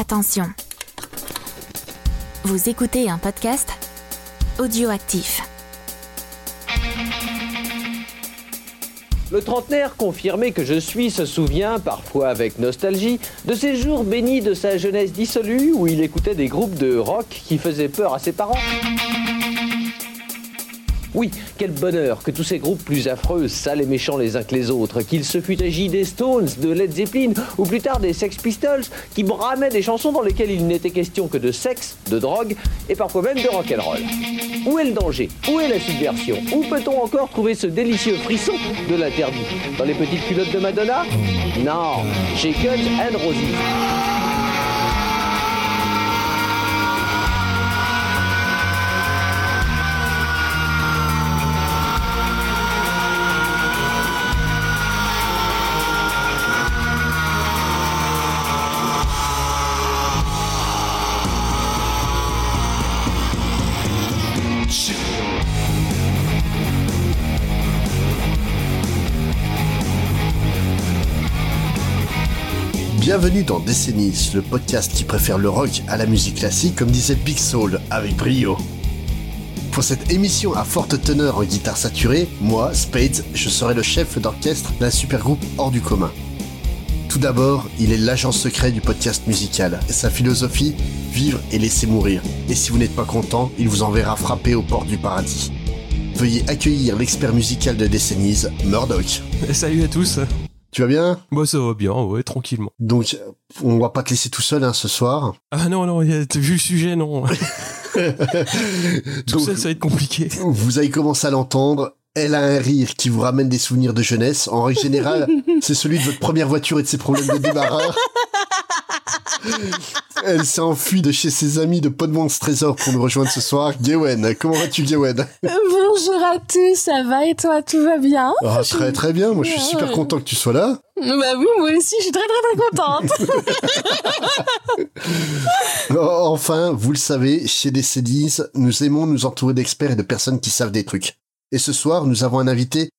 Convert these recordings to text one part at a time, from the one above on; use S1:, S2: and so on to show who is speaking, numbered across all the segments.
S1: Attention. Vous écoutez un podcast audioactif.
S2: Le trentenaire confirmé que je suis se souvient, parfois avec nostalgie, de ces jours bénis de sa jeunesse dissolue où il écoutait des groupes de rock qui faisaient peur à ses parents. Oui, quel bonheur que tous ces groupes plus affreux, sales et méchants les uns que les autres, qu'il se fût agi des Stones, de Led Zeppelin ou plus tard des Sex Pistols, qui bramaient des chansons dans lesquelles il n'était question que de sexe, de drogue et parfois même de rock'n'roll. Où est le danger? Où est la subversion? Où peut-on encore trouver ce délicieux frisson de l'interdit? Dans les petites culottes de Madonna? Non, chez Guns and.
S3: Bienvenue dans Décennies, le podcast qui préfère le rock à la musique classique, comme disait Big Soul avec brio. Pour cette émission à forte teneur en guitare saturée, moi, Spades, je serai le chef d'orchestre d'un super groupe hors du commun. Tout d'abord, il est l'agent secret du podcast musical, et sa philosophie, vivre et laisser mourir. Et si vous n'êtes pas content, il vous enverra frapper aux portes du paradis. Veuillez accueillir l'expert musical de Décennies, Murdoch.
S4: Salut à tous.
S3: Tu vas bien?
S4: Moi ça va bien, ouais, tranquillement.
S3: Donc, on va pas te laisser tout seul hein, ce soir.
S4: Ah non, non, t'as vu le sujet, non. tout seul, ça va être compliqué.
S3: Vous avez commencé à l'entendre. Elle a un rire qui vous ramène des souvenirs de jeunesse. En règle générale, c'est celui de votre première voiture et de ses problèmes de démarreur. Elle s'est enfuie de chez ses amis de Podmon's Trésor pour nous rejoindre ce soir. Gewen, comment vas-tu Gewen
S5: Bonjour à tous, ça va et toi, tout va bien?
S3: Ah, Très très bien, moi je suis super content que tu sois là.
S5: Bah oui, moi aussi, je suis très très très contente.
S3: Oh, enfin, vous le savez, chez Décédis, nous aimons nous entourer d'experts et de personnes qui savent des trucs. Et ce soir, nous avons un invité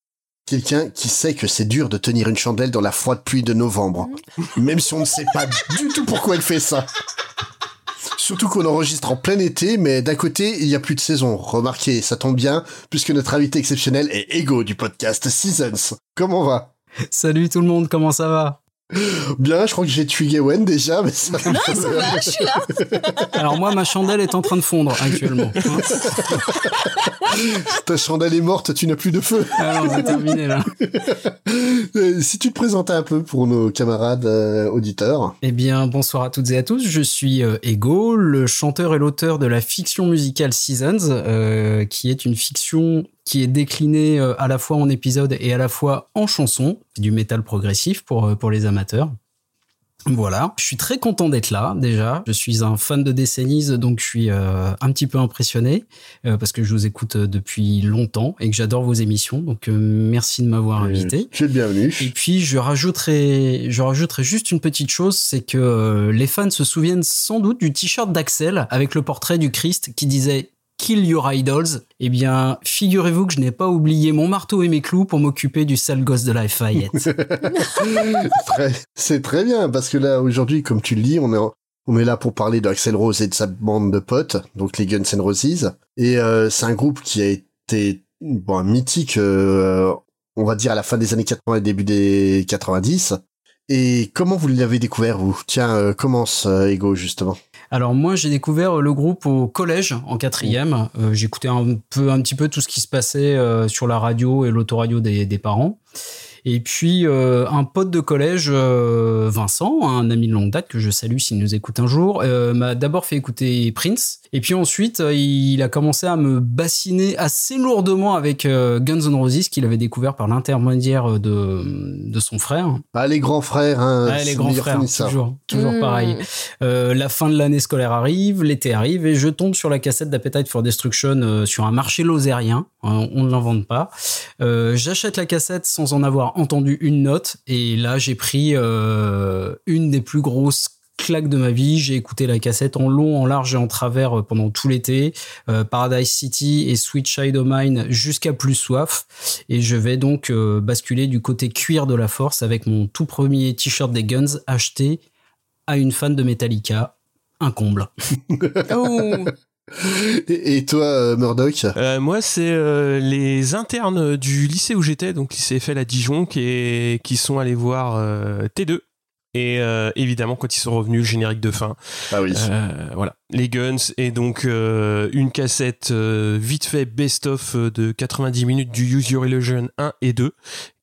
S3: Quelqu'un qui sait que c'est dur de tenir une chandelle dans la froide pluie de novembre. Même si on ne sait pas du tout pourquoi elle fait ça. Surtout qu'on enregistre en plein été, mais d'un côté, il n'y a plus de saison. Remarquez, ça tombe bien, puisque notre invité exceptionnel est Ego du podcast Seasons. Comment va?
S6: Salut tout le monde, comment ça va?
S3: Bien, je crois que j'ai tué Gawen déjà, mais ça...
S5: Non, ça va, je suis là.
S6: Alors moi, ma chandelle est en train de fondre actuellement.
S3: Ta chandelle est morte, tu n'as plus de feu.
S6: Alors, c'est terminé là.
S3: Euh, si tu te présentais un peu pour nos camarades euh, auditeurs.
S6: Eh bien, bonsoir à toutes et à tous. Je suis euh, Ego, le chanteur et l'auteur de la fiction musicale Seasons, euh, qui est une fiction qui est décliné euh, à la fois en épisode et à la fois en chanson, du métal progressif pour, euh, pour les amateurs. Voilà, je suis très content d'être là déjà. Je suis un fan de Décennies, donc je suis euh, un petit peu impressionné parce que je vous écoute depuis longtemps et que j'adore vos émissions. Donc merci de m'avoir invité.
S3: Tu es le bienvenu.
S6: Et puis je rajouterai, je rajouterai juste une petite chose, c'est que les fans se souviennent sans doute du t-shirt d'Axel avec le portrait du Christ qui disait Kill Your Idols, eh bien, figurez-vous que je n'ai pas oublié mon marteau et mes clous pour m'occuper du sale gosse de Lafayette.
S3: c'est très bien, parce que là, aujourd'hui, comme tu le dis, on est, on est là pour parler d'Axel Rose et de sa bande de potes, donc les Guns N' Roses. Et euh, c'est un groupe qui a été bon, mythique, euh, on va dire, à la fin des années 80 et début des 90. Et comment vous l'avez découvert, vous? Tiens, euh, commence, Ego, justement.
S6: Alors moi j'ai découvert le groupe au collège en quatrième. Euh, J'écoutais un peu un petit peu tout ce qui se passait euh, sur la radio et l'autoradio des, des parents. Et puis euh, un pote de collège, euh, Vincent, un ami de longue date que je salue s'il nous écoute un jour, euh, m'a d'abord fait écouter Prince. Et puis ensuite, il a commencé à me bassiner assez lourdement avec euh, Guns N' Roses qu'il avait découvert par l'intermédiaire de, de son frère.
S3: Ah, les grands frères, hein.
S6: Ah, les grands frères, toujours, toujours mmh. pareil. la fin de l'année scolaire arrive, l'été arrive, et je tombe sur la cassette d'Appetite for Destruction sur un marché lozérien. on ne l'invente pas. J'achète la cassette sans en avoir entendu une note et là j'ai pris euh, une des plus grosses claques de ma vie. J'ai écouté la cassette en long, en large et en travers euh, pendant tout l'été. Euh, Paradise City et Sweet Child of Mine jusqu'à plus soif. Et je vais donc basculer du côté cuir de la force avec mon tout premier t-shirt des Guns acheté à une fan de Metallica. Un comble.
S5: Oh.
S3: Et, toi, euh, Murdoch
S4: Euh, moi, c'est euh, les internes du lycée où j'étais, donc lycée FL à Dijon, qui, est- qui sont allés voir euh, T2. Et euh, évidemment, quand ils sont revenus, le générique de fin.
S3: Ah oui.
S4: Euh, voilà, les Guns et donc euh, une cassette euh, vite fait best-of de 90 minutes du Use Your Illusion 1 et 2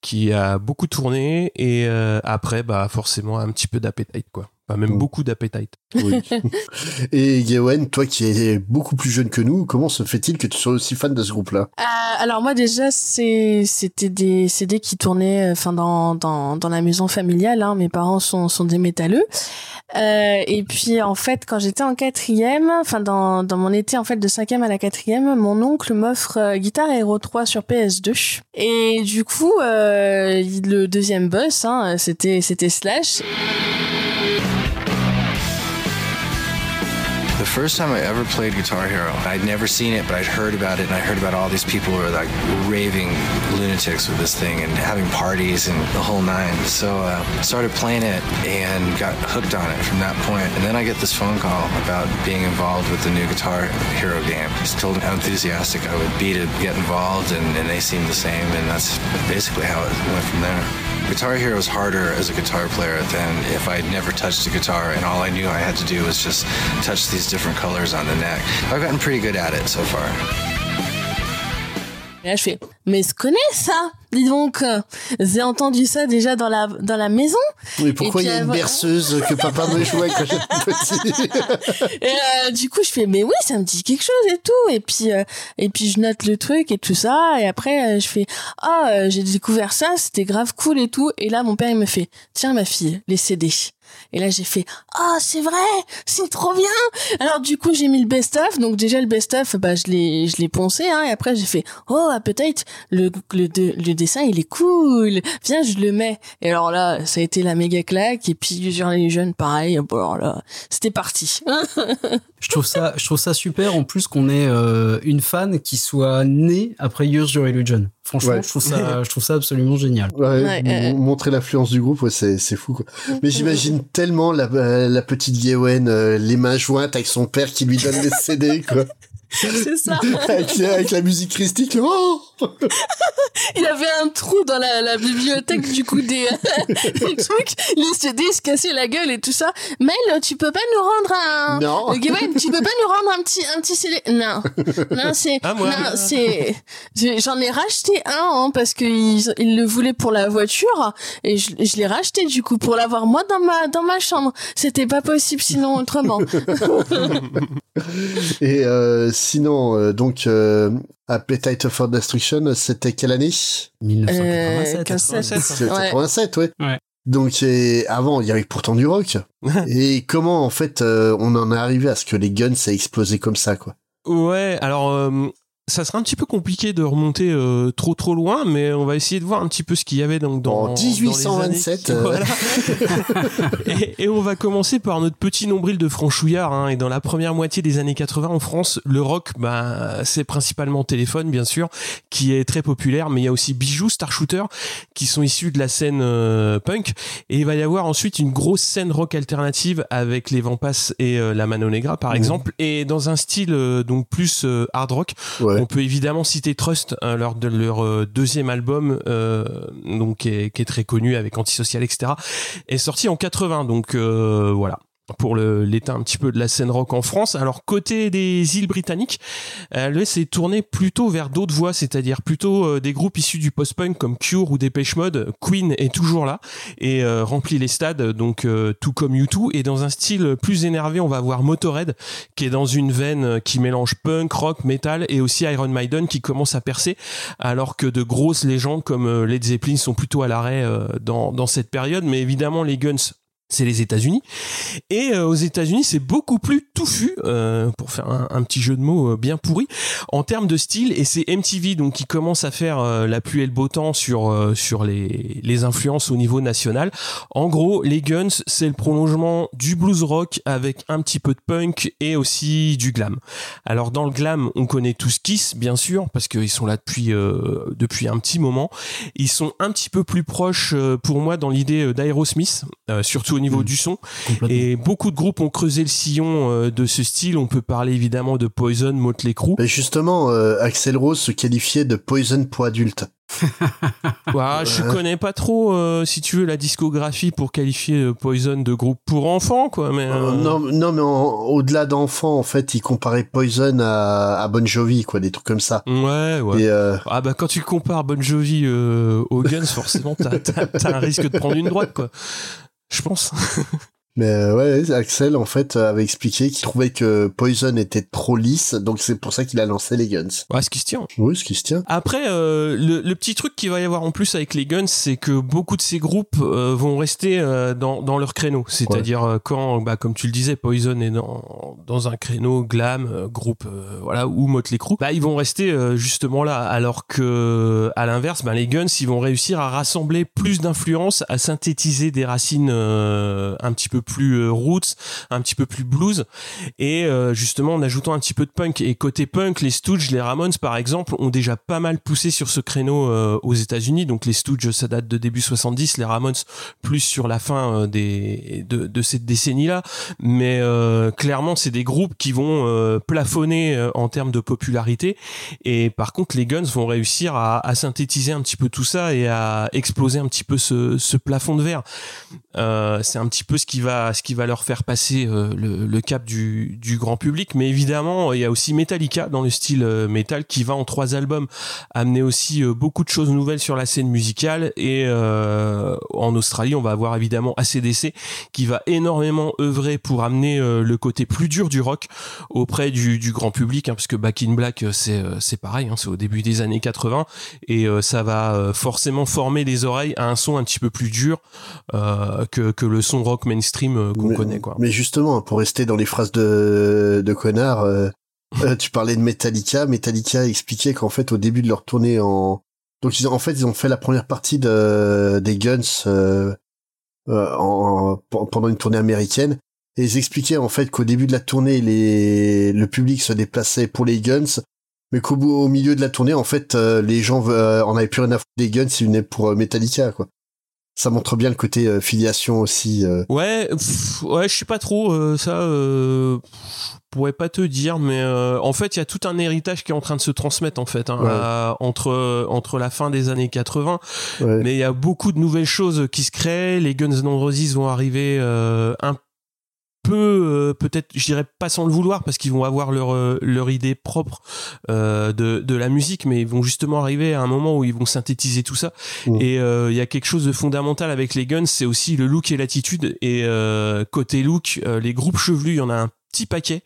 S4: qui a beaucoup tourné et euh, après bah forcément un petit peu d'appetite quoi. Enfin, même
S3: Mm.
S4: beaucoup d'appetite.
S3: Oui. Et Gawain, toi qui es beaucoup plus jeune que nous, comment se fait-il que tu sois aussi fan de ce groupe-là?
S5: Euh, alors moi déjà c'était des CD qui tournaient enfin dans dans dans la maison familiale hein. mes parents sont sont des métalleux Euh, et puis en fait quand j'étais en quatrième enfin dans dans mon été en fait de cinquième à la quatrième mon oncle m'offre euh, Guitar Hero 3 sur PS2 et du coup euh, le deuxième boss hein, c'était c'était Slash
S7: first time I ever played Guitar Hero, I'd never seen it, but I'd heard about it, and I heard about all these people who were like raving lunatics with this thing and having parties and the whole nine. So uh, I started playing it and got hooked on it from that point. And then I get this phone call about being involved with the new Guitar Hero game. Just told them how enthusiastic I would be to get involved, and, and they seemed the same, and that's basically how it went from there. Guitar Hero is harder as a guitar player than if I'd never touched a guitar and all I knew I had to do was just touch these different colors on the neck. I've gotten pretty good at it so far.
S5: Et là, je fais, mais je connais ça, dis donc. J'ai entendu ça déjà dans la, dans la maison.
S3: Mais pourquoi il y a une
S5: euh,
S3: berceuse que papa me jouait quand j'étais petit
S5: Et euh, du coup, je fais, mais oui, ça me dit quelque chose et tout. Et puis, euh, et puis je note le truc et tout ça. Et après, euh, je fais, ah, euh, j'ai découvert ça, c'était grave cool et tout. Et là, mon père, il me fait, tiens, ma fille, les CD. Et là, j'ai fait, ah, c'est vrai, c'est trop bien. Alors, du coup, j'ai mis le best-of. Donc, déjà, le best-of, bah, je l'ai, je l'ai poncé, hein. Et après, j'ai fait, oh, peut-être, le, le, le dessin, il est cool. Viens, je le mets. Et alors là, ça a été la méga claque. Et puis, sur les jeunes, pareil. Bon, alors là, c'était parti.
S6: Je trouve ça, je trouve ça super en plus qu'on ait euh, une fan qui soit née après Use Your Illusion. Franchement,
S3: Ouais.
S6: je trouve ça, je trouve ça absolument génial.
S3: Ouais,
S5: ouais.
S3: montrer l'influence du groupe, ouais, c'est c'est fou. Quoi. Mais j'imagine tellement la, euh, la petite Gawain, euh, les mains jointes avec son père qui lui donne les CD, quoi.
S5: C'est ça.
S3: avec, avec la musique christique. Oh
S5: Il avait un trou dans la, la bibliothèque du coup des, des trucs. Les CD il se cassait la gueule et tout ça. Mel, tu peux pas nous rendre un.
S3: Non.
S5: Euh, tu peux pas nous rendre un petit un petit CD Non, non c'est
S4: Ah,
S5: non c'est j'en ai racheté un hein, parce que ils, ils le voulaient pour la voiture et je, je l'ai racheté du coup pour l'avoir moi dans ma dans ma chambre. C'était pas possible sinon autrement.
S3: Et euh, sinon, euh, donc, euh, Appetite for Destruction, c'était quelle année?
S6: 1987.
S5: Euh,
S4: 87.
S3: C'est
S5: Ouais.
S3: 87, ouais.
S6: Ouais.
S3: Donc, et avant, il y avait pourtant du rock. et comment, en fait, euh, on en est arrivé à ce que les guns, ça a explosé comme ça, quoi?
S4: Ouais, alors euh, ça sera un petit peu compliqué de remonter euh, trop trop loin, mais on va essayer de voir un petit peu ce qu'il y avait donc dans
S3: En
S4: dans les
S3: 1827,
S4: années-
S3: euh.
S4: Voilà. et, et on va commencer par notre petit nombril de franchouillard. Hein, et dans la première moitié des années 80 en France, le rock, bah, c'est principalement téléphone bien sûr, qui est très populaire, mais il y a aussi Bijoux, Star Shooter, qui sont issus de la scène euh, punk. Et il va y avoir ensuite une grosse scène rock alternative avec les Vampas et euh, la Mano Negra par
S3: Mhm.
S4: exemple, et dans un style euh, donc plus euh, hard rock.
S3: Ouais.
S4: On peut évidemment citer Trust hein, lors de leur euh, deuxième album, euh, donc qui est, très connu avec Antisocial, etc. est sorti en 80, donc euh, voilà pour l'état un petit peu de la scène rock en France. Alors côté des îles britanniques, euh, elle s'est tournée plutôt vers d'autres voies, c'est-à-dire plutôt euh, des groupes issus du post-punk comme Cure ou Depeche Mode. Queen est toujours là et euh, remplit les stades, donc euh, tout comme U2. Et dans un style plus énervé, on va voir Motorhead qui est dans une veine euh, qui mélange punk, rock, metal et aussi Iron Maiden qui commence à percer alors que de grosses légendes comme euh, Led Zeppelin sont plutôt à l'arrêt euh, dans cette période. Mais évidemment, les Guns c'est les États-Unis. Et euh, aux États-Unis, c'est beaucoup plus touffu, euh, pour faire un, petit jeu de mots euh, bien pourri, en termes de style. Et c'est MTV donc qui commence à faire la pluie et le beau temps sur sur les les influences au niveau national. En gros, les Guns, c'est le prolongement du blues rock avec un petit peu de punk et aussi du glam. Alors dans le glam, on connaît tous Kiss, bien sûr, parce qu'ils sont là depuis depuis un petit moment. Ils sont un petit peu plus proches pour moi dans l'idée d'Aerosmith, surtout au niveau du son. Et beaucoup de groupes ont creusé le sillon de ce style. On peut parler évidemment de Poison, Motley Crue.
S3: Mais justement, Axel Rose se qualifiait de Poison pour adultes.
S4: ouais, je connais pas trop, euh, si tu veux, la discographie pour qualifier euh, Poison de groupe pour enfants, quoi. Mais
S3: euh, non, non, mais au-delà d'enfants, en fait, il comparait Poison à, Bon Jovi, quoi, des trucs comme ça.
S4: Ouais, ouais. Ah bah quand tu compares Bon Jovi aux Guns, forcément, t'as un risque de prendre une droite, quoi. Je pense.
S3: Mais euh, ouais, Axel en fait avait expliqué qu'il trouvait que Poison était trop lisse, donc c'est pour ça qu'il a lancé les Guns.
S4: Ouais, ce qui se tient.
S3: Oui, ce qui se tient.
S4: Après, euh, le, le, petit truc qu'il va y avoir en plus avec les Guns, c'est que beaucoup de ces groupes euh, vont rester euh, dans, dans leur créneau. C'est-à-dire euh, quand, bah, comme tu le disais, Poison est dans, dans un créneau glam, groupe, voilà, ou Motley Crue, bah ils vont rester justement là. Alors que à l'inverse, bah, les Guns, ils vont réussir à rassembler plus d'influence, à synthétiser des racines un petit peu plus euh, roots, un petit peu plus blues, et euh, justement en ajoutant un petit peu de punk. Et côté punk, les Stooges, les Ramones par exemple, ont déjà pas mal poussé sur ce créneau euh, aux États-Unis. Donc les Stooges, ça date de début 70, les Ramones plus sur la fin des de, cette décennie-là. Mais clairement, c'est des groupes qui vont plafonner en termes de popularité. Et par contre, les Guns vont réussir à, à, synthétiser un petit peu tout ça et à exploser un petit peu ce, ce plafond de verre. c'est un petit peu ce qui va ce qui va leur faire passer euh, le, cap du, grand public. Mais évidemment, il y a aussi Metallica dans le style euh, metal qui va en trois albums amener aussi euh, beaucoup de choses nouvelles sur la scène musicale. Et en Australie, on va avoir évidemment ACDC qui va énormément œuvrer pour amener le côté plus dur du rock auprès du, grand public, hein, parce que Back in Black, c'est pareil, hein, c'est au début des années 80 et ça va forcément former les oreilles à un son un petit peu plus dur que, que le son rock mainstream euh, qu'on connaît quoi.
S3: Mais justement, pour rester dans les phrases de, de connard, euh, euh, tu parlais de Metallica. Metallica expliquait qu'en fait au début de leur tournée en donc ils ont, en fait ils ont fait la première partie de des Guns en, pendant une tournée américaine et ils expliquaient en fait qu'au début de la tournée les le public se déplaçait pour les Guns mais qu'au au milieu de la tournée en fait les gens en avaient plus rien à foutre des Guns ils venaient pour Metallica quoi ça montre bien le côté euh, filiation aussi. Euh.
S4: Ouais, ouais, je sais pas trop euh, ça. Euh, je pourrais pas te dire, mais en fait, il y a tout un héritage qui est en train de se transmettre en fait hein, entre entre la fin des années 80. Mais il y a beaucoup de nouvelles choses qui se créent. Les Guns N' Roses vont arriver un peu, euh, peut-être, je dirais pas sans le vouloir, parce qu'ils vont avoir leur, euh, leur idée propre euh, de, de la musique, mais ils vont justement arriver à un moment où ils vont synthétiser tout ça. Mmh. Et il y a quelque chose de fondamental avec les guns, c'est aussi le look et l'attitude. Et côté look, les groupes chevelus, il y en a un paquet.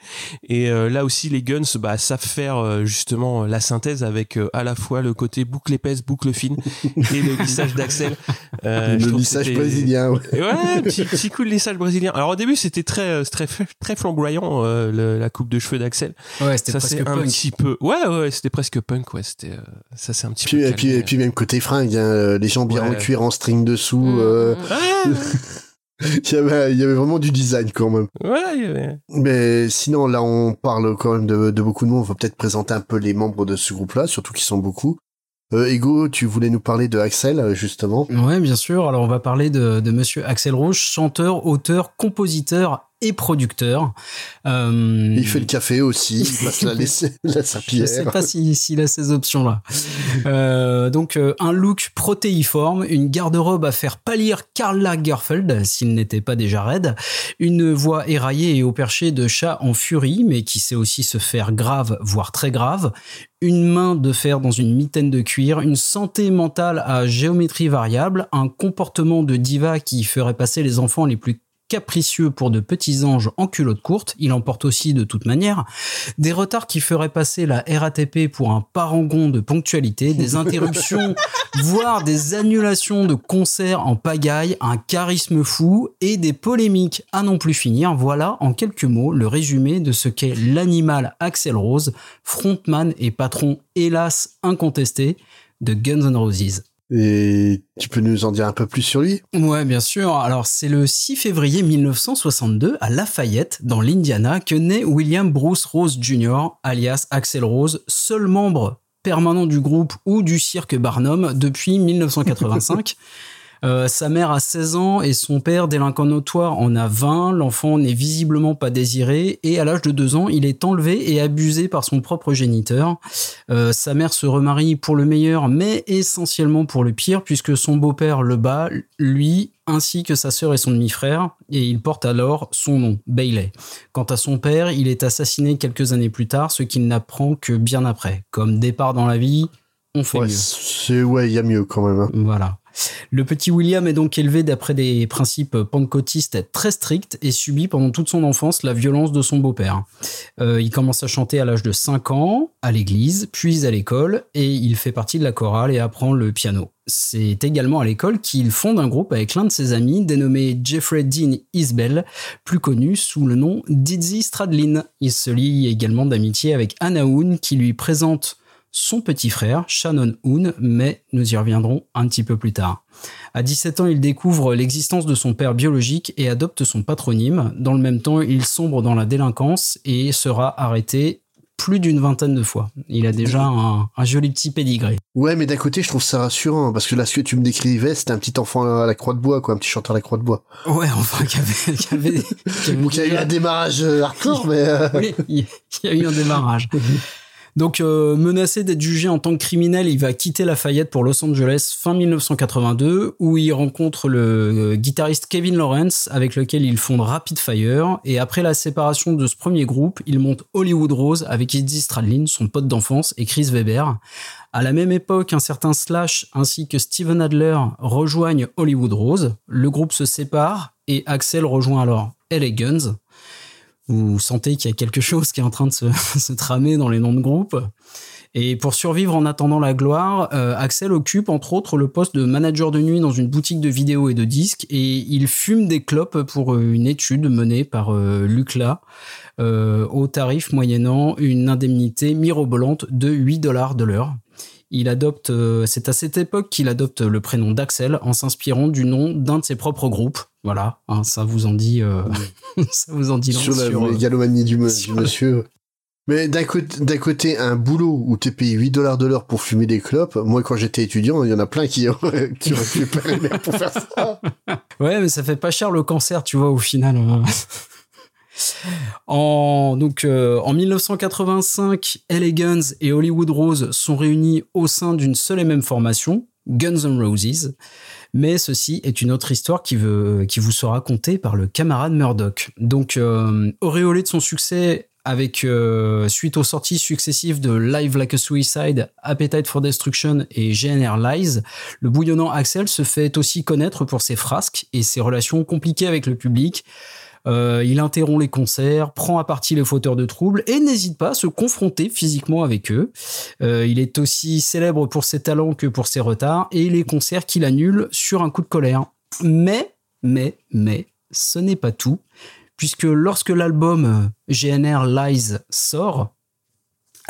S4: Et euh, là aussi, les Guns bah, savent faire euh, justement la synthèse avec euh, à la fois le côté boucle épaisse, boucle fine et le lissage d'Axel.
S3: le lissage brésilien.
S4: Ouais, ouais petit, petit, coup de lissage brésilien. Alors au début, c'était très, très, très flamboyant la coupe de cheveux d'Axel.
S6: Ouais, c'était presque
S4: un petit peu. Ouais, ouais, c'était presque punk. Ouais, c'était ça, c'est un petit
S3: peu.
S4: Et
S3: puis, et puis même côté fringue, hein, les gens bien en cuir en string dessous. Mmh. il, y avait, il y avait vraiment du design quand même.
S4: Ouais,
S3: Mais sinon, là, on parle quand même de, de beaucoup de monde. On va peut-être présenter un peu les membres de ce groupe-là, surtout qu'ils sont beaucoup. Euh, Ego, tu voulais nous parler de Axel, justement
S6: Ouais, bien sûr. Alors, on va parler de, de monsieur Axel Roche, chanteur, auteur, compositeur et producteur.
S3: Euh... Il fait le café aussi, il passe la, la
S6: Je sais pas s'il si, a ces options-là. euh, donc, euh, un look protéiforme, une garde-robe à faire pâlir Karl Lagerfeld, s'il n'était pas déjà raide, une voix éraillée et au perché de chat en furie, mais qui sait aussi se faire grave, voire très grave, une main de fer dans une mitaine de cuir, une santé mentale à géométrie variable, un comportement de diva qui ferait passer les enfants les plus capricieux pour de petits anges en culotte courte, il emporte aussi de toute manière, des retards qui feraient passer la RATP pour un parangon de ponctualité, des interruptions, voire des annulations de concerts en pagaille, un charisme fou et des polémiques à non plus finir. Voilà en quelques mots le résumé de ce qu'est l'animal Axel Rose, frontman et patron hélas incontesté de Guns N' Roses.
S3: Et tu peux nous en dire un peu plus sur lui?
S6: Ouais, bien sûr. Alors, c'est le 6 février 1962 à Lafayette, dans l'Indiana, que naît William Bruce Rose Jr., alias Axel Rose, seul membre permanent du groupe ou du cirque Barnum depuis 1985. Euh, sa mère a 16 ans et son père, délinquant notoire, en a 20. L'enfant n'est visiblement pas désiré et à l'âge de 2 ans, il est enlevé et abusé par son propre géniteur. Euh, sa mère se remarie pour le meilleur, mais essentiellement pour le pire, puisque son beau-père le bat, lui, ainsi que sa sœur et son demi-frère, et il porte alors son nom, Bailey. Quant à son père, il est assassiné quelques années plus tard, ce qu'il n'apprend que bien après. Comme départ dans la vie, on fait
S3: Ouais,
S6: mieux.
S3: c'est ouais, il y a mieux quand même. hein.
S6: Voilà. Le petit William est donc élevé d'après des principes pentecôtistes très stricts et subit pendant toute son enfance la violence de son beau-père. Euh, il commence à chanter à l'âge de 5 ans, à l'église, puis à l'école, et il fait partie de la chorale et apprend le piano. C'est également à l'école qu'il fonde un groupe avec l'un de ses amis dénommé Jeffrey Dean Isbell, plus connu sous le nom Dizzy Stradlin. Il se lie également d'amitié avec Anna Hoon qui lui présente son petit frère, Shannon Hoon, mais nous y reviendrons un petit peu plus tard. À 17 ans, il découvre l'existence de son père biologique et adopte son patronyme. Dans le même temps, il sombre dans la délinquance et sera arrêté plus d'une vingtaine de fois. Il a déjà un, un joli petit pédigré.
S3: Ouais, mais d'un côté, je trouve ça rassurant parce que là, ce que tu me décrivais, c'était un petit enfant à la croix de bois, quoi, un petit chanteur à la croix de bois.
S6: Ouais, enfin, qui avait, qui avait, qui
S3: a eu un démarrage euh, hardcore, mais euh,
S6: oui, il y a eu un démarrage. Donc, euh, menacé d'être jugé en tant que criminel, il va quitter Lafayette pour Los Angeles fin 1982, où il rencontre le euh, guitariste Kevin Lawrence, avec lequel il fonde Rapid Fire. Et après la séparation de ce premier groupe, il monte Hollywood Rose avec Izzy Stradlin, son pote d'enfance, et Chris Weber. À la même époque, un certain Slash ainsi que Steven Adler rejoignent Hollywood Rose. Le groupe se sépare et Axel rejoint alors LA Guns. Vous sentez qu'il y a quelque chose qui est en train de se, tramer dans les noms de groupe. Et pour survivre en attendant la gloire, euh, Axel occupe entre autres le poste de manager de nuit dans une boutique de vidéos et de disques et il fume des clopes pour euh, une étude menée par euh, Lucla au tarif moyennant une indemnité mirobolante de 8 dollars de l'heure. Il adopte, euh, c'est à cette époque qu'il adopte le prénom d'Axel en s'inspirant du nom d'un de ses propres groupes. Voilà, hein, ça vous en dit, euh, ça vous en dit long
S3: sur la
S6: sur, euh,
S3: du, monsieur. Mais d'un côté, un boulot où t'es payé 8 dollars de l'heure pour fumer des clopes, moi quand j'étais étudiant, il y en a plein qui auraient, qui auraient pu pour faire ça.
S6: Ouais, mais ça fait pas cher le cancer, tu vois, au final. En, donc, euh, en 1985, LA Guns et Hollywood Rose sont réunis au sein d'une seule et même formation, Guns N' Roses. Mais ceci est une autre histoire qui vous sera contée par le camarade Murdoch. Donc, euh, auréolé de son succès avec euh, suite aux sorties successives de Live Like a Suicide, Appetite for Destruction et GNR Lies, le bouillonnant Axel se fait aussi connaître pour ses frasques et ses relations compliquées avec le public. Euh, il interrompt les concerts, prend à partie les fauteurs de troubles et n'hésite pas à se confronter physiquement avec eux. Euh, il est aussi célèbre pour ses talents que pour ses retards et les concerts qu'il annule sur un coup de colère. Mais, mais, mais, ce n'est pas tout, puisque lorsque l'album euh, GNR Lies sort,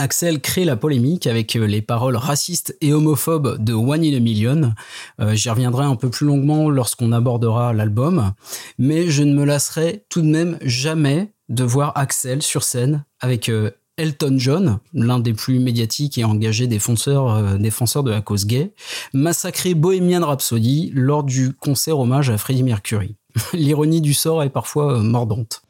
S6: Axel crée la polémique avec euh, les paroles racistes et homophobes de One in a Million. Euh, J'y reviendrai un peu plus longuement lorsqu'on abordera l'album, mais je ne me lasserai tout de même jamais de voir Axel sur scène avec euh, Elton John, l'un des plus médiatiques et engagés défenseurs, défenseurs de la cause gay, massacrer Bohemian Rhapsody lors du concert hommage à Freddie Mercury. L'ironie du sort est parfois mordante.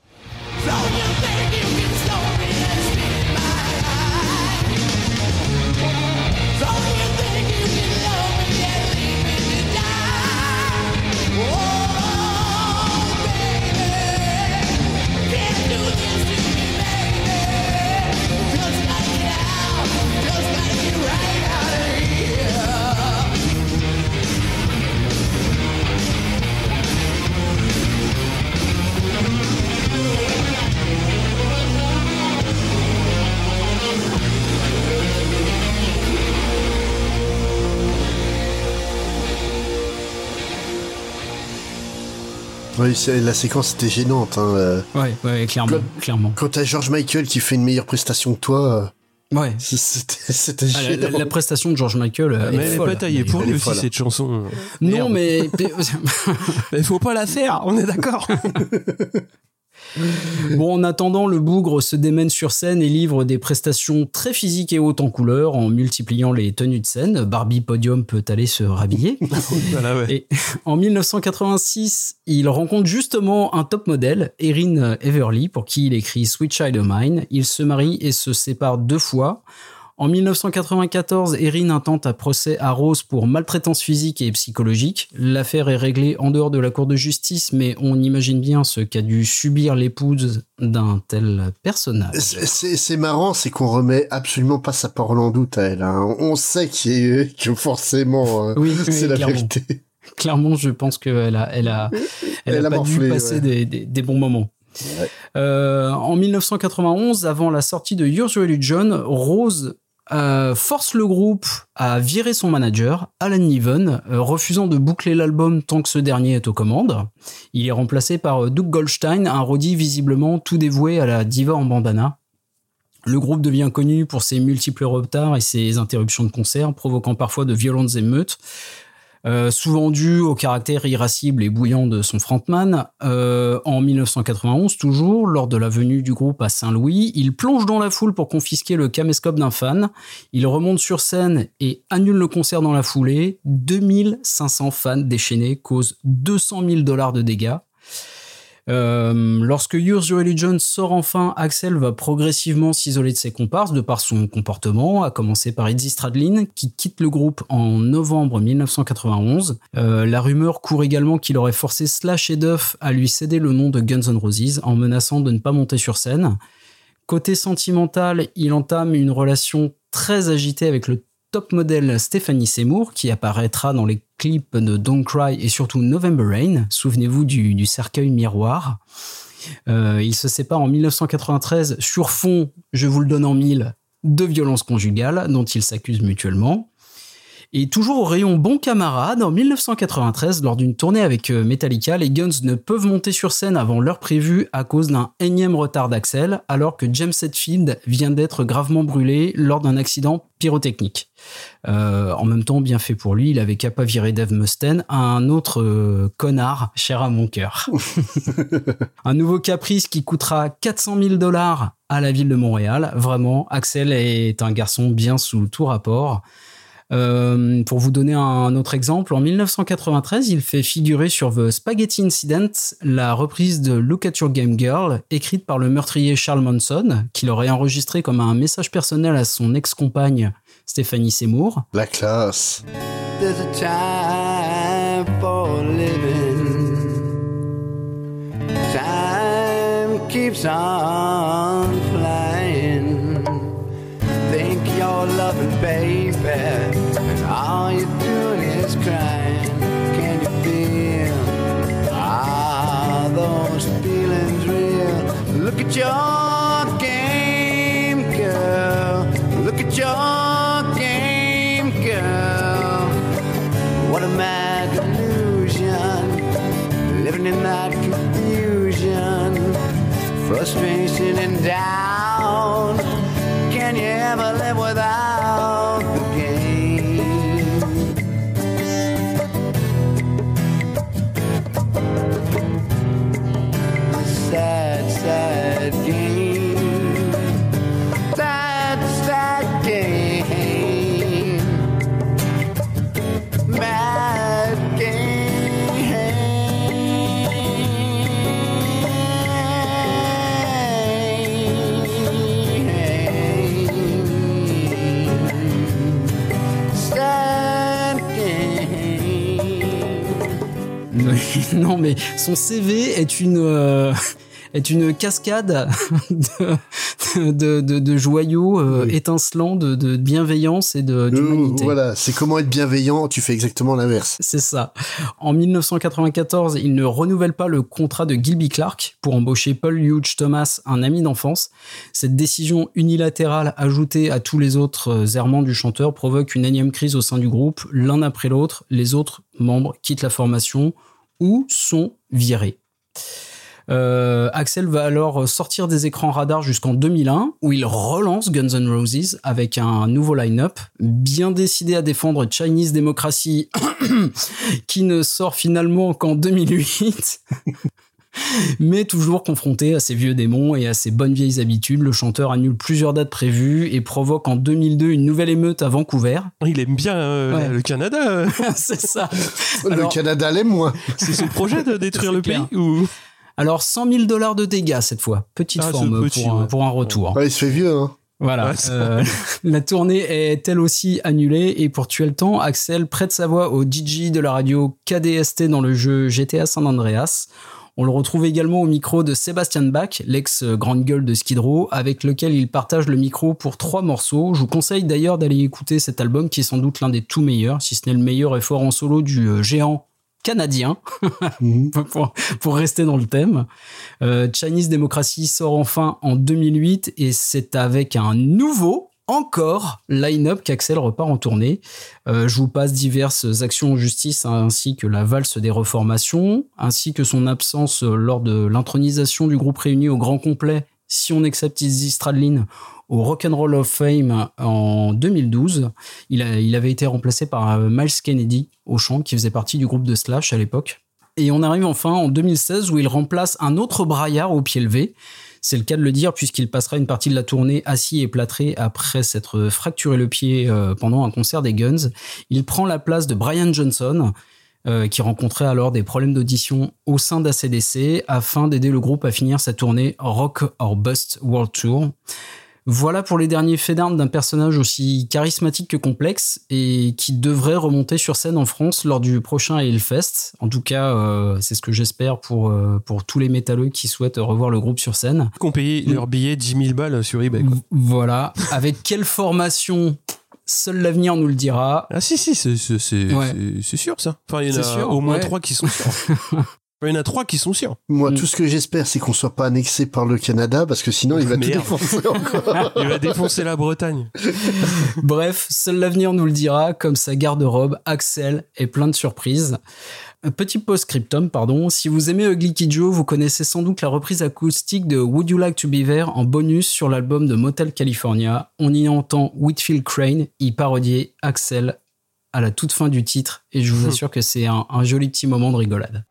S3: Oui, la séquence était gênante. Hein. euh.
S6: Ouais, ouais, clairement,
S3: Claude-
S6: clairement.
S3: Quand t'as George Michael qui fait une meilleure prestation que toi,
S6: Ouais.
S3: euh, c'était c'était
S6: Ah, la,
S3: gênant.
S6: la- la prestation de George Michael euh,
S4: Mais
S6: est
S4: elle est
S6: folle.
S4: pas taillée pour lui aussi, cette chanson.
S6: Non,
S4: Merde.
S6: mais
S4: Mais faut pas la faire, on est d'accord.
S6: Bon, en attendant, le bougre se démène sur scène et livre des prestations très physiques et hautes en couleur en multipliant les tenues de scène. Barbie Podium peut aller se rhabiller.
S4: Voilà, ouais.
S6: Et en 1986, il rencontre justement un top modèle, Erin Everly, pour qui il écrit Sweet Child of Mine. Il se marie et se sépare deux fois. En 1994, Erin intente un procès à Rose pour maltraitance physique et psychologique. L'affaire est réglée en dehors de la cour de justice, mais on imagine bien ce qu'a dû subir l'épouse d'un tel personnage.
S3: C'est- marrant, c'est qu'on remet absolument pas sa parole en doute à elle. hein. On sait qu'il y a- que forcément, euh,
S6: Oui,
S3: c'est
S6: oui,
S3: la
S6: clairement.
S3: vérité.
S6: Clairement, je pense qu'elle a, elle a, elle,
S3: Elle
S6: a
S3: a
S6: pas
S3: morflé,
S6: dû passer
S3: ouais.
S6: des, des- des bons moments.
S3: Ouais.
S6: Euh, en 1991, avant la sortie de Your Religion, Rose euh, force le groupe à virer son manager, Alan Niven, euh, refusant de boucler l'album tant que ce dernier est aux commandes. Il est remplacé par euh, Doug Goldstein, un roadie visiblement tout dévoué à la diva en bandana. Le groupe devient connu pour ses multiples retards et ses interruptions de concerts, provoquant parfois de violentes émeutes. Euh, souvent dû au caractère irascible et bouillant de son frontman. Euh, en 1991, toujours, lors de la venue du groupe à Saint-Louis, il plonge dans la foule pour confisquer le caméscope d'un fan. Il remonte sur scène et annule le concert dans la foulée. 2500 fans déchaînés causent 200 000 dollars de dégâts. Euh, lorsque Use Your Religion sort enfin, Axel va progressivement s'isoler de ses comparses de par son comportement, à commencer par Izzy Stradlin, qui quitte le groupe en novembre 1991. Euh, la rumeur court également qu'il aurait forcé Slash et Duff à lui céder le nom de Guns N' Roses en menaçant de ne pas monter sur scène. Côté sentimental, il entame une relation très agitée avec le top modèle Stephanie Seymour, qui apparaîtra dans les clips de Don't Cry et surtout November Rain. Souvenez-vous du, du cercueil miroir. Euh, ils se séparent en 1993 sur fond, je vous le donne en mille, de violences conjugales dont ils s'accusent mutuellement. Et toujours au rayon bon camarade, en 1993, lors d'une tournée avec euh, Metallica, les Guns ne peuvent monter sur scène avant l'heure prévue à cause d'un énième retard d'Axel, alors que James Hetfield vient d'être gravement brûlé lors d'un accident pyrotechnique. Euh, en même temps, bien fait pour lui, il avait qu'à pas virer Dave Mustaine, un autre euh, connard cher à mon cœur. un nouveau caprice qui coûtera 400 000 dollars à la ville de Montréal. Vraiment, Axel est un garçon bien sous tout rapport. Euh, pour vous donner un autre exemple, en 1993, il fait figurer sur The Spaghetti Incident la reprise de Look at Your Game Girl, écrite par le meurtrier Charles Manson, qu'il aurait enregistré comme un message personnel à son ex-compagne Stéphanie Seymour.
S3: La classe.
S8: There's a time for living. Time keeps on at your game, girl. Look at your game, girl. What a mad delusion, living in that confusion, frustration and doubt. Can you ever live without
S6: non, mais son CV est une euh, est une cascade de de, de, de joyaux euh,
S3: Oui.
S6: étincelants, de, de bienveillance et de
S3: Euh,
S6: d'humanité.
S3: voilà, c'est comment être bienveillant, tu fais exactement l'inverse.
S6: C'est ça. En 1994, il ne renouvelle pas le contrat de Gilby Clark pour embaucher Paul Hughes Thomas, un ami d'enfance. Cette décision unilatérale ajoutée à tous les autres errements du chanteur provoque une énième crise au sein du groupe. L'un après l'autre, les autres membres quittent la formation ou sont virés. Euh, Axel va alors sortir des écrans radars jusqu'en 2001, où il relance Guns N' Roses avec un nouveau line-up, bien décidé à défendre Chinese Democracy, qui ne sort finalement qu'en 2008. Mais toujours confronté à ses vieux démons et à ses bonnes vieilles habitudes, le chanteur annule plusieurs dates prévues et provoque en 2002 une nouvelle émeute à Vancouver.
S4: Il aime bien euh,
S6: Ouais.
S4: le Canada.
S6: c'est ça.
S3: Le Canada l'aime moins.
S4: C'est son projet de détruire le
S6: clair.
S4: pays ou
S6: Alors 100 000 dollars de dégâts cette fois. Petite
S4: Ah,
S6: forme
S4: petit,
S6: pour, un-
S4: ouais.
S6: pour un retour.
S3: Ouais, il se fait vieux, hein.
S6: Voilà.
S4: Ouais,
S6: Euh, la tournée est elle aussi annulée et pour tuer le temps, Axel prête sa voix au DJ de la radio KDST dans le jeu GTA San Andreas. On le retrouve également au micro de Sébastien Bach, l'ex-grande gueule de Skid Row, avec lequel il partage le micro pour trois morceaux. Je vous conseille d'ailleurs d'aller écouter cet album qui est sans doute l'un des tout meilleurs, si ce n'est le meilleur effort en solo du euh, géant canadien,
S3: Mhm.
S6: pour, pour rester dans le thème. Euh, Chinese Democracy sort enfin en 2008 et c'est avec un nouveau, encore, line-up qu'Axel repart en tournée. Euh, je vous passe diverses actions en justice hein, ainsi que la valse des reformations, ainsi que son absence euh, lors de l'intronisation du groupe réuni au grand complet, si on accepte Izzy Stradlin, au Rock'n'Roll of Fame en 2012. Il, il avait été remplacé par euh, Miles Kennedy au chant, qui faisait partie du groupe de Slash à l'époque. Et on arrive enfin en 2016 où il remplace un autre braillard au pied levé. C'est le cas de le dire puisqu'il passera une partie de la tournée assis et plâtré après s'être fracturé le pied euh, pendant un concert des Guns. Il prend la place de Brian Johnson, euh, qui rencontrait alors des problèmes d'audition au sein d'ACDC afin d'aider le groupe à finir sa tournée Rock or Bust World Tour. Voilà pour les derniers faits d'armes d'un personnage aussi charismatique que complexe et qui devrait remonter sur scène en France lors du prochain Hellfest. En tout cas, euh, c'est ce que j'espère pour, euh, pour tous les métalleux qui souhaitent revoir le groupe sur scène.
S4: qu'on payait leur billet 10 000 balles sur eBay. quoi.
S6: Voilà. Avec quelle formation Seul l'avenir nous le dira.
S4: Ah si si c'est
S6: Ouais.
S4: sûr ça. Enfin il y en a
S6: sûr,
S4: au moins
S6: ouais.
S4: trois qui sont sûrs. Il y en a trois qui sont sûrs.
S3: Moi,
S6: Mm.
S3: tout ce que j'espère, c'est qu'on soit pas annexé par le Canada, parce que sinon, il va tout
S4: Merde.
S3: défoncer encore.
S4: Il va défoncer la Bretagne.
S6: Bref, seul l'avenir nous le dira, comme sa garde-robe, Axel est plein de surprises. Un petit post-scriptum, pardon. Si vous aimez Ugly Kid Joe, vous connaissez sans doute la reprise acoustique de Would You Like to Be There en bonus sur l'album de Motel California. On y entend Whitfield Crane y parodier Axel à la toute fin du titre et je vous assure que c'est un, un joli petit moment de rigolade.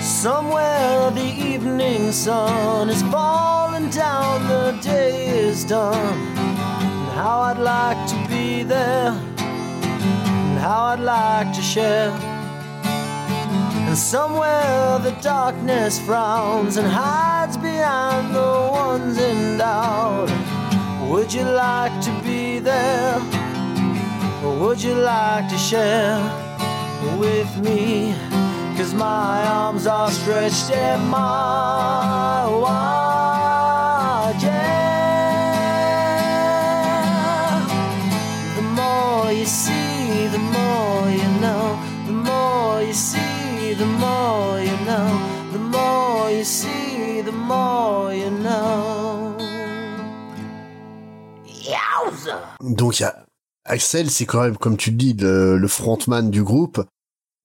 S9: Somewhere the evening sun is falling down, the day is done. And how I'd like to be there, and how I'd like to share. And somewhere the darkness frowns and hides behind the ones in doubt. Would you like to be there, would you like to share with me? Cause my arms are stretched and my wide, yeah. The more you see, the more you know. The more you see, the more you know. The more you see, the more you know. Yowza!
S3: Donc, il y a Axel, c'est quand même, comme tu le dis, le, le frontman du groupe,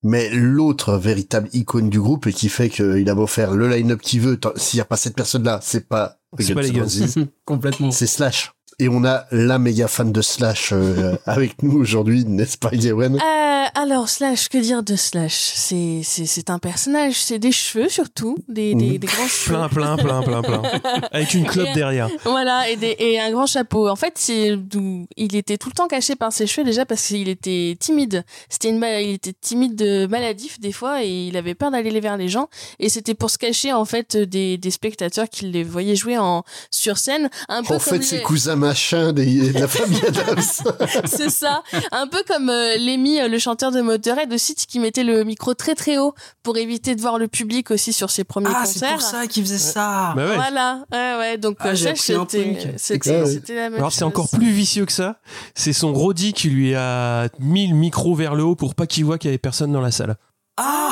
S3: mais l'autre véritable icône du groupe et qui fait qu'il a beau faire le line-up qu'il veut, s'il n'y a pas cette personne-là, c'est pas,
S4: C'est pas les.
S6: Complètement.
S3: c'est Slash. Et on a la méga fan de Slash euh, avec nous aujourd'hui, n'est-ce pas, Yewen?
S5: Euh, alors, Slash, que dire de Slash? C'est c'est c'est un personnage, c'est des cheveux surtout, des, des, des grands cheveux.
S4: Plein plein plein plein plein. Avec une clope
S5: Et-
S4: derrière.
S5: Voilà, et, des, et un grand chapeau. En fait, c'est d'où- il était tout le temps caché par ses cheveux déjà parce qu'il était timide. C'était une il était timide de maladif des fois et il avait peur d'aller vers les gens et c'était pour se cacher en fait des, des spectateurs qui les voyaient jouer en sur scène un peu
S3: En
S5: comme
S3: fait, c'est
S5: les-
S3: cousin machin des, de la famille Adams.
S5: c'est ça, un peu comme euh, Lemmy, euh, le chanteur de Motorhead aussi, qui mettait le micro très très haut pour éviter de voir le public aussi sur ses premiers
S6: Ah, c'est
S5: concerts.
S6: pour ça qu'il faisait ça.
S4: Bah ouais.
S5: Voilà, ouais, ouais. Donc,
S6: Ah,
S5: euh, c'était,
S6: truc.
S5: c'était,
S3: Excellent.
S5: c'était la même
S4: Alors c'est encore plus vicieux que ça. C'est son Roddy qui lui a mis le micro vers le haut pour pas qu'il voit qu'il y avait personne dans la salle.
S6: Ah,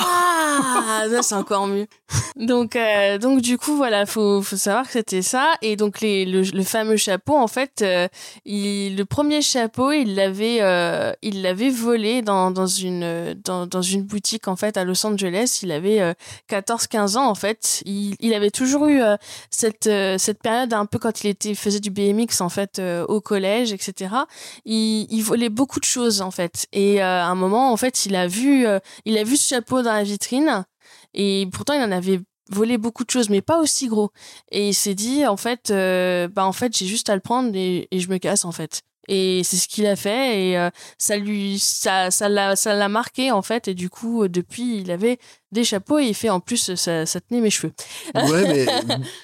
S5: Ah, c'est encore mieux. Donc, euh, donc du coup, voilà, faut, faut savoir que c'était ça. Et donc les, le, le fameux chapeau, en fait, euh, il, le premier chapeau, il l'avait, euh, il l'avait volé dans, dans une, dans, dans une boutique en fait à Los Angeles. Il avait 14-15 ans en fait. Il, il avait toujours eu cette, cette période un peu quand il était, faisait du BMX en fait au collège, etc. Il, il volait beaucoup de choses en fait. Et à un moment, en fait, il a vu, il a vu ce chapeau dans la vitrine. Et pourtant, il en avait volé beaucoup de choses, mais pas aussi gros. Et il s'est dit, en fait, euh, bah en fait, j'ai juste à le prendre et, et, je me casse en fait. Et c'est ce qu'il a fait et euh, ça lui, ça, ça l'a, ça l'a marqué en fait. Et du coup, depuis, il avait des chapeaux et il fait en plus, ça, ça tenait mes cheveux.
S3: Ouais, mais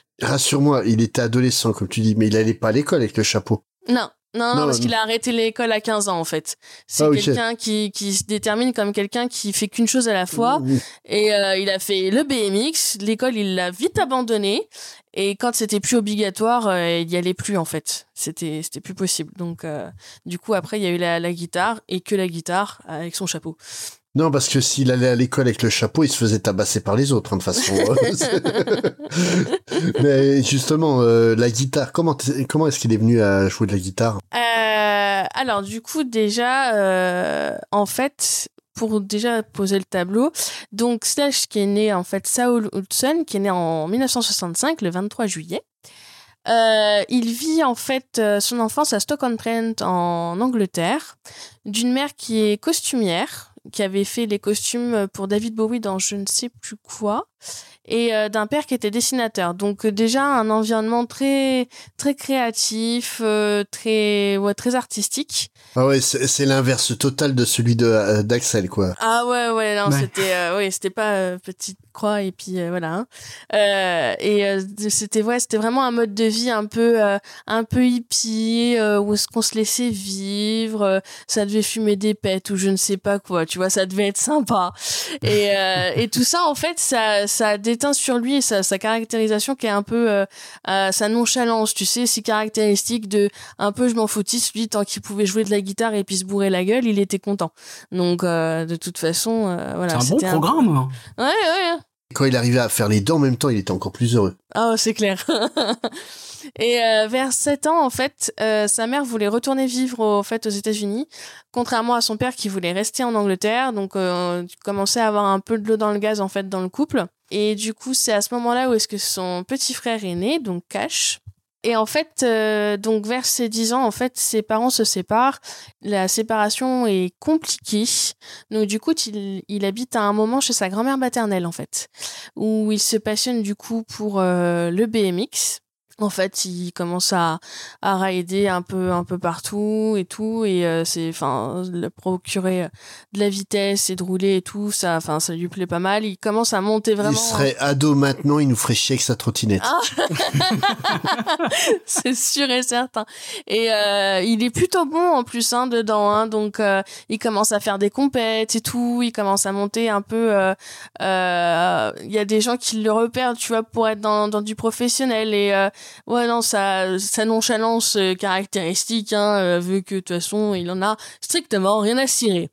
S3: rassure-moi, il était adolescent comme tu dis, mais il allait pas à l'école avec le chapeau.
S5: Non, non, non, parce qu'il a arrêté l'école à 15 ans, en fait. C'est
S3: Ah,
S5: quelqu'un qui, qui se détermine comme quelqu'un qui fait qu'une chose à la fois.
S3: Mmh.
S5: Et euh, il a fait le BMX. L'école, il l'a vite abandonné. Et quand c'était plus obligatoire, euh, il y allait plus, en fait. C'était, c'était plus possible. Donc, euh, du coup, après, il y a eu la, la guitare et que la guitare avec son chapeau.
S3: Non, parce que s'il allait à l'école avec le chapeau, il se faisait tabasser par les autres, hein, de façon. Mais justement, euh, la guitare, comment, comment est-ce qu'il est venu à jouer de la guitare?
S5: Euh, alors du coup déjà, euh, en fait, pour déjà poser le tableau, donc Slash qui est né en fait Saul Hudson, qui est né en 1965, le 23 juillet. Euh, il vit en fait euh, son enfance à Stoke-on-Trent en Angleterre, d'une mère qui est costumière, qui avait fait les costumes pour David Bowie dans je ne sais plus quoi, et euh, d'un père qui était dessinateur. Donc euh, déjà un environnement très très créatif, euh, très ouais, très artistique.
S3: Ah ouais, c'est c'est l'inverse total de celui de euh, d'Axel, quoi.
S5: Ah ouais ouais non
S6: Ouais.
S5: c'était euh, oui c'était pas euh, petite croix et puis euh, voilà hein. Euh, et euh, c'était ouais c'était vraiment un mode de vie un peu euh, un peu hippie euh, où est-ce qu'on se laissait vivre euh, ça devait fumer des pets ou je ne sais pas quoi tu vois ça devait être sympa et euh, et tout ça en fait ça ça a déteint sur lui sa, sa caractérisation qui est un peu sa nonchalance tu sais si caractéristique de un peu je m'en foutisse lui tant qu'il pouvait jouer de la guitare et puis se bourrer la gueule il était content donc euh, de toute façon euh, voilà
S6: c'est un bon programme. hein.
S5: ouais ouais
S3: Quand il arrivait à faire les deux en même temps, il était encore plus heureux.
S5: ah c'est clair. Et euh, vers 7 ans en fait euh, sa mère voulait retourner vivre au, aux États-Unis contrairement à son père qui voulait rester en Angleterre. Donc euh, tu commençais à avoir un peu de l'eau dans le gaz en fait dans le couple. Et du coup c'est à ce moment-là où est-ce que son petit frère est né donc Cash et en fait, euh, donc vers ses 10 ans, en fait, ses parents se séparent. La séparation est compliquée. Donc du coup, il, il habite à un moment chez sa grand-mère maternelle, en fait, où il se passionne du coup pour euh, le BMX. En fait, il commence à, à rider un peu, un peu partout et tout, et euh, c'est, enfin, le procurer de la vitesse et de rouler et tout, ça, enfin, ça lui plaît pas mal. Il commence à monter vraiment.
S3: Il serait ado maintenant, il nous ferait chier avec sa trottinette.
S5: Ah c'est sûr et certain. Et euh, il est plutôt bon en plus hein, dedans. Hein, donc euh, il commence à faire des compètes et tout. Il commence à monter un peu. euh, euh, Il y a des gens qui le repèrent, tu vois, pour être dans, dans du professionnel. Et euh, ouais, non, sa, sa nonchalance euh, caractéristique, hein, vu que de toute façon, il en a strictement rien à cirer.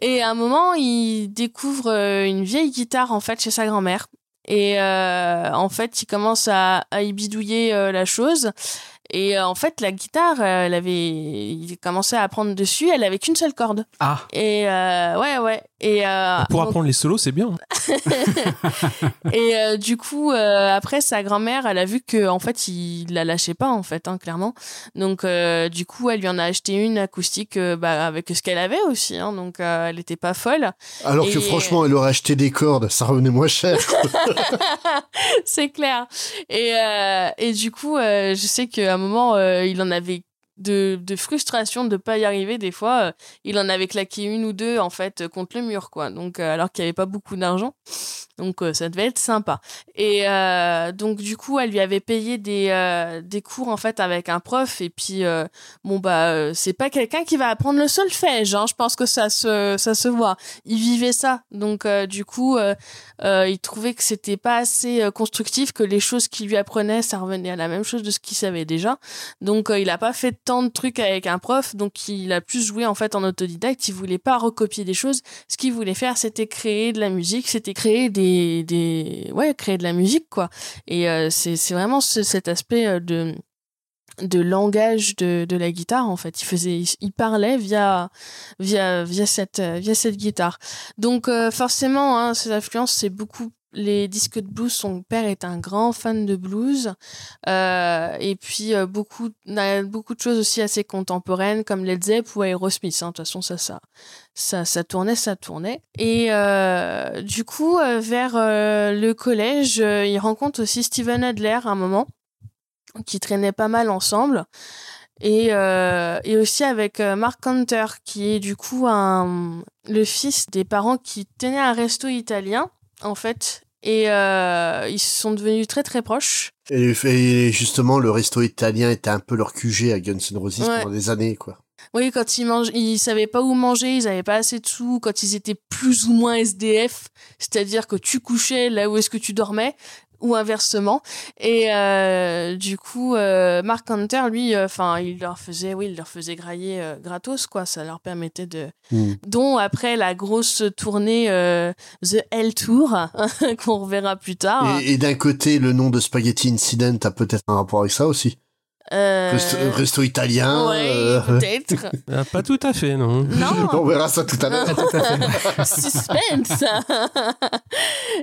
S5: Et à un moment, il découvre euh, une vieille guitare en fait chez sa grand-mère. Et euh, en fait, il commence à, à y bidouiller euh, la chose. Et euh, en fait, la guitare, elle avait, il commençait à apprendre dessus. Elle avait qu'une seule corde.
S6: Ah,
S5: Et ouais, ouais. Et euh,
S4: Pour
S5: donc-
S4: apprendre les solos, c'est bien.
S5: et euh, du coup, euh, après, sa grand-mère, elle a vu que en fait, il la lâchait pas, en fait, hein, clairement. Donc, euh, du coup, elle lui en a acheté une acoustique euh, bah, avec ce qu'elle avait aussi. Hein, donc, euh, elle était pas folle.
S3: Alors que franchement, elle aurait acheté des cordes, ça revenait moins cher.
S5: c'est clair. Et, euh, et du coup, euh, je sais qu'à un moment, euh, il en avait de, de frustration de pas y arriver. Des fois, euh, il en avait claqué une ou deux, en fait, contre le mur, quoi. Donc, euh, alors qu'il n'y avait pas beaucoup d'argent. Donc ça devait être sympa. Et donc du coup, elle lui avait payé des des cours en fait avec un prof. Et puis bon bah c'est pas quelqu'un qui va apprendre le solfège. Hein. Je pense que ça se ça se voit. Il vivait ça. Donc du coup, il trouvait que c'était pas assez constructif, que les choses qu'il lui apprenait, ça revenait à la même chose de ce qu'il savait déjà. Donc il a pas fait tant de trucs avec un prof. Donc il a plus joué en fait en autodidacte. Il voulait pas recopier des choses. Ce qu'il voulait faire, c'était créer de la musique, c'était créer des, des, ouais, créer de la musique, quoi. Et euh, c'est, vraiment cet aspect euh, de, de langage de, de la guitare en fait il faisait il, parlait via via via cette via cette guitare donc euh, forcément hein, ses influences c'est beaucoup les disques de blues, son père est un grand fan de blues. Euh, et puis euh, beaucoup, beaucoup de choses aussi assez contemporaines comme Led Zepp ou Aerosmith. Hein. De toute façon, ça, ça, ça, ça tournait, ça tournait. Et euh, du coup, vers le collège, il rencontre aussi Steven Adler à un moment, qui traînait pas mal ensemble. Et, et aussi avec Mark Hunter, qui est du coup un, le fils des parents qui tenaient un resto italien en fait. Et euh, ils sont devenus très très proches.
S3: Et, justement, le resto italien était un peu leur QG à Guns N' Roses pendant des années, quoi.
S5: Oui, quand ils mangent, ils savaient pas où manger, ils avaient pas assez de sous. Quand ils étaient plus ou moins SDF, c'est-à-dire que tu couchais là où est-ce que tu dormais, ou inversement. Et euh, du coup, euh, Mark Hunter, lui, euh, enfin, il leur faisait, oui, il leur faisait grailler gratos, quoi. Ça leur permettait de, hmm. dont après la grosse tournée The Hell Tour qu'on reverra plus tard.
S3: Et, et d'un côté, le nom de Spaghetti Incident a peut-être un rapport avec ça aussi. Euh... Resto, italien.
S5: Oui, euh... peut-être.
S4: Ah, pas tout à fait, non.
S5: Non.
S3: On verra ça tout à l'heure.
S5: Suspense.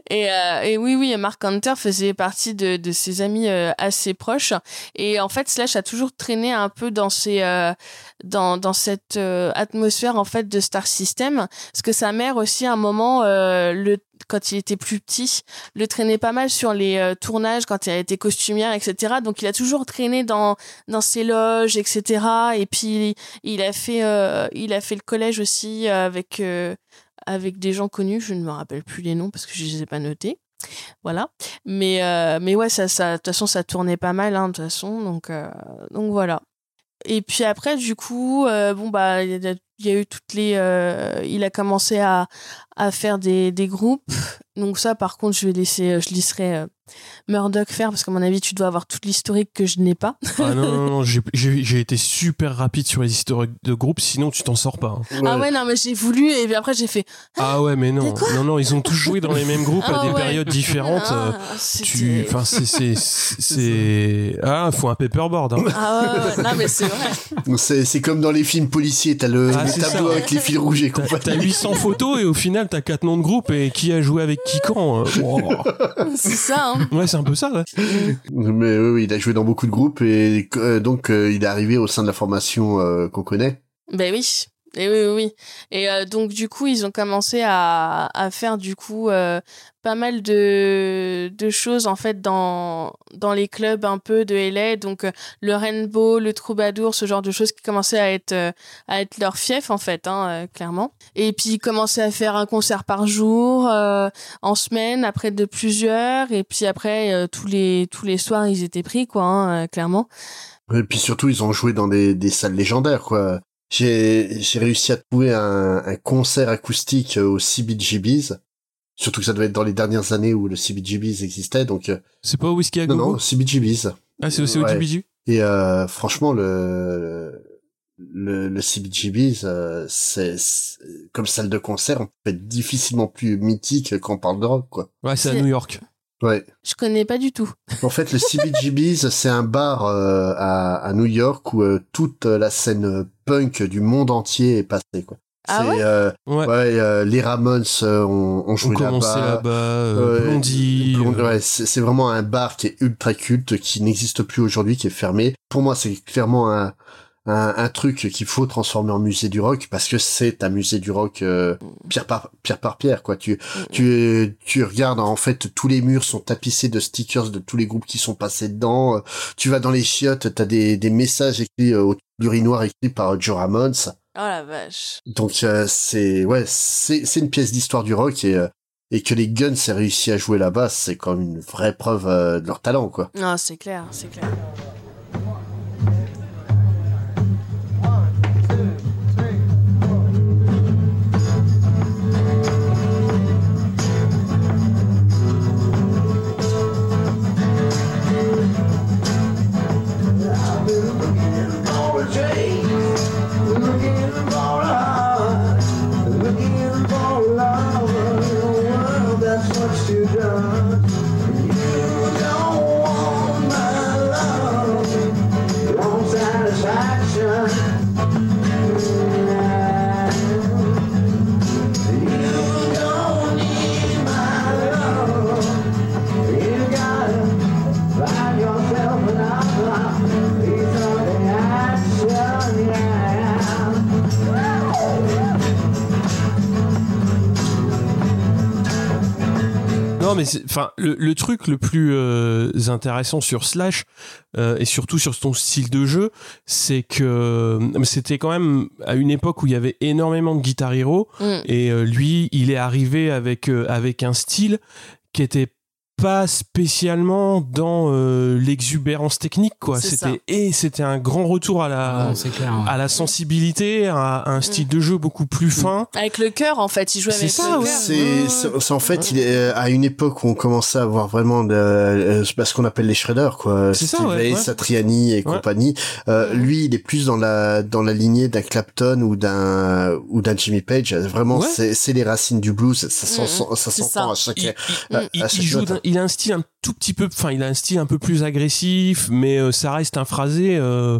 S5: et, euh, et, oui, oui, Mark Hunter faisait partie de, de ses amis euh, assez proches. Et en fait, Slash a toujours traîné un peu dans ses, euh, dans, dans cette atmosphère en fait de Star System, parce que sa mère aussi à un moment le quand il était plus petit, le traînait pas mal sur les euh, tournages quand il a été costumière, etc. Donc il a toujours traîné dans dans ses loges, etc. Et puis il a fait euh, il a fait le collège aussi avec euh, avec des gens connus. Je ne me rappelle plus les noms parce que je les ai pas notés. Voilà. Mais mais ouais, ça ça de toute façon ça tournait pas mal hein, de toute façon. Donc donc voilà. Et puis après, du coup, bon bah, il y, a eu toutes les. il a commencé à, à faire des, des groupes. Donc ça, par contre, je vais laisser, je laisserai Murdoch faire parce qu'à mon avis tu dois avoir toute l'historique que je n'ai pas.
S4: ah non non, non j'ai été super rapide sur les historiques de groupe sinon tu t'en sors pas.
S5: Hein. Ah ouais non mais j'ai voulu et puis après j'ai fait.
S4: Ah ouais mais non non non ils ont tous joué dans les mêmes groupes à ah des périodes différentes. Ah,
S5: tu
S4: enfin c'est c'est ah faut un paperboard. Hein.
S5: Ah ouais, non mais c'est vrai.
S3: C'est comme dans les films policiers t'as le, ah, tableau avec les fils rouges et
S4: T'as 800 photos et au final t'as quatre noms de groupe et qui a joué avec qui quand.
S5: Hein. C'est ça. Hein.
S4: Ouais, c'est un peu ça, ouais.
S3: Mais oui, il a joué dans beaucoup de groupes et euh, donc euh, il est arrivé au sein de la formation euh, qu'on connaît.
S5: Ben oui. Et oui, oui, Et euh, donc, du coup, ils ont commencé à, à faire, du coup, euh, pas mal de, de choses, en fait, dans, dans les clubs un peu de LA. Donc, euh, le Rainbow, le Troubadour, ce genre de choses qui commençaient à être, à être leur fief, en fait, hein, clairement. Et puis, ils commençaient à faire un concert par jour, en semaine, après de plusieurs. Et puis après, tous, les, tous les soirs, ils étaient pris, quoi, hein, clairement.
S3: Et puis surtout, ils ont joué dans des, des salles légendaires, quoi. J'ai, j'ai réussi à trouver un, un concert acoustique au CBGB's. Surtout que ça devait être dans les dernières années où le CBGB's existait, donc. Euh,
S4: c'est pas au Whisky à
S3: Non, non, CBGB's.
S4: Ah, c'est aussi au CBGB?
S3: Et euh, franchement, le, le, le CBGB's, euh, c'est, comme salle de concert, on peut être difficilement plus mythique quand on parle de rock, quoi.
S4: Ouais, c'est à New York.
S3: Ouais.
S5: Je connais pas du tout.
S3: En fait, le CBGB's, c'est un bar euh, à, à, New York où euh, toute la scène punk du monde entier est passée. Quoi.
S5: Ah ouais,
S3: euh, ouais. les Ramones ont, ont joué
S4: là-bas. là-bas. Blondie.
S3: ouais, c'est vraiment un bar qui est ultra culte, qui n'existe plus aujourd'hui, qui est fermé. Pour moi, c'est clairement un, un, un truc qu'il faut transformer en musée du rock parce que c'est un musée du rock euh, pierre par pierre par pierre quoi. Tu tu tu regardes en fait tous les murs sont tapissés de stickers de tous les groupes qui sont passés dedans. Tu vas dans les chiottes, t'as des des messages écrits euh, au urinoir écrits par Joe Ramones.
S5: Oh la vache.
S3: Donc euh, c'est ouais c'est c'est une pièce d'histoire du rock et et que les Guns aient réussi à jouer la basse, c'est même une vraie preuve euh, de leur talent, quoi.
S5: Non, c'est clair, c'est clair.
S4: Mais enfin, le, le truc le plus euh, intéressant sur Slash euh, et surtout sur son style de jeu, c'est que euh, c'était quand même à une époque où il y avait énormément de Guitar Hero
S5: Mm.
S4: et euh, lui, il est arrivé avec euh, avec un style qui était pas spécialement dans euh, l'exubérance technique quoi
S5: ça.
S4: c'était et c'était un grand retour à la
S6: clair. ouais.
S4: à la sensibilité à, à un style de jeu beaucoup plus fin
S5: Avec le cœur, en fait, il jouait avec
S4: ça,
S5: le
S4: ouais.
S5: cœur.
S3: C'est, c'est- c'est en fait, il est euh, à une époque où on commençait à avoir vraiment de, euh, ce qu'on appelle les shredders, quoi.
S4: C'est ça, ouais.
S3: Satriani et
S4: Ouais.
S3: compagnie. Euh, lui, il est plus dans la dans la lignée d'un Clapton ou d'un ou d'un Jimmy Page. Vraiment,
S4: Ouais.
S3: c'est, c'est les racines du blues. Ça, s'en-
S5: Mhm.
S3: ça s'entend
S5: ça.
S3: à chaque
S4: il,
S3: à-
S4: il-
S3: à
S4: il
S3: chaque
S4: joue d'un- il a un style un tout petit peu enfin il a un style un peu plus agressif mais euh, ça reste un phrasé euh,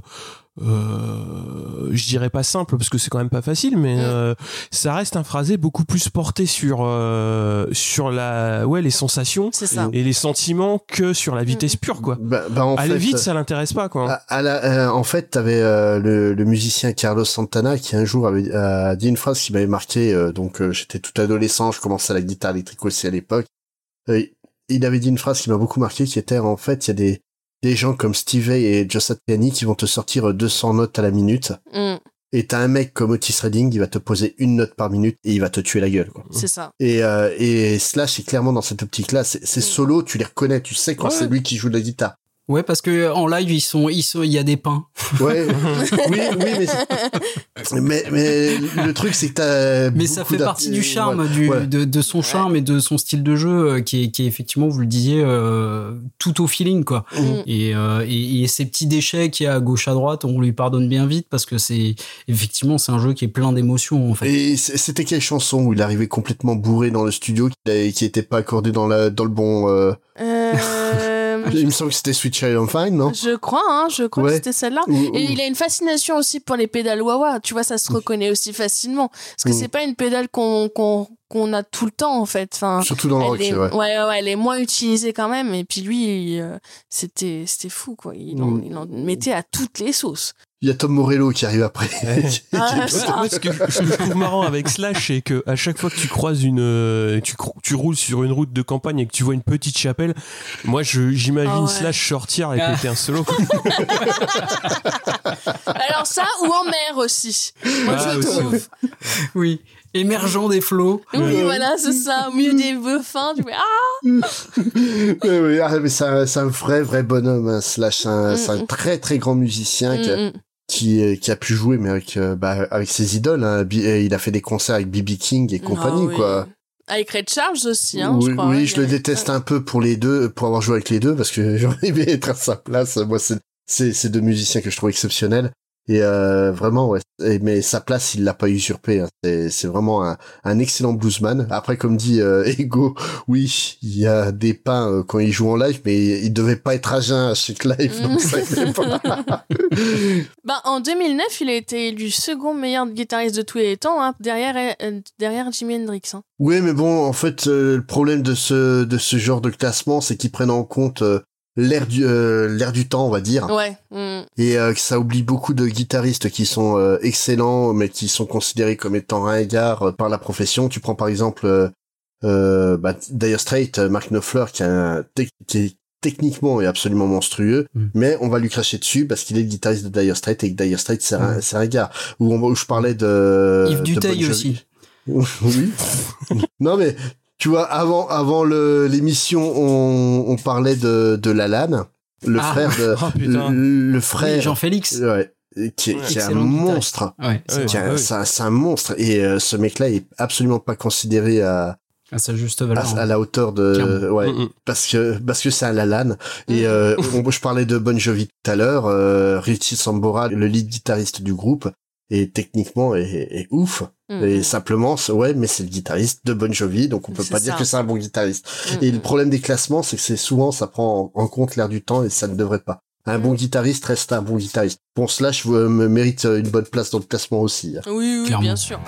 S4: euh, je dirais pas simple parce que c'est quand même pas facile mais
S5: Mm.
S4: euh, ça reste un phrasé beaucoup plus porté sur euh, sur la ouais les sensations et les sentiments que sur la vitesse pure quoi
S3: Bah, bah, en
S4: aller
S3: fait,
S4: vite ça l'intéresse pas quoi
S3: À, à la, euh, en fait, t'avais euh, le, le musicien Carlos Santana qui un jour avait euh, dit une phrase qui m'avait marqué. euh, donc, euh, j'étais tout adolescent, je commençais la guitare électrique aussi à l'époque. Euh, il avait dit une phrase qui m'a beaucoup marqué, qui était en fait, il y a des des gens comme Steve Vai et Joe Satriani qui vont te sortir 200 notes à la minute.
S5: Mm,
S3: Et t'as un mec comme Otis Redding, il va te poser une note par minute et il va te tuer la gueule.
S5: C'est ça.
S3: Et, euh, et Slash est clairement dans cette optique-là. Ces ces solos, tu les reconnais, tu sais quand
S4: Ouais.
S3: c'est lui qui joue de la guitare.
S6: Ouais, parce que en live, ils sont, ils sont, il y a des pains.
S3: Ouais, oui, oui, mais, mais, mais le truc, c'est que t'as.
S6: Mais ça fait partie du charme, du,
S3: ouais.
S6: de, de son charme et de son style de jeu euh, qui est, qui est effectivement, vous le disiez, euh, tout au feeling, quoi.
S5: Mm.
S6: Et, euh, et, et ces petits déchets qu'il y a à gauche à droite, on lui pardonne bien vite parce que c'est effectivement c'est un jeu qui est plein d'émotions en fait.
S3: Et c'était quelle chanson où il arrivait complètement bourré dans le studio, qui, qui était pas accordé dans, la, dans le bon. euh, Il me semble que c'était Sweet Child of Mine, non?
S5: Je crois, hein, je crois
S3: Ouais.
S5: que c'était celle-là. Et il a une fascination aussi pour les pédales wah Tu vois, ça se reconnaît aussi facilement. Parce que
S3: Mm.
S5: c'est pas une pédale qu'on qu'on qu'on a tout le temps, en fait. Enfin,
S3: Surtout dans le rock,
S5: est,
S3: ouais.
S5: ouais, ouais, elle est moins utilisée quand même. Et puis lui, euh, c'était c'était fou, quoi. Il en,
S3: Mm.
S5: il en mettait à toutes les sauces.
S3: Il y a Tom Morello qui arrive après.
S5: Ah,
S4: ce, que je, ce que je trouve marrant avec Slash, c'est que à chaque fois que tu croises une, euh, tu, roules sur une route de campagne et que tu vois une petite chapelle, moi, j'imagine
S5: Ah ouais.
S4: Slash sortir et
S6: Ah.
S4: péter un solo.
S5: Alors ça, ou en mer aussi. Moi,
S4: Ah,
S5: je
S4: aussi,
S5: trouve.
S6: Oui, émergeant des flots.
S5: Oui, voilà, c'est ça. Au milieu des bœufs fins, tu fais Ah
S3: ouais, ah, mais c'est un, c'est un vrai, vrai bonhomme, hein, Slash. C'est un,
S5: Mm,
S3: c'est un
S5: mm.
S3: très, très grand musicien qui, a,
S5: Mm, mm.
S3: Qui, qui a pu jouer, mais avec, euh, bah, avec ses idoles. Hein. Euh, Il a fait des concerts avec B.B. King et compagnie,
S5: Ah oui.
S3: quoi.
S5: Avec Red Charles aussi, hein,
S3: oui,
S5: je crois.
S3: oui, je le déteste un peu pour les deux, pour avoir joué avec les deux, parce que j'aurais aimé être à sa place. Moi, c'est, c'est, c'est deux musiciens que je trouve exceptionnels. Et euh, vraiment, ouais. Et- mais sa place, il l'a pas usurpée. hein. C'est, vraiment un, un excellent bluesman. Après, comme dit euh, Ego, oui, il y a des pains euh, quand il joue en live, mais il devait pas être à jeun à chaque live, donc ça aidait pas.
S5: Bah, en 2009, il a été élu second meilleur guitariste de tous les temps, hein, derrière, euh, derrière Jimi Hendrix. hein.
S3: Oui, mais bon, en fait, euh, le problème de ce de ce genre de classement, c'est qu'ils prennent en compte euh, l'air du euh, l'air du temps, on va dire,
S5: Ouais. mm.
S3: et euh, que ça oublie beaucoup de guitaristes qui sont euh, excellents, mais qui sont considérés comme étant ringards euh, par la profession. Tu prends par exemple euh, euh, bah, Dire Straits, euh, Mark Knopfler, qui, a un qui est techniquement est absolument monstrueux,
S6: Mm.
S3: mais on va lui cracher dessus parce qu'il est le guitariste de Dire Straits et que Dire Straits c'est un, c'est un ringard. Où, on- où je parlais de
S6: Yves Duteil aussi.
S3: oui. non mais Tu vois, avant, avant le- l'émission, on, on parlait de, de Lalanne, le
S6: Ah.
S3: frère de,
S4: Oh, putain.
S3: le, le frère,
S6: Oui, Jean-Félix.
S3: ouais, qui, est-
S4: Ouais.
S3: qui est un monstre.
S6: Ouais,
S4: Ouais.
S3: C'est un, c'est un monstre et euh, ce mec-là est absolument pas considéré à,
S6: à sa juste valeur.
S3: à la hauteur de
S6: Clairement.
S3: ouais
S4: Mm, mm.
S3: parce que parce que c'est un Lalanne et euh, on- je parlais de Bon Jovi tout à l'heure euh, Richie Sambora le lead guitariste du groupe et techniquement est, est ouf
S5: Mm.
S3: et simplement ouais mais c'est le guitariste de Bon Jovi donc on peut pas dire que c'est un bon guitariste
S5: Mm.
S3: et le problème des classements c'est que c'est souvent ça prend en compte l'air du temps et ça ne devrait pas un bon guitariste reste un bon guitariste bon Slash euh, me mérite une bonne place dans le classement aussi hein.
S5: Oui, oui,
S6: Clairement.
S5: bien sûr.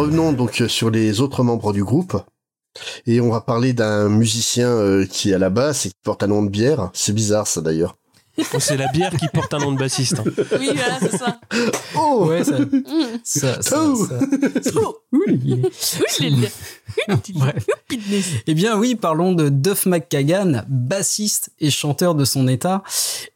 S3: Revenons donc sur les autres membres du groupe. Et on va parler d'un musicien euh, qui est à la basse et qui porte un nom de bière. C'est bizarre ça d'ailleurs.
S4: Oh, c'est la bière qui porte un nom de bassiste. hein.
S5: Oui, voilà, c'est ça.
S3: Oh
S6: Ouais, ça,
S5: Mm.
S6: ça, ça,
S3: Oh.
S6: ça-
S5: Oh,
S6: Oui. Bref. Eh bien oui, parlons de Duff McKagan, bassiste et chanteur de son état.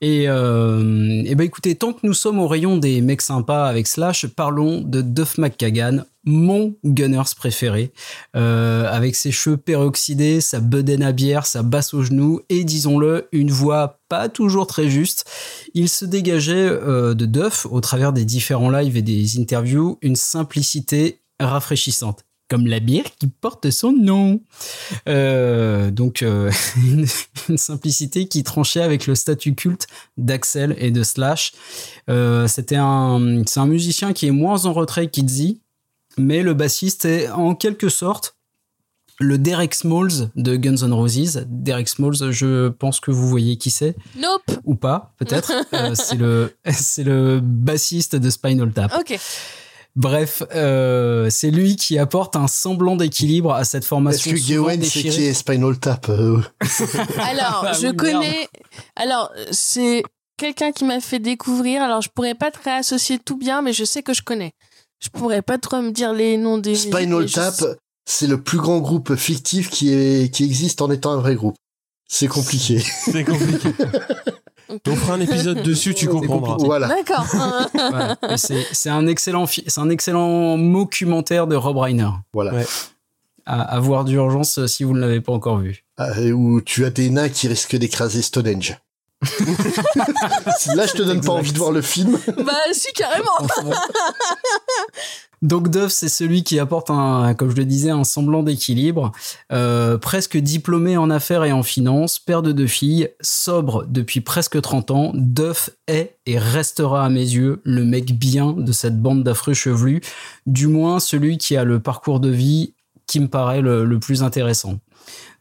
S6: Et, euh, eh ben écoutez, tant que nous sommes au rayon des mecs sympas avec Slash, parlons de Duff McKagan, mon Gunners préféré, euh, avec ses cheveux peroxydés, sa bedaine à bière, sa basse au genou et disons-le, une voix pas toujours très juste. Il se dégageait euh, de Duff au travers des différents lives et des interviews une simplicité rafraîchissante comme la bière qui porte son nom. Euh, donc euh, une, une simplicité qui tranchait avec le statut culte d'Axel et de Slash. Euh, C'était un, c'est un musicien qui est moins en retrait qu'Itzy, mais le bassiste est en quelque sorte le Derek Smalls de Guns N' Roses. Derek Smalls, je pense que vous voyez qui c'est
S5: Nope.
S6: ou pas, peut-être. C'est le c'est le bassiste de Spinal Tap.
S5: Ok.
S6: Bref, euh, c'est lui qui apporte un semblant d'équilibre à cette
S3: Est-ce
S6: formation
S3: que
S6: souvent
S3: Gawain c'est qui est Spinal Tap euh,
S5: Alors,
S6: Ah
S5: je
S6: oui, merde.
S5: connais. Alors, c'est quelqu'un qui m'a fait découvrir. Alors, je pourrais pas te réassocier tout bien, mais je sais que je connais. Je pourrais pas trop me dire les noms des.
S3: Spinal
S5: je
S3: Tap, c'est le plus grand groupe fictif qui, est, qui existe en étant un vrai groupe. C'est compliqué.
S4: C'est compliqué. On fera un épisode dessus, tu comprendras.
S3: Voilà.
S5: D'accord.
S6: Voilà. C'est un excellent c'est un excellent documentaire de Rob Reiner.
S3: Voilà.
S4: Ouais.
S6: À, à voir d'urgence euh, si vous ne l'avez pas encore vu.
S3: Ah, où tu as des nains qui risquent d'écraser Stonehenge. Là, je te donne pas envie de voir le film.
S5: bah, si, carrément.
S6: Donc Duff, c'est celui qui apporte un, comme je le disais, un semblant d'équilibre. Euh, presque diplômé en affaires et en finance, père de deux filles, sobre depuis presque 30 ans, Duff est et restera à mes yeux le mec bien de cette bande d'affreux chevelus, du moins celui qui a le parcours de vie qui me paraît le, plus intéressant.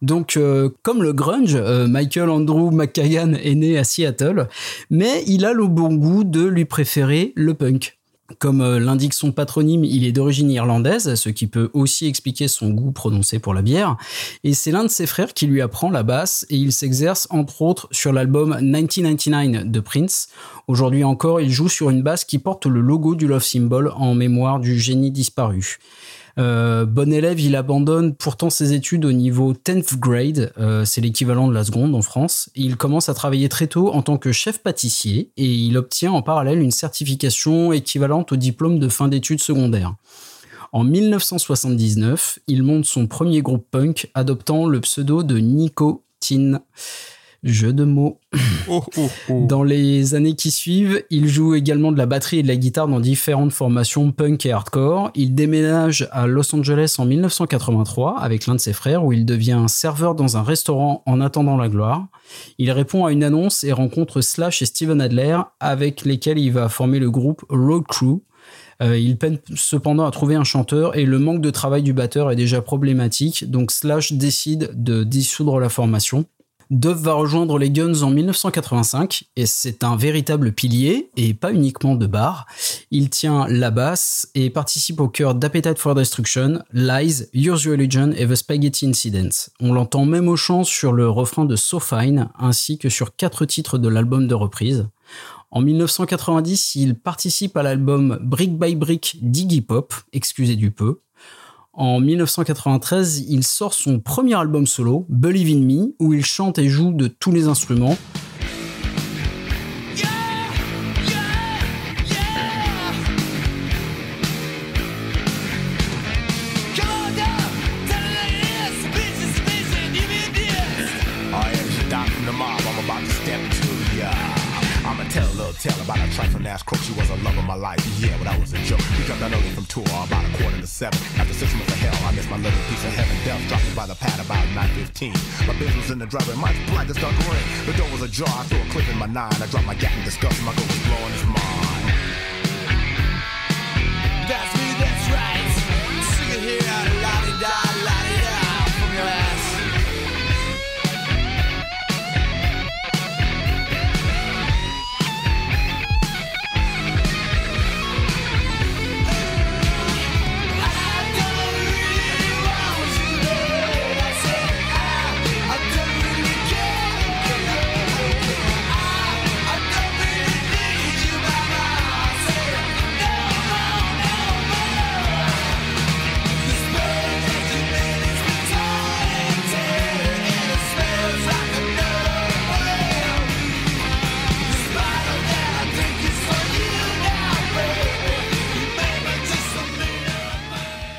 S6: Donc, euh, comme le grunge, euh, Michael Andrew McKagan est né à Seattle, mais il a le bon goût de lui préférer le punk. Comme euh, l'indique son patronyme, il est d'origine irlandaise, ce qui peut aussi expliquer son goût prononcé pour la bière. Et c'est l'un de ses frères qui lui apprend la basse et il s'exerce entre autres sur l'album 1999 de Prince. Aujourd'hui encore, il joue sur une basse qui porte le logo du Love Symbol en mémoire du génie disparu. Euh, bon élève, il abandonne pourtant ses études au niveau 10th grade, euh, c'est l'équivalent de la seconde en France. Il commence à travailler très tôt en tant que chef pâtissier et il obtient en parallèle une certification équivalente au diplôme de fin d'études secondaires. En 1979, il monte son premier groupe punk adoptant le pseudo de Nico Tin. Jeu de mots.
S4: Oh, oh, oh.
S6: Dans les années qui suivent, il joue également de la batterie et de la guitare dans différentes formations punk et hardcore. Il déménage à Los Angeles en 1983 avec l'un de ses frères où il devient serveur dans un restaurant en attendant la gloire. Il répond à une annonce et rencontre Slash et Steven Adler avec lesquels il va former le groupe Road Crew. Euh, il peine cependant à trouver un chanteur et le manque de travail du batteur est déjà problématique, donc Slash décide de dissoudre la formation. Duff va rejoindre les Guns en 1985 et c'est un véritable pilier et pas uniquement de bar. Il tient la basse et participe au chœur d'Appetite for Destruction, Lies, Use Your Religion et The Spaghetti Incident. On l'entend même au chant sur le refrain de So Fine ainsi que sur quatre titres de l'album de reprise. En 1990, il participe à l'album Brick by Brick d'Iggy Pop, excusez du peu. En 1993, il sort son premier album solo, Believe in Me, où il chante et joue de tous les instruments.
S10: Tale about a trifling ass crook. She was a love of my life. Yeah, but that was a joke. We jumped out early from tour uh, about a quarter to seven. After six months of hell, I missed my little piece of heaven. Death dropped me by the pad about 9:15. My was in the driveway. My blind to start ring. The door was ajar. I threw a clip in my nine. I dropped my gat in disgust. My girl was blowing his mind. That's me. That's right. Sing it here out la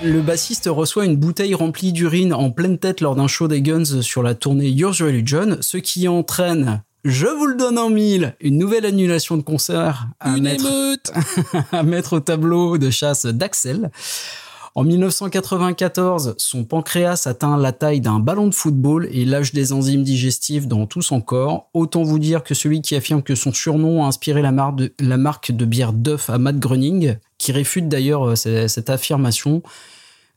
S6: Le bassiste reçoit une bouteille remplie d'urine en pleine tête lors d'un show des Guns sur la tournée Yours Religion, ce qui entraîne, je vous le donne en mille, une nouvelle annulation de concert à, mettre, à mettre au tableau de chasse d'Axel. En 1994, son pancréas atteint la taille d'un ballon de football et lâche des enzymes digestives dans tout son corps. Autant vous dire que celui qui affirme que son surnom a inspiré la marque de, la marque de bière Duff à Matt Groening, qui réfute d'ailleurs euh, cette affirmation,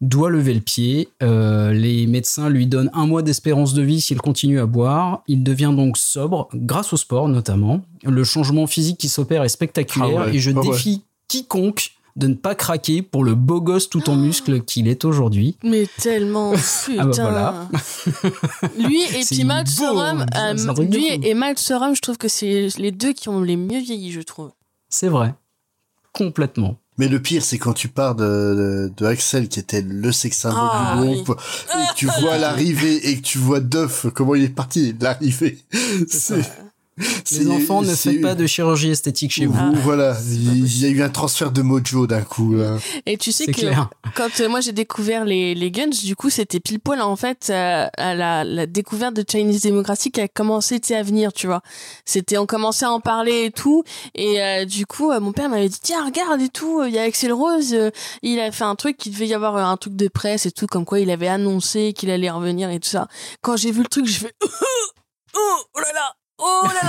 S6: doit lever le pied. Euh, les médecins lui donnent un mois d'espérance de vie s'il continue à boire. Il devient donc sobre, grâce au sport notamment. Le changement physique qui s'opère est spectaculaire
S3: Ah ouais,
S6: et je
S3: ah ouais.
S6: défie quiconque de ne pas craquer pour le beau gosse tout en muscles qu'il est aujourd'hui.
S5: Mais tellement, putain.
S6: Ah bah voilà.
S5: Lui et puis Matt Sorum, euh, lui
S6: fou.
S5: et Matt Sorum, je trouve que c'est les deux qui ont les mieux vieilli, je trouve.
S6: C'est vrai. Complètement.
S3: Mais le pire, c'est quand tu pars de, de, de Axel, qui était le sex symbole
S5: Ah,
S3: du
S5: oui.
S3: groupe, et que tu vois l'arrivée, et que tu vois Duff, comment il est parti, l'arrivée. C'est-
S6: Les enfants, ne faites pas de chirurgie esthétique chez vous.
S3: Voilà, il y a eu un transfert de mojo d'un coup, là.
S5: Et tu sais que
S6: clair.
S5: quand euh, moi j'ai découvert les, les Guns, du coup c'était pile poil en fait euh, à la, la découverte de Chinese Democracy qui a commencé à venir, tu vois. C'était on commençait à en parler et tout, et euh, du coup euh, mon père m'avait dit tiens regarde et tout, il y a Axel Rose, euh, il a fait un truc, il devait y avoir un truc de presse et tout, comme quoi il avait annoncé qu'il allait revenir et tout ça. Quand j'ai vu le truc, j'ai fait oh, oh là là. Oh là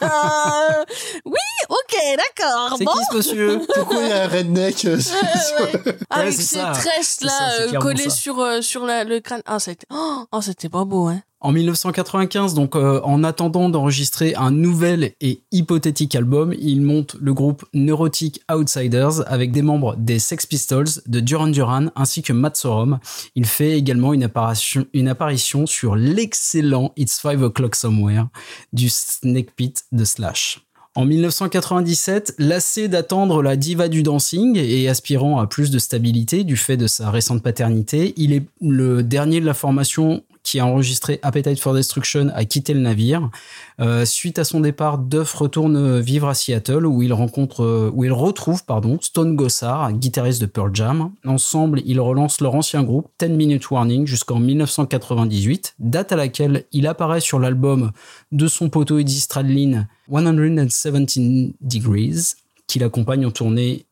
S5: là Oui, ok, d'accord.
S6: C'est
S5: Bon,
S6: qui ce monsieur?
S3: Pourquoi il y a un redneck euh, sur-
S5: Ouais, Avec ces
S6: ça.
S5: tresses là euh, collées sur euh, sur la- le crâne. Ah c'était oh, oh, c'était pas beau hein.
S6: En 1995, donc euh, en attendant d'enregistrer un nouvel et hypothétique album, il monte le groupe Neurotic Outsiders avec des membres des Sex Pistols, de Duran Duran ainsi que Matt Sorum. Il fait également une apparition, une apparition sur l'excellent It's Five O'Clock Somewhere du Snake Pit de Slash. En 1997, lassé d'attendre la diva du dancing et aspirant à plus de stabilité du fait de sa récente paternité, il est le dernier de la formation qui a enregistré Appetite for Destruction a quitté le navire. Euh, suite à son départ, Duff retourne vivre à Seattle où il rencontre, euh, où il retrouve pardon Stone Gossard, guitariste de Pearl Jam. Ensemble, ils relancent leur ancien groupe 10 Minute Warning jusqu'en 1998, date à laquelle il apparaît sur l'album de son poteau Eddie Stradlin 117 Degrees, qu'il accompagne en tournée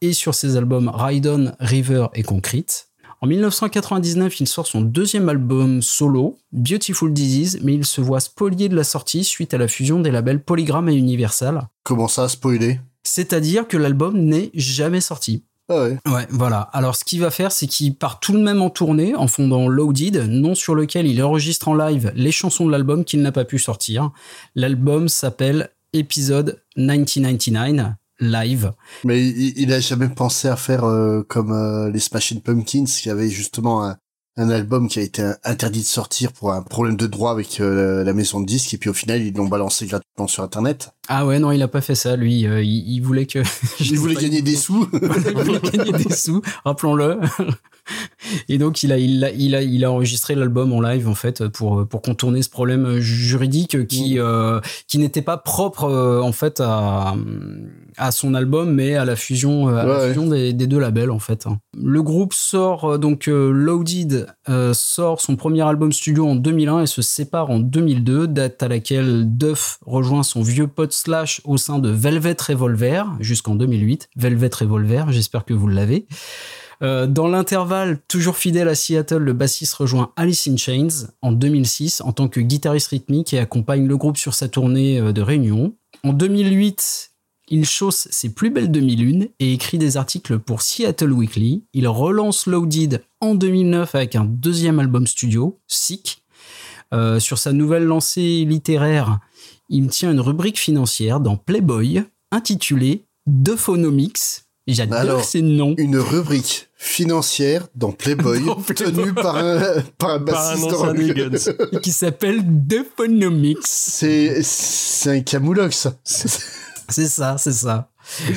S6: et sur ses albums Ride On, River et Concrete. En 1999, il sort son deuxième album solo, Beautiful Disease, mais il se voit spolié de la sortie suite à la fusion des labels Polygram et Universal.
S3: Comment ça, spoiler?
S6: C'est-à-dire que l'album n'est jamais sorti.
S3: Ah ouais.
S6: Ouais, voilà. Alors, ce qu'il va faire, c'est qu'il part tout de même en tournée en fondant Loaded, nom sur lequel il enregistre en live les chansons de l'album qu'il n'a pas pu sortir. L'album s'appelle Épisode 1999 Live.
S3: Mais il, il a jamais pensé à faire euh, comme euh, les Smashing Pumpkins, qui avaient justement un, un album qui a été interdit de sortir pour un problème de droit avec euh, la maison de disques, et puis au final, ils l'ont balancé gratuitement sur Internet.
S6: Ah ouais, non, il a pas fait ça, lui. euh, il, il voulait que.
S3: Il voulait gagner des sous.
S6: il voulait gagner des sous, rappelons-le. Et donc il a, il a, il a, il a enregistré l'album en live en fait pour pour contourner ce problème juridique qui euh, qui n'était pas propre en fait à à son album mais à la fusion à la
S3: Ouais,
S6: fusion des, des deux labels en fait. Le groupe sort donc Loaded sort son premier album studio en 2001 et se sépare en 2002, date à laquelle Duff rejoint son vieux pote Slash au sein de Velvet Revolver jusqu'en 2008. Velvet Revolver, j'espère que vous l'avez. Euh, dans l'intervalle, toujours fidèle à Seattle, le bassiste rejoint Alice in Chains en 2006 en tant que guitariste rythmique et accompagne le groupe sur sa tournée euh, de réunion. En 2008, il chausse ses plus belles demi-lunes et écrit des articles pour Seattle Weekly. Il relance Loaded en 2009 avec un deuxième album studio, Sick. Euh, sur sa nouvelle lancée littéraire, il tient une rubrique financière dans Playboy intitulée Dophonomics. J'adore
S3: Alors,
S6: ces noms.
S3: Une rubrique financière dans Playboy,
S6: Dans Playboy.
S3: tenue par un, par un
S4: Par un
S3: bassiste rock.
S4: des Guns.
S6: qui s'appelle Dophonomics.
S3: C'est, c'est un camoulox.
S6: C'est ça, c'est ça.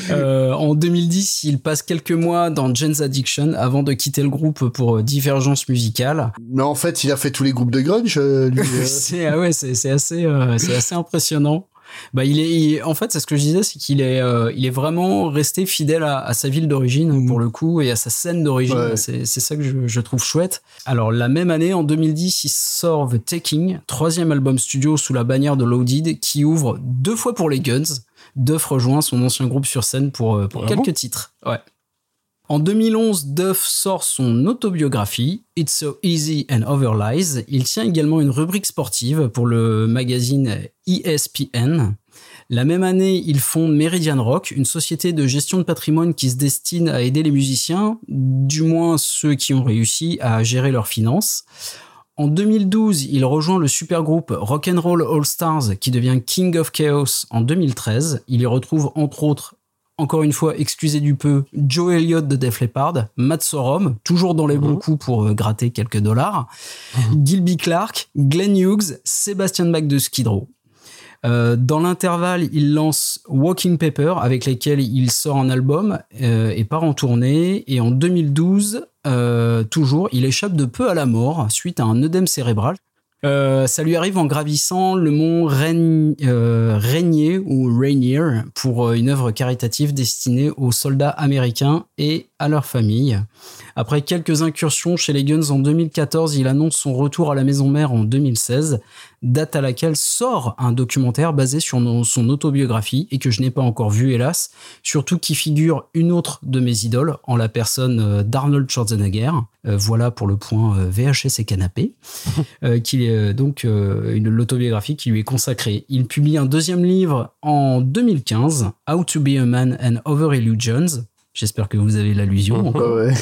S6: Euh, en 2010, il passe quelques mois dans Jen's Addiction avant de quitter le groupe pour euh, divergence musicale.
S3: Mais en fait, il a fait tous les groupes de grunge, euh, lui.
S6: c'est ah ouais, c'est c'est assez, euh, c'est assez impressionnant. Bah, il est, il- en fait, c'est ce que je disais, c'est qu'il est, euh, il est vraiment resté fidèle à, à sa ville d'origine pour le coup et à sa scène d'origine.
S3: Ouais.
S6: C'est, c'est ça que je, je trouve chouette. Alors la même année, en 2010, il sort The Taking, troisième album studio sous la bannière de Loaded, qui ouvre deux fois pour les Guns. Duff rejoint son ancien groupe sur scène pour, euh, pour
S4: Ah
S6: quelques
S4: bon
S6: titres. Ouais. En 2011, Duff sort son autobiographie It's So Easy and Over Lies. Il tient également une rubrique sportive pour le magazine ESPN. La même année, il fonde Meridian Rock, une société de gestion de patrimoine qui se destine à aider les musiciens, du moins ceux qui ont réussi à gérer leurs finances. En 2012, il rejoint le supergroupe Rock'n'Roll All Stars qui devient King of Chaos en 2013. Il y retrouve entre autres encore une fois, excusez du peu, Joe Elliott de Def Leppard, Matt Sorum, toujours dans les bons coups pour euh, gratter quelques dollars, Gilby Clark, Glenn Hughes, Sébastien Bach de Skid Row. Euh, dans l'intervalle, il lance Walking Paper, avec lesquels il sort un album euh, et part en tournée. Et en 2012, euh, toujours, il échappe de peu à la mort suite à un œdème cérébral. Ça lui arrive en gravissant le mont Rain- Rainier ou Rainier pour une œuvre caritative destinée aux soldats américains et à leurs familles. Après quelques incursions chez les Guns en 2014, il annonce son retour à la maison mère en 2016, date à laquelle sort un documentaire basé sur son autobiographie et que je n'ai pas encore vu hélas, surtout qui figure une autre de mes idoles en la personne euh, d'Arnold Schwarzenegger. Euh, voilà pour le point euh, VHS et canapé, euh, qui est donc euh, une l'autobiographie qui lui est consacrée. Il publie un deuxième livre en 2015, How to be a man and Other Illusions. J'espère que vous avez l'allusion. encore.
S3: Ouais, ouais.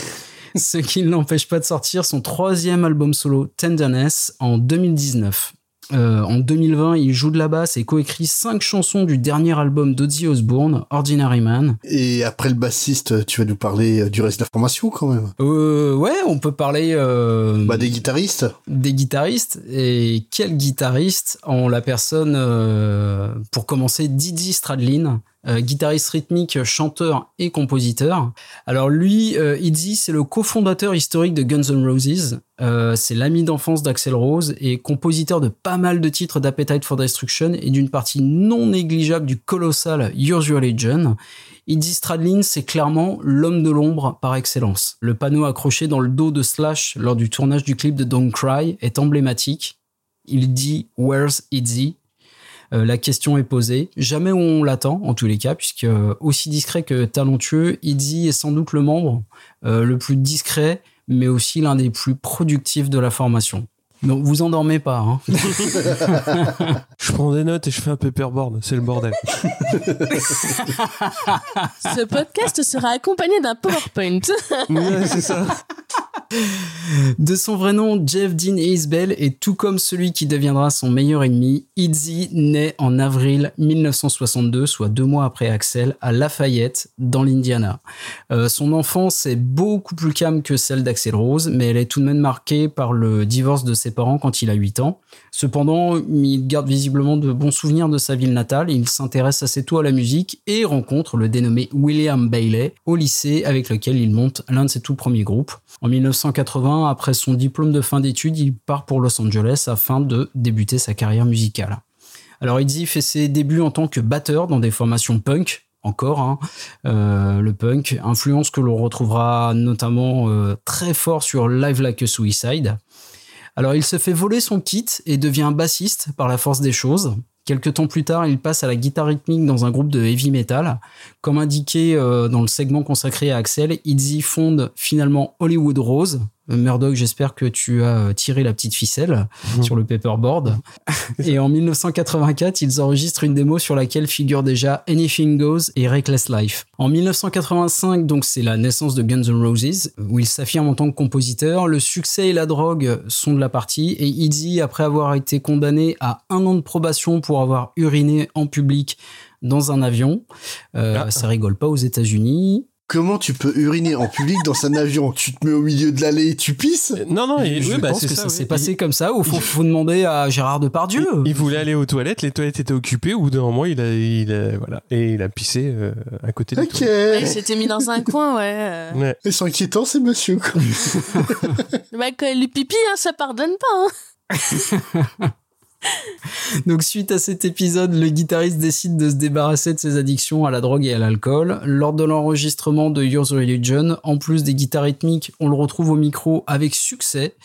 S6: Ce qui ne l'empêche pas de sortir son troisième album solo, Tenderness, en 2019. Euh, en 2020, il joue de la basse et coécrit cinq chansons du dernier album d'Ozzy Osbourne, Ordinary Man.
S3: Et après le bassiste, tu vas nous parler euh, du reste de la formation quand même.
S6: Euh, ouais, on peut parler euh,
S3: Bah, des guitaristes.
S6: des guitaristes. Et quel guitariste en la personne, euh, pour commencer, Didi Stradlin, guitariste rythmique, chanteur et compositeur. Alors lui, euh, Didi, c'est le cofondateur historique de Guns N' Roses. Euh, c'est l'ami d'enfance d'Axel Rose et compositeur de pas mal de titres d'Appetite for Destruction et d'une partie non négligeable du colossal Your Legion. Izzy Stradlin, c'est clairement l'homme de l'ombre par excellence. Le panneau accroché dans le dos de Slash lors du tournage du clip de Don't Cry est emblématique. Il dit Where's Izzy? Euh, La question est posée. Jamais on l'attend, en tous les cas, puisque euh, aussi discret que talentueux, Izzy est sans doute le membre euh, le plus discret, mais aussi l'un des plus productifs de la formation. Donc vous endormez pas. Hein.
S4: Je prends des notes et je fais un paperboard, c'est le bordel.
S5: Ce podcast sera accompagné d'un PowerPoint.
S4: Ouais, c'est ça.
S6: De son vrai nom, Jeff Dean Isbell est tout comme celui qui deviendra son meilleur ennemi, Izzy naît en avril 1962, soit deux mois après Axel, à Lafayette, dans l'Indiana. Euh, son enfance est beaucoup plus calme que celle d'Axel Rose, mais elle est tout de même marquée par le divorce de ses parents quand il a 8 ans. Cependant, il garde visiblement de bons souvenirs de sa ville natale, il s'intéresse assez tôt à la musique et rencontre le dénommé William Bailey au lycée avec lequel il monte l'un de ses tout premiers groupes. En 1980, après son diplôme de fin d'études, il part pour Los Angeles afin de débuter sa carrière musicale. Alors Izzy fait ses débuts en tant que batteur dans des formations punk, encore hein, euh, le punk, influence que l'on retrouvera notamment euh, très fort sur Live Like a Suicide. Alors il se fait voler son kit et devient bassiste par la force des choses. Quelques temps plus tard, il passe à la guitare rythmique dans un groupe de heavy metal. Comme indiqué euh, dans le segment consacré à Axel, Izzy fonde finalement Hollywood Rose. Euh, Murdoch, j'espère que tu as euh, tiré la petite ficelle sur le paperboard. et en 1984, ils enregistrent une démo sur laquelle figure déjà Anything Goes et Reckless Life. En 1985, donc c'est la naissance de Guns N' Roses, où il s'affirme en tant que compositeur. Le succès et la drogue sont de la partie, et Izzy, après avoir été condamné à un an de probation pour avoir uriné en public dans un avion, euh, ça rigole pas aux États-Unis.
S3: Comment tu peux uriner en public dans un avion? Tu te mets au milieu de l'allée et tu pisses?
S4: Non, non, et,
S6: Je
S4: oui, bah,
S6: pense
S4: c'est
S6: que ça,
S4: ça.
S6: s'est passé comme ça. Au fond, faut demander à Gérard Depardieu.
S4: Il, il voulait aller aux toilettes, les toilettes étaient occupées. Bout d'un moment, il a, il a- voilà, et il a pissé euh, à côté des
S3: Ok.
S4: toilettes.
S5: Ouais, il s'était mis dans un coin, ouais. euh.
S4: Ouais.
S3: Et c'est inquiétant, ces monsieur. quoi.
S5: Bah, quand il est pipi, hein, ça pardonne pas. Hein.
S6: Donc suite à cet épisode, le guitariste décide de se débarrasser de ses addictions à la drogue et à l'alcool. Lors de l'enregistrement de Yours Religion, en plus des guitares rythmiques, on le retrouve au micro avec succès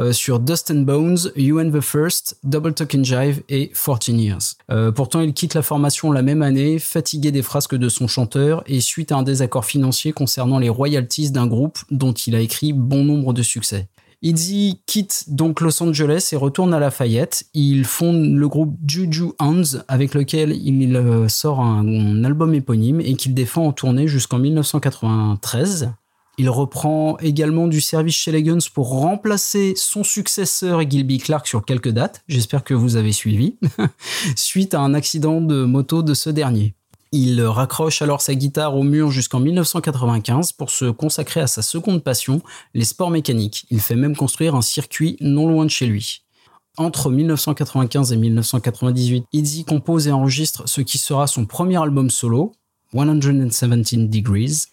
S6: euh, sur Dust and Bones, You and the First, Double Talk and Jive et 14 Years. Euh, pourtant, il quitte la formation la même année, fatigué des frasques de son chanteur et suite à un désaccord financier concernant les royalties d'un groupe dont il a écrit bon nombre de succès. Izzy quitte donc Los Angeles et retourne à Lafayette. Il fonde le groupe Juju Hands avec lequel il euh, sort un, album éponyme et qu'il défend en tournée jusqu'en 1993. Il reprend également du service chez les Guns pour remplacer son successeur Gilby Clark sur quelques dates. J'espère que vous avez suivi. Suite à un accident de moto de ce dernier. Il raccroche alors sa guitare au mur jusqu'en 1995 pour se consacrer à sa seconde passion, les sports mécaniques. Il fait même construire un circuit non loin de chez lui. Entre 1995 et 1998, Izzy compose et enregistre ce qui sera son premier album solo, 117 Degrees.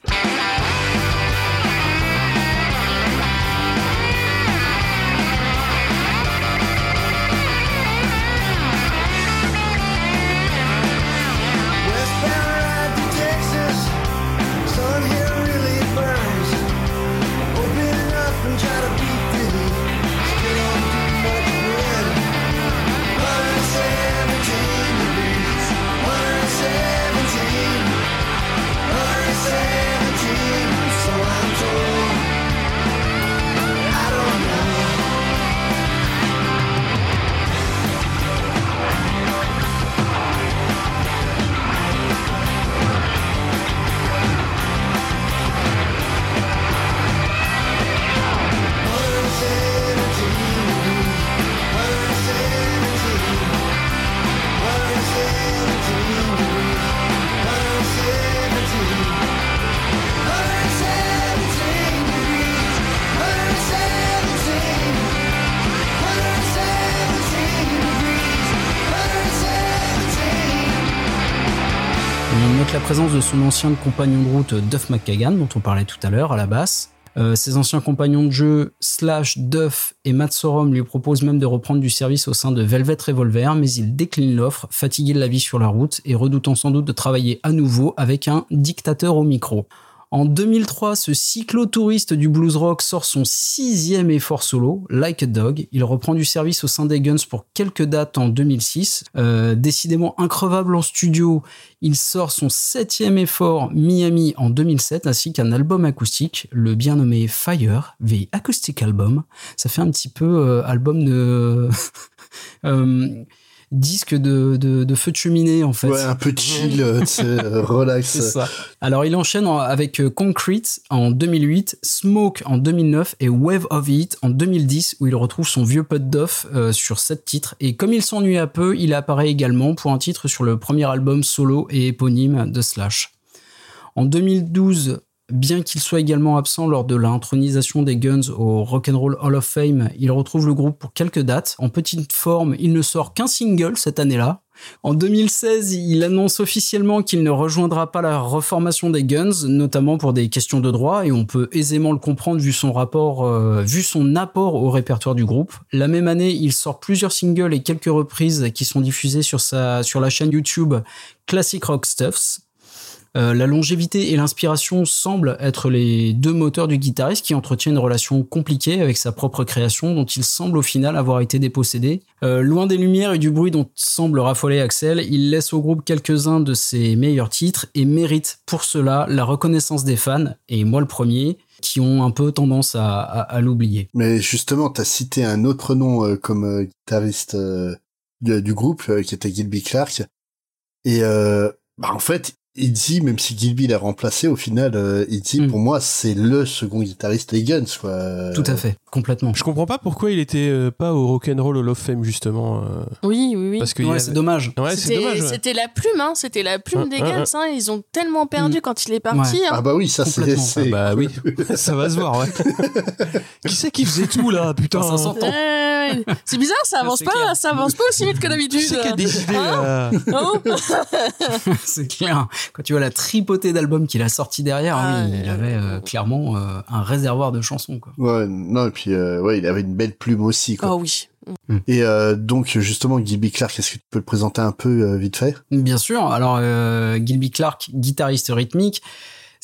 S6: De son ancien compagnon de route Duff McKagan, dont on parlait tout à l'heure à la basse. Euh, ses anciens compagnons de jeu, Slash, Duff et Matt Sorum lui proposent même de reprendre du service au sein de Velvet Revolver, mais il décline l'offre, fatigué de la vie sur la route et redoutant sans doute de travailler à nouveau avec un dictateur au micro. En 2003, ce cyclotouriste du blues rock sort son sixième effort solo, Like a Dog. Il reprend du service au sein des Guns pour quelques dates en 2006. Euh, décidément increvable en studio, il sort son septième effort, Miami, en 2007, ainsi qu'un album acoustique, le bien nommé Fire, The Acoustic Album. Ça fait un petit peu euh, album de... euh, disque de, de, de feu de cheminée en fait.
S3: Ouais, un peu chill, euh, euh, relax.
S6: C'est ça. Alors il enchaîne en- avec euh, Concrete en 2008, Smoke en 2009 et Wave of Heat en 2010 où il retrouve son vieux pote euh, sur sept titres. Et comme il s'ennuie un peu, il apparaît également pour un titre sur le premier album solo et éponyme de Slash. En 2012, bien qu'il soit également absent lors de l'intronisation des Guns au Rock'n'Roll Hall of Fame, il retrouve le groupe pour quelques dates. En petite forme, il ne sort qu'un single cette année-là. En 2016, il annonce officiellement qu'il ne rejoindra pas la reformation des Guns, notamment pour des questions de droit, et on peut aisément le comprendre vu son rapport, euh, vu son apport au répertoire du groupe. La même année, il sort plusieurs singles et quelques reprises qui sont diffusées sur la chaîne YouTube Classic Rock Stuffs. Euh, la longévité et l'inspiration semblent être les deux moteurs du guitariste qui entretient une relation compliquée avec sa propre création dont il semble au final avoir été dépossédé. Euh, loin des lumières et du bruit dont semble raffoler Axel, il laisse au groupe quelques-uns de ses meilleurs titres et mérite pour cela la reconnaissance des fans, et moi le premier, qui ont un peu tendance à, à- à l'oublier.
S3: Mais justement, t'as cité un autre nom euh, comme euh, guitariste euh, du, du groupe, euh, qui était Gilby Clark. Et euh, bah, en fait, il dit, même si Gilby l'a remplacé, au final, euh, il dit,
S6: Mm.
S3: pour moi, c'est le second guitariste des Guns, quoi. Euh,
S6: Tout à fait, complètement.
S4: Je comprends pas pourquoi il était euh, pas au Rock'n'Roll Hall of Fame justement. euh,
S5: Oui, oui, oui.
S4: parce que
S6: Ouais,
S4: avait-
S6: c'est dommage.
S4: Ouais, c'est
S5: C'était
S4: dommage. ouais.
S5: c'était la plume, hein. C'était la plume des Guns, hein. Ils ont tellement perdu quand il est parti.
S6: Ouais.
S5: hein.
S3: Ah bah oui, ça c'est...
S4: Ah bah oui, ça va se voir, ouais. qui c'est qui faisait tout là, putain
S6: Ça s'entend.
S5: C'est bizarre, ça avance pas,
S6: clair.
S5: ça avance pas aussi vite que d'habitude.
S4: C'est qui a décidé
S5: Hein
S4: là
S5: Oh
S6: c'est clair. Quand tu vois la tripotée d'albums qu'il a sorti derrière,
S5: Ah,
S6: oui,
S5: ouais.
S6: il avait euh, clairement euh, un réservoir de chansons. Quoi.
S3: Ouais, non, et puis, euh, ouais, il avait une belle plume aussi, quoi.
S5: Oh oui.
S3: Et euh, donc, justement, Gilby Clark, est-ce que tu peux le présenter un peu euh, vite fait?
S6: Bien sûr. Alors, euh, Gilby Clark, guitariste rythmique,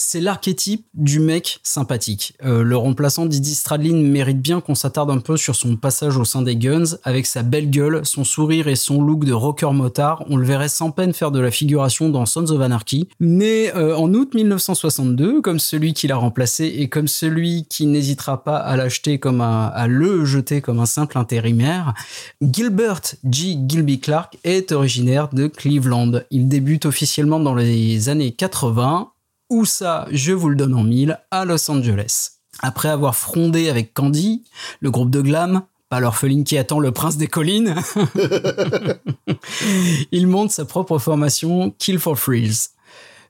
S6: c'est l'archétype du mec sympathique. Euh, le remplaçant Didi Stradlin mérite bien qu'on s'attarde un peu sur son passage au sein des Guns. Avec sa belle gueule, son sourire et son look de rocker motard, on le verrait sans peine faire de la figuration dans Sons of Anarchy. Né euh, en août 1962, comme celui qui l'a remplacé et comme celui qui n'hésitera pas à l'acheter comme un, à le jeter comme un simple intérimaire, Gilbert G. Gilby Clark est originaire de Cleveland. Il débute officiellement dans les années 80. Où ça, je vous le donne en mille, à Los Angeles. Après avoir frondé avec Candy, le groupe de glam, pas l'orpheline qui attend le prince des collines, il monte sa propre formation Kill for Thrills.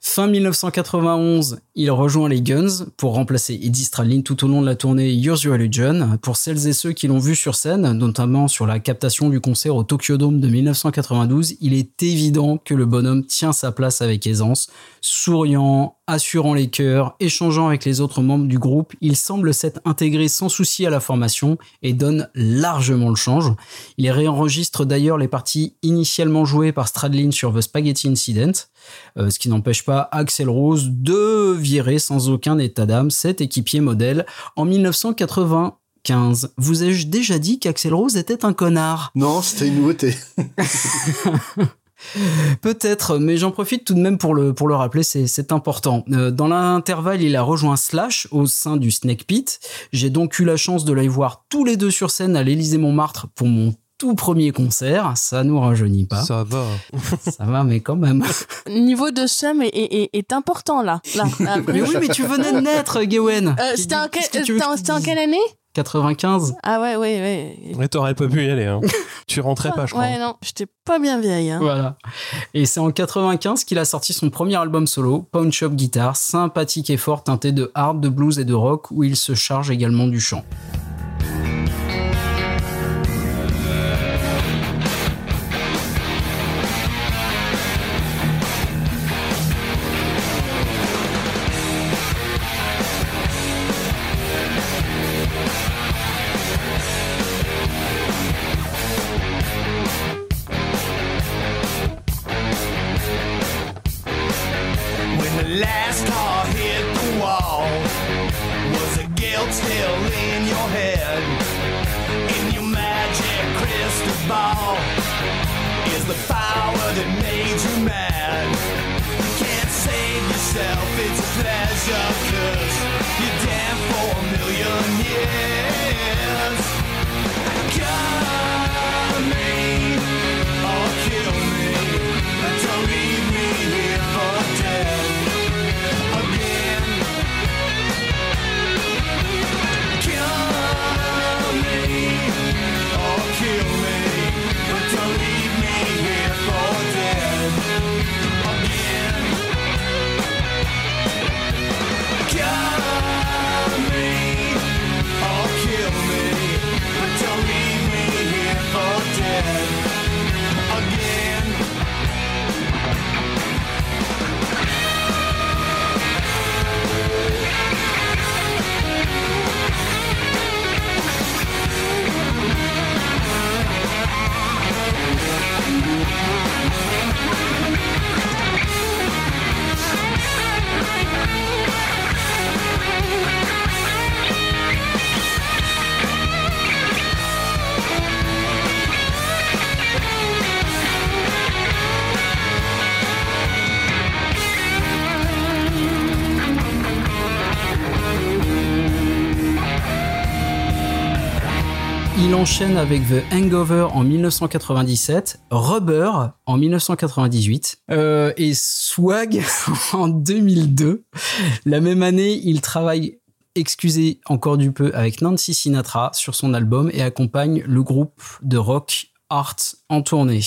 S6: Fin 1991, il rejoint les Guns pour remplacer Eddie Stradlin tout au long de la tournée Use Your Religion. Pour celles et ceux qui l'ont vu sur scène, notamment sur la captation du concert au Tokyo Dome de 1992, il est évident que le bonhomme tient sa place avec aisance. Souriant, assurant les cœurs, échangeant avec les autres membres du groupe, il semble s'être intégré sans souci à la formation et donne largement le change. Il réenregistre d'ailleurs les parties initialement jouées par Stradlin sur The Spaghetti Incident, euh, ce qui n'empêche pas Axel Rose de virer sans aucun état d'âme cet équipier modèle en 1995. Vous ai-je déjà dit qu'Axel Rose était un connard
S3: Non, c'était une nouveauté.
S6: Peut-être, mais j'en profite tout de même pour le, pour le rappeler, c'est, important. Euh, dans l'intervalle, il a rejoint Slash au sein du Snake Pit. J'ai donc eu la chance de les voir tous les deux sur scène à l'Élysée-Montmartre pour mon tout premier concert. Ça nous rajeunit pas. Ça,
S4: Ça va.
S6: va, mais quand même.
S5: Niveau de somme est, est, est- est important là. là, là, après.
S6: mais oui, mais tu venais de naître, Gawen.
S5: Euh, c'était en,
S6: que que
S5: quelle année
S6: 95.
S5: Ah ouais, ouais, ouais.
S4: Mais t'aurais pas pu y aller. Hein. tu rentrais pas, je crois.
S5: Ouais, non, j'étais pas bien vieille. Hein.
S6: Voilà. Et c'est en 95 qu'il a sorti son premier album solo, Pawn Shop Guitar, sympathique et fort teinté de hard, de blues et de rock, où il se charge également du chant. Enchaîne avec The Hangover en 1997, Rubber en 1998 euh, et Swag en 2002. La même année, il travaille, excusez encore du peu, avec Nancy Sinatra sur son album et accompagne le groupe de rock Art en tournée.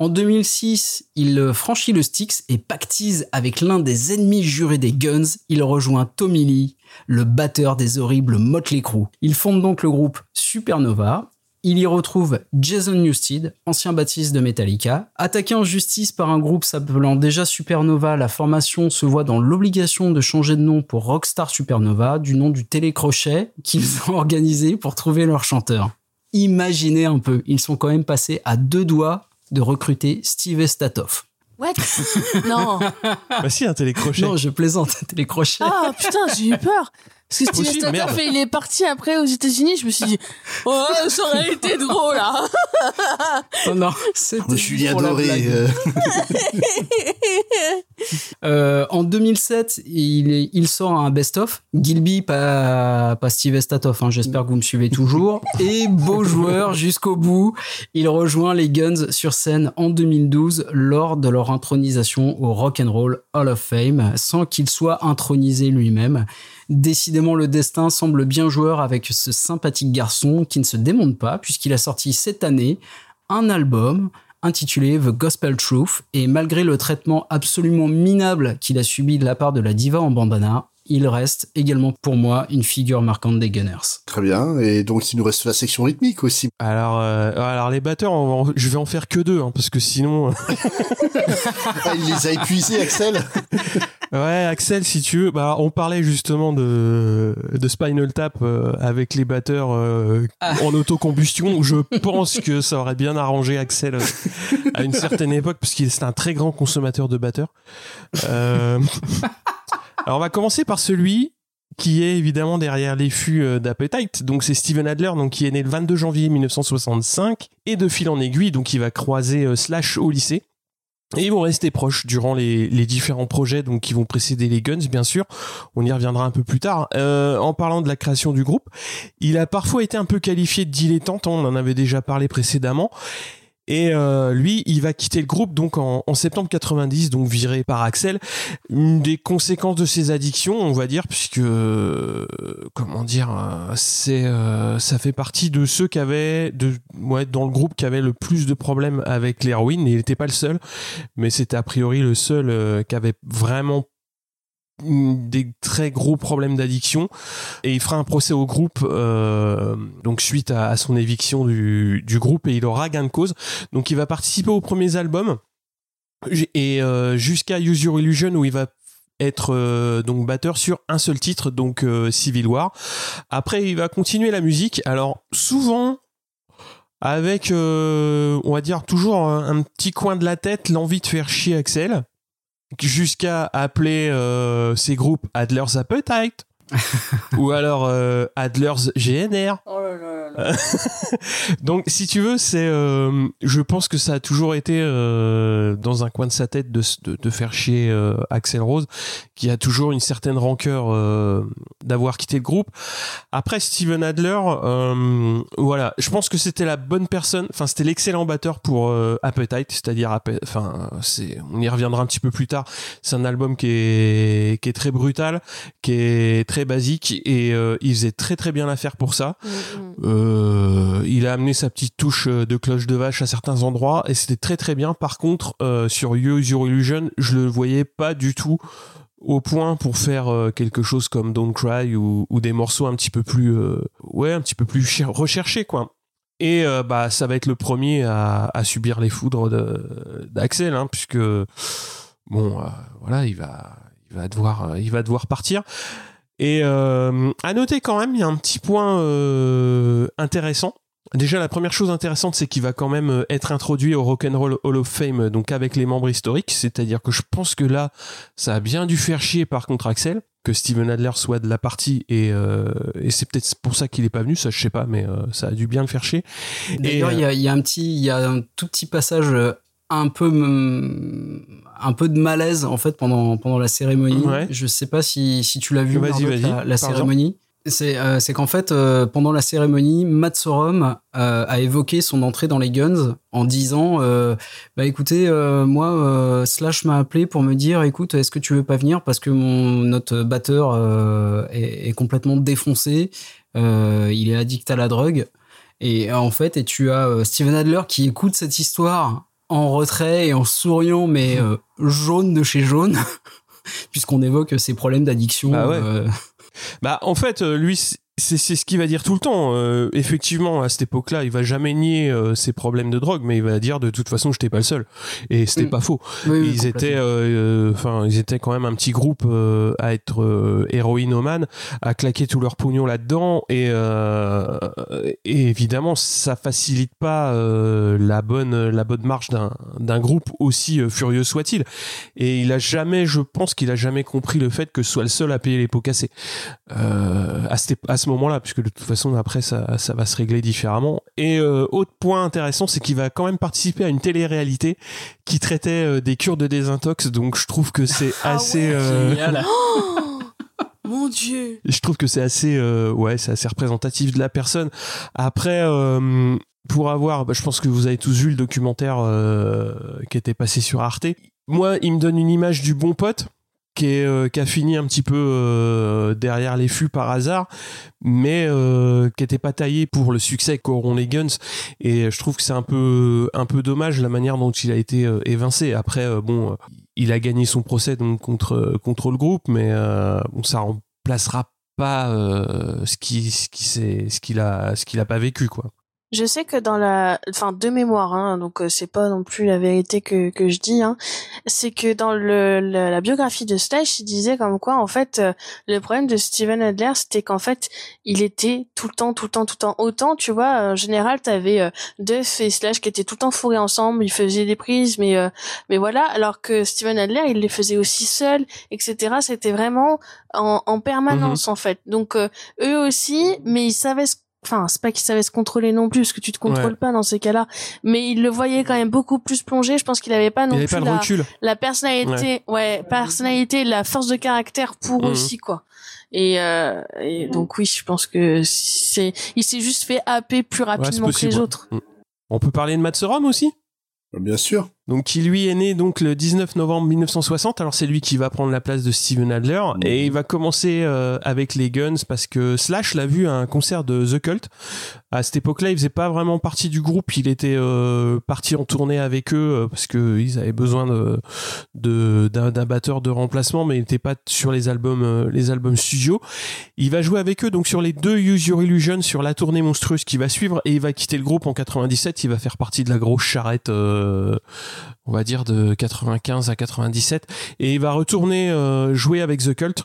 S6: En 2006, il franchit le Styx et pactise avec l'un des ennemis jurés des Guns. Il rejoint Tommy Lee, le batteur des horribles Motley Crue. Il fonde donc le groupe Supernova. Il y retrouve Jason Newsted, ancien bassiste de Metallica. Attaqué en justice par un groupe s'appelant déjà Supernova, la formation se voit dans l'obligation de changer de nom pour Rockstar Supernova, du nom du télécrochet qu'ils ont organisé pour trouver leur chanteur. Imaginez un peu, ils sont quand même passés à deux doigts de recruter Steve Estatoff.
S5: What? Non.
S4: Bah si, un télécrochet.
S6: Non, je plaisante, un télécrochet.
S5: Ah putain, j'ai eu peur. Parce que Steve
S4: Aussi,
S5: Estatoff,
S4: merde.
S5: il est parti après aux États-Unis. Je me suis dit, oh, ça aurait été drôle, là.
S6: Non, non, c'était
S3: Julien Doré. euh,
S6: Euh, en 2007, il, est- il sort un best-of. Gilby, pas, pas Steve Estatoff, hein, j'espère que vous me suivez toujours. Et beau joueur jusqu'au bout, il rejoint les Guns sur scène en 2012 lors de leur intronisation au Rock and Roll Hall of Fame, sans qu'il soit intronisé lui-même. Décidément, le destin semble bien joueur avec ce sympathique garçon qui ne se démonte pas, puisqu'il a sorti cette année un album intitulé The Gospel Truth, et malgré le traitement absolument minable qu'il a subi de la part de la diva en bandana, il reste également pour moi une figure marquante des Gunners.
S3: Très bien. Et donc, il nous reste la section rythmique aussi.
S4: Alors, euh, alors les batteurs, on va en- je vais en faire que deux, hein, parce que sinon,
S3: Ah, il les a épuisés, Axel.
S4: ouais, Axel, si tu veux, bah, on parlait justement de de Spinal Tap euh, avec les batteurs euh,
S6: Ah.
S4: en autocombustion. Je pense que ça aurait bien arrangé Axel euh, à une certaine époque, parce qu'il est un très grand consommateur de batteurs. Alors, on va commencer par celui qui est évidemment derrière les fûts euh, d'Appetite. Donc c'est Steven Adler, donc qui est né le 22 janvier 1965 et de fil en aiguille, donc il va croiser euh, Slash au lycée. Et ils vont rester proches durant les, les différents projets donc qui vont précéder les Guns, bien sûr. On y reviendra un peu plus tard. Euh, en parlant de la création du groupe, il a parfois été un peu qualifié de dilettante. hein, On en avait déjà parlé précédemment. Et euh, lui, il va quitter le groupe donc en, en septembre 90, donc viré par Axel. Une des conséquences de ses addictions, on va dire, puisque euh, comment dire, euh, c'est euh, ça fait partie de ceux qui avaient de ouais dans le groupe qui avait le plus de problèmes avec l'héroïne. Il n'était pas le seul, mais c'était a priori le seul euh, qui avait vraiment des très gros problèmes d'addiction. Et il fera un procès au groupe euh, donc suite à, son éviction du, du groupe et il aura gain de cause. Donc il va participer aux premiers albums. Et euh, jusqu'à Use Your Illusion où il va être euh, donc batteur sur un seul titre donc Civil War. Après il va continuer la musique. Alors souvent avec on va dire toujours un petit coin de la tête l'envie de faire chier Axel jusqu'à appeler euh, ces groupes Adler's Appetite ou alors euh, Adler's GNR.
S5: Oh là là là là.
S4: Donc, si tu veux, c'est, euh, je pense que ça a toujours été euh, dans un coin de sa tête de, de, de faire chier Axel Rose, qui a toujours une certaine rancœur d'avoir quitté le groupe. Après, Steven Adler, voilà, je pense que c'était la bonne personne, enfin, c'était l'excellent batteur pour Appetite, c'est-à-dire, enfin, c'est, on y reviendra un petit peu plus tard. C'est un album qui est, qui est très brutal, qui est très basique, et euh, il faisait très très bien l'affaire pour ça.
S5: Mm, mm.
S4: Euh, il a amené sa petite touche euh, de cloche de vache à certains endroits et c'était très très bien. Par contre, euh, sur Is Your Illusion, je le voyais pas du tout au point pour faire quelque chose comme Don't Cry ou, ou des morceaux un petit peu plus, ouais, un petit peu plus cher- recherchés quoi. Et bah ça va être le premier à, à subir les foudres d'Axel, hein, puisque bon, voilà, il va, il va devoir, il va devoir partir. Et euh, à noter quand même, il y a un petit point euh, intéressant. Déjà, la première chose intéressante, c'est qu'il va quand même euh, être introduit au Rock'n'Roll Hall of Fame, donc avec les membres historiques. C'est-à-dire que je pense que là, ça a bien dû faire chier par contre Axel, que Steven Adler soit de la partie, et, euh, et c'est peut-être pour ça qu'il est pas venu, ça je sais pas, mais euh, ça a dû bien le faire chier.
S6: D'ailleurs,
S4: Et,
S6: il y, y a un petit, il y a un tout petit passage euh, un peu, mm, un peu de malaise en fait pendant pendant la cérémonie.
S4: Ouais.
S6: Je sais pas si si tu l'as vu.
S4: Vas-y,
S6: la, la cérémonie. C'est euh, c'est qu'en fait euh, pendant la cérémonie, Matt Sorum euh, a évoqué son entrée dans les Guns en disant bah écoutez moi Slash m'a appelé pour me dire écoute est-ce que tu veux pas venir parce que mon notre batteur est, est complètement défoncé il est addict à la drogue et en fait, et tu as Steven Adler qui écoute cette histoire en retrait et en souriant, mais euh, jaune de chez jaune, puisqu'on évoque ses problèmes d'addiction.
S4: Bah ouais.
S6: euh,
S4: Bah, en fait, euh, lui, c'est ce qu'il va dire tout le temps. Euh, effectivement, à cette époque-là, il va jamais nier euh, ses problèmes de drogue, mais il va dire de toute façon, j'étais pas le seul. Et c'était
S6: Mm.
S4: pas faux.
S6: oui, oui,
S4: ils étaient, euh, enfin, ils étaient quand même un petit groupe à être héroïnomane, à claquer tout leur pognon là-dedans, et, et évidemment, ça facilite pas la bonne, la bonne marche d'un d'un groupe aussi furieux soit-il. Et il a jamais, je pense qu'il a jamais compris le fait que ce soit le seul à payer les pots cassés à, cette- à ce moment-là, puisque de toute façon après ça, ça va se régler différemment. Et euh, autre point intéressant, c'est qu'il va quand même participer à une télé-réalité qui traitait euh, des cures de désintox, donc je trouve que c'est
S5: Ah
S4: assez,
S5: ouais,
S4: euh.
S5: Oh Mon dieu.
S4: je trouve que c'est assez, euh, ouais, c'est assez représentatif de la personne. Après. euh, pour avoir, bah, je pense que vous avez tous vu le documentaire euh, qui était passé sur Arte. Moi, il me donne une image du bon pote qui, euh, a fini un petit peu euh, derrière les fûts par hasard, mais euh, qui n'était pas taillé pour le succès qu'auront les Guns. Et je trouve que c'est un peu, un peu dommage la manière dont il a été euh, évincé. Après, euh, bon, euh, il a gagné son procès donc contre, contre le groupe, mais bon, ça remplacera pas ce qui ce qui ce qu'il a qu'il a pas vécu quoi
S5: Je sais que dans la, enfin de mémoire, hein, donc euh, c'est pas non plus la vérité que que je dis, hein, c'est que dans le, le- la biographie de Slash, il disait comme quoi en fait euh, le problème de Steven Adler, c'était qu'en fait il était tout le temps, tout le temps, tout le temps. Autant tu vois, en général, t'avais euh, Duff et Slash qui étaient tout le temps fourrés ensemble, ils faisaient des prises, mais euh, mais voilà, alors que Steven Adler, il les faisait aussi seul, etc. C'était vraiment en, en permanence en fait. Donc euh, eux aussi, mais ils savaient ce Enfin, c'est pas qu'ils savaient se contrôler non plus, parce que tu te contrôles
S4: Ouais.
S5: pas dans ces cas-là. Mais il le voyait quand même beaucoup plus plongé. Je pense qu'il avait pas non
S4: il avait
S5: plus
S4: pas le
S5: la,
S4: recul
S5: la personnalité, ouais, personnalité, la force de caractère pour
S4: Mhm.
S5: aussi quoi. Et, euh, et donc oui, je pense que c'est, il s'est juste fait happer plus
S4: Ouais,
S5: rapidement que les autres.
S4: Mm. on peut parler de Mats Sorum aussi?
S3: Bien sûr.
S4: Donc qui lui est né donc le 19 novembre 1960 alors c'est lui qui va prendre la place de Steven Adler et il va commencer euh, avec les Guns parce que Slash l'a vu à un concert de The Cult à cette époque-là il faisait pas vraiment partie du groupe. Il était euh, parti en tournée avec eux euh, parce que ils avaient besoin de d'un batteur de remplacement mais il n'était pas sur les albums euh, les albums studio. Il va jouer avec eux donc sur les deux Use Your Illusion sur la tournée monstrueuse qui va suivre et il va quitter le groupe en 97 il va faire partie de la grosse charrette euh, on va dire de 95 à 97 et il va retourner euh, jouer avec The Cult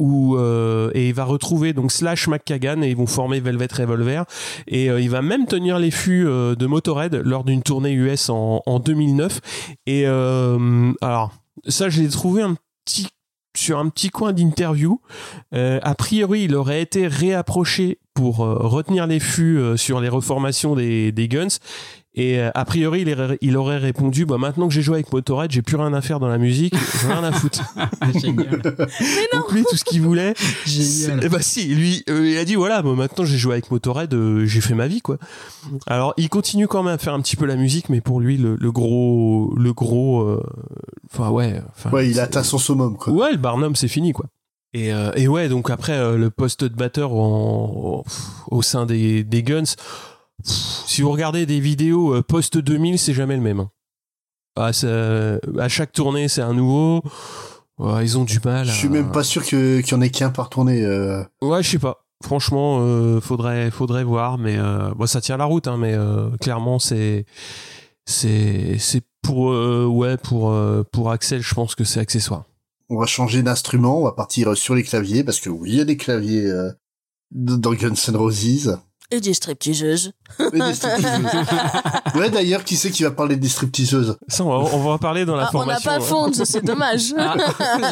S4: euh, et il va retrouver donc Slash McKagan et ils vont former Velvet Revolver et euh, il va même tenir les fûts euh, de Motorhead lors d'une tournée US en, en 2009 et euh, alors ça je l'ai trouvé un petit sur un petit coin d'interview. Euh, a priori, il aurait été réapproché pour retenir les fûts sur les reformations des, des Guns. Et euh, a priori, il, aurait- il aurait répondu bah, Maintenant que j'ai joué avec Motorhead, j'ai plus rien à faire dans la musique, j'ai rien à foutre.
S6: Génial.
S4: Donc lui, tout ce qu'il voulait,
S6: Génial.
S4: c'est- eh bah si, lui, euh, il a dit voilà, bah, maintenant j'ai joué avec Motorhead, euh, j'ai fait ma vie quoi. Alors il continue quand même à faire un petit peu la musique, mais pour lui le, le gros, le gros, euh, enfin ouais,
S3: Ouais, il atteint son summum, quoi.
S4: Ouais, le Barnum c'est fini quoi. Et, euh, et ouais, donc après euh, le poste de batteur en- au sein des, des Guns, si vous regardez des vidéos euh, post 2000, c'est jamais le même. hein. Ah, ça- à chaque tournée, c'est un nouveau. Ouais, ils ont du mal.
S3: Je suis même pas sûr qu'il y en ait qu'un par tournée. euh.
S4: Ouais, je sais pas. Franchement, euh, faudrait, faudrait voir, mais euh, bon, ça tient la route, hein, mais euh, clairement, c'est, c'est, c'est pour, euh, ouais, pour, euh, pour Axel, je pense que c'est accessoire.
S3: On va changer d'instrument, on va partir sur les claviers, parce que oui, il y a des claviers euh, dans Guns N' Roses.
S5: Et des stripteaseuses.
S3: Et des stripteaseuses. ouais, d'ailleurs, qui c'est qui va parler des stripteaseuses?
S4: Ça, on va, on va en parler dans la
S5: Ah, on n'a
S4: formation.
S5: pas
S4: hein.
S5: Fonz, c'est dommage.
S6: Ah,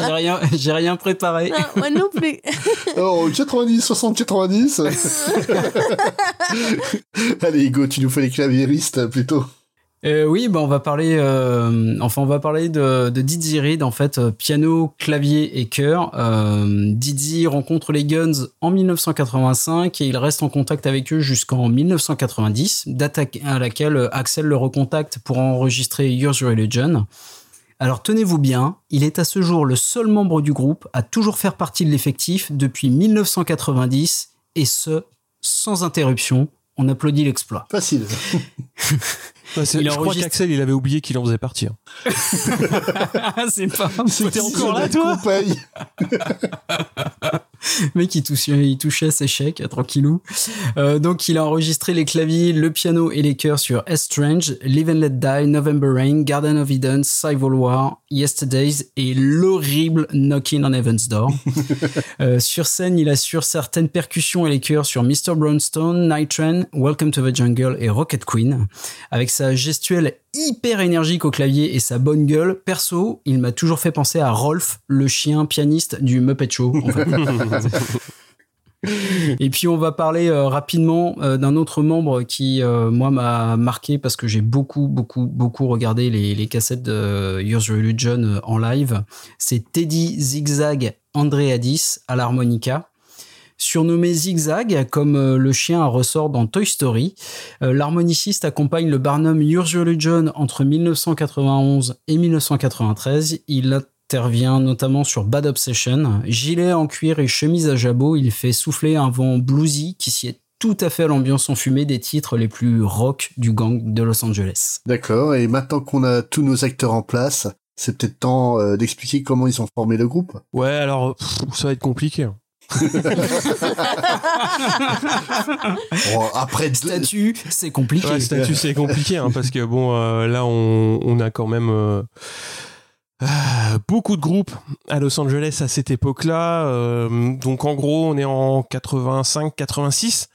S6: j'ai rien, j'ai rien préparé.
S5: Ah, moi non plus.
S3: Oh, 90, 60, 90 Allez, Hugo, tu nous fais les claviéristes, plutôt.
S6: Euh, oui, bah on va parler, euh, enfin on va parler de, de Didi Reed en fait, euh, piano, clavier et chœur. Euh, Didi rencontre les Guns en 1985 et il reste en contact avec eux jusqu'en 1990, date à laquelle Axel le recontacte pour enregistrer Yours Religion. Alors tenez-vous bien, il est à ce jour le seul membre du groupe à toujours faire partie de l'effectif depuis 1990 et ce sans interruption. On applaudit l'exploit.
S3: Facile.
S4: Ouais,
S6: Il
S4: je crois qu'Axel, il avait oublié qu'il en faisait partie. hein.
S6: C'est pas
S3: C'était
S4: encore là, toi
S6: Le mec, il touchait, il touchait ses chèques, tranquillou. Euh, donc, il a enregistré les claviers, le piano et les chœurs sur Estrange, Live and Let Die, November Rain, Garden of Eden, Civil War, Yesterdays et l'horrible Knocking on Heaven's Door. Euh, sur scène, il assure certaines percussions et les chœurs sur Mr. Brownstone, Night Train, Welcome to the Jungle et Rocket Queen. Avec sa gestuelle hyper énergique au clavier et sa bonne gueule, perso, il m'a toujours fait penser à Rolf, le chien pianiste du Muppet Show. en fait. Et puis on va parler euh, rapidement euh, d'un autre membre qui euh, moi m'a marqué parce que j'ai beaucoup beaucoup beaucoup regardé les, cassettes de Yours Religion en live. C'est Teddy Zigzag Andreadis à l'harmonica. Surnommé Zigzag, comme le chien à ressort dans Toy Story, l'harmoniciste accompagne le Barnum Yours Religion entre 1991 et 1993. Il intervient notamment sur Bad Obsession. Gilet en cuir et chemise à jabot, il fait souffler un vent bluesy qui sied tout à fait à l'ambiance enfumée des titres les plus rock du gang de Los Angeles.
S3: D'accord, et maintenant qu'on a tous nos acteurs en place, c'est peut-être temps euh, d'expliquer comment ils ont formé le groupe.
S4: Ouais, alors pff, ça va être compliqué. hein.
S3: Bon, après,
S6: Statut, c'est compliqué.
S4: Ouais, statut, c'est compliqué hein, parce que bon, euh, là, on, on a quand même euh, ah, beaucoup de groupes à Los Angeles à cette époque-là. euh, donc, en gros, on est en 85-86.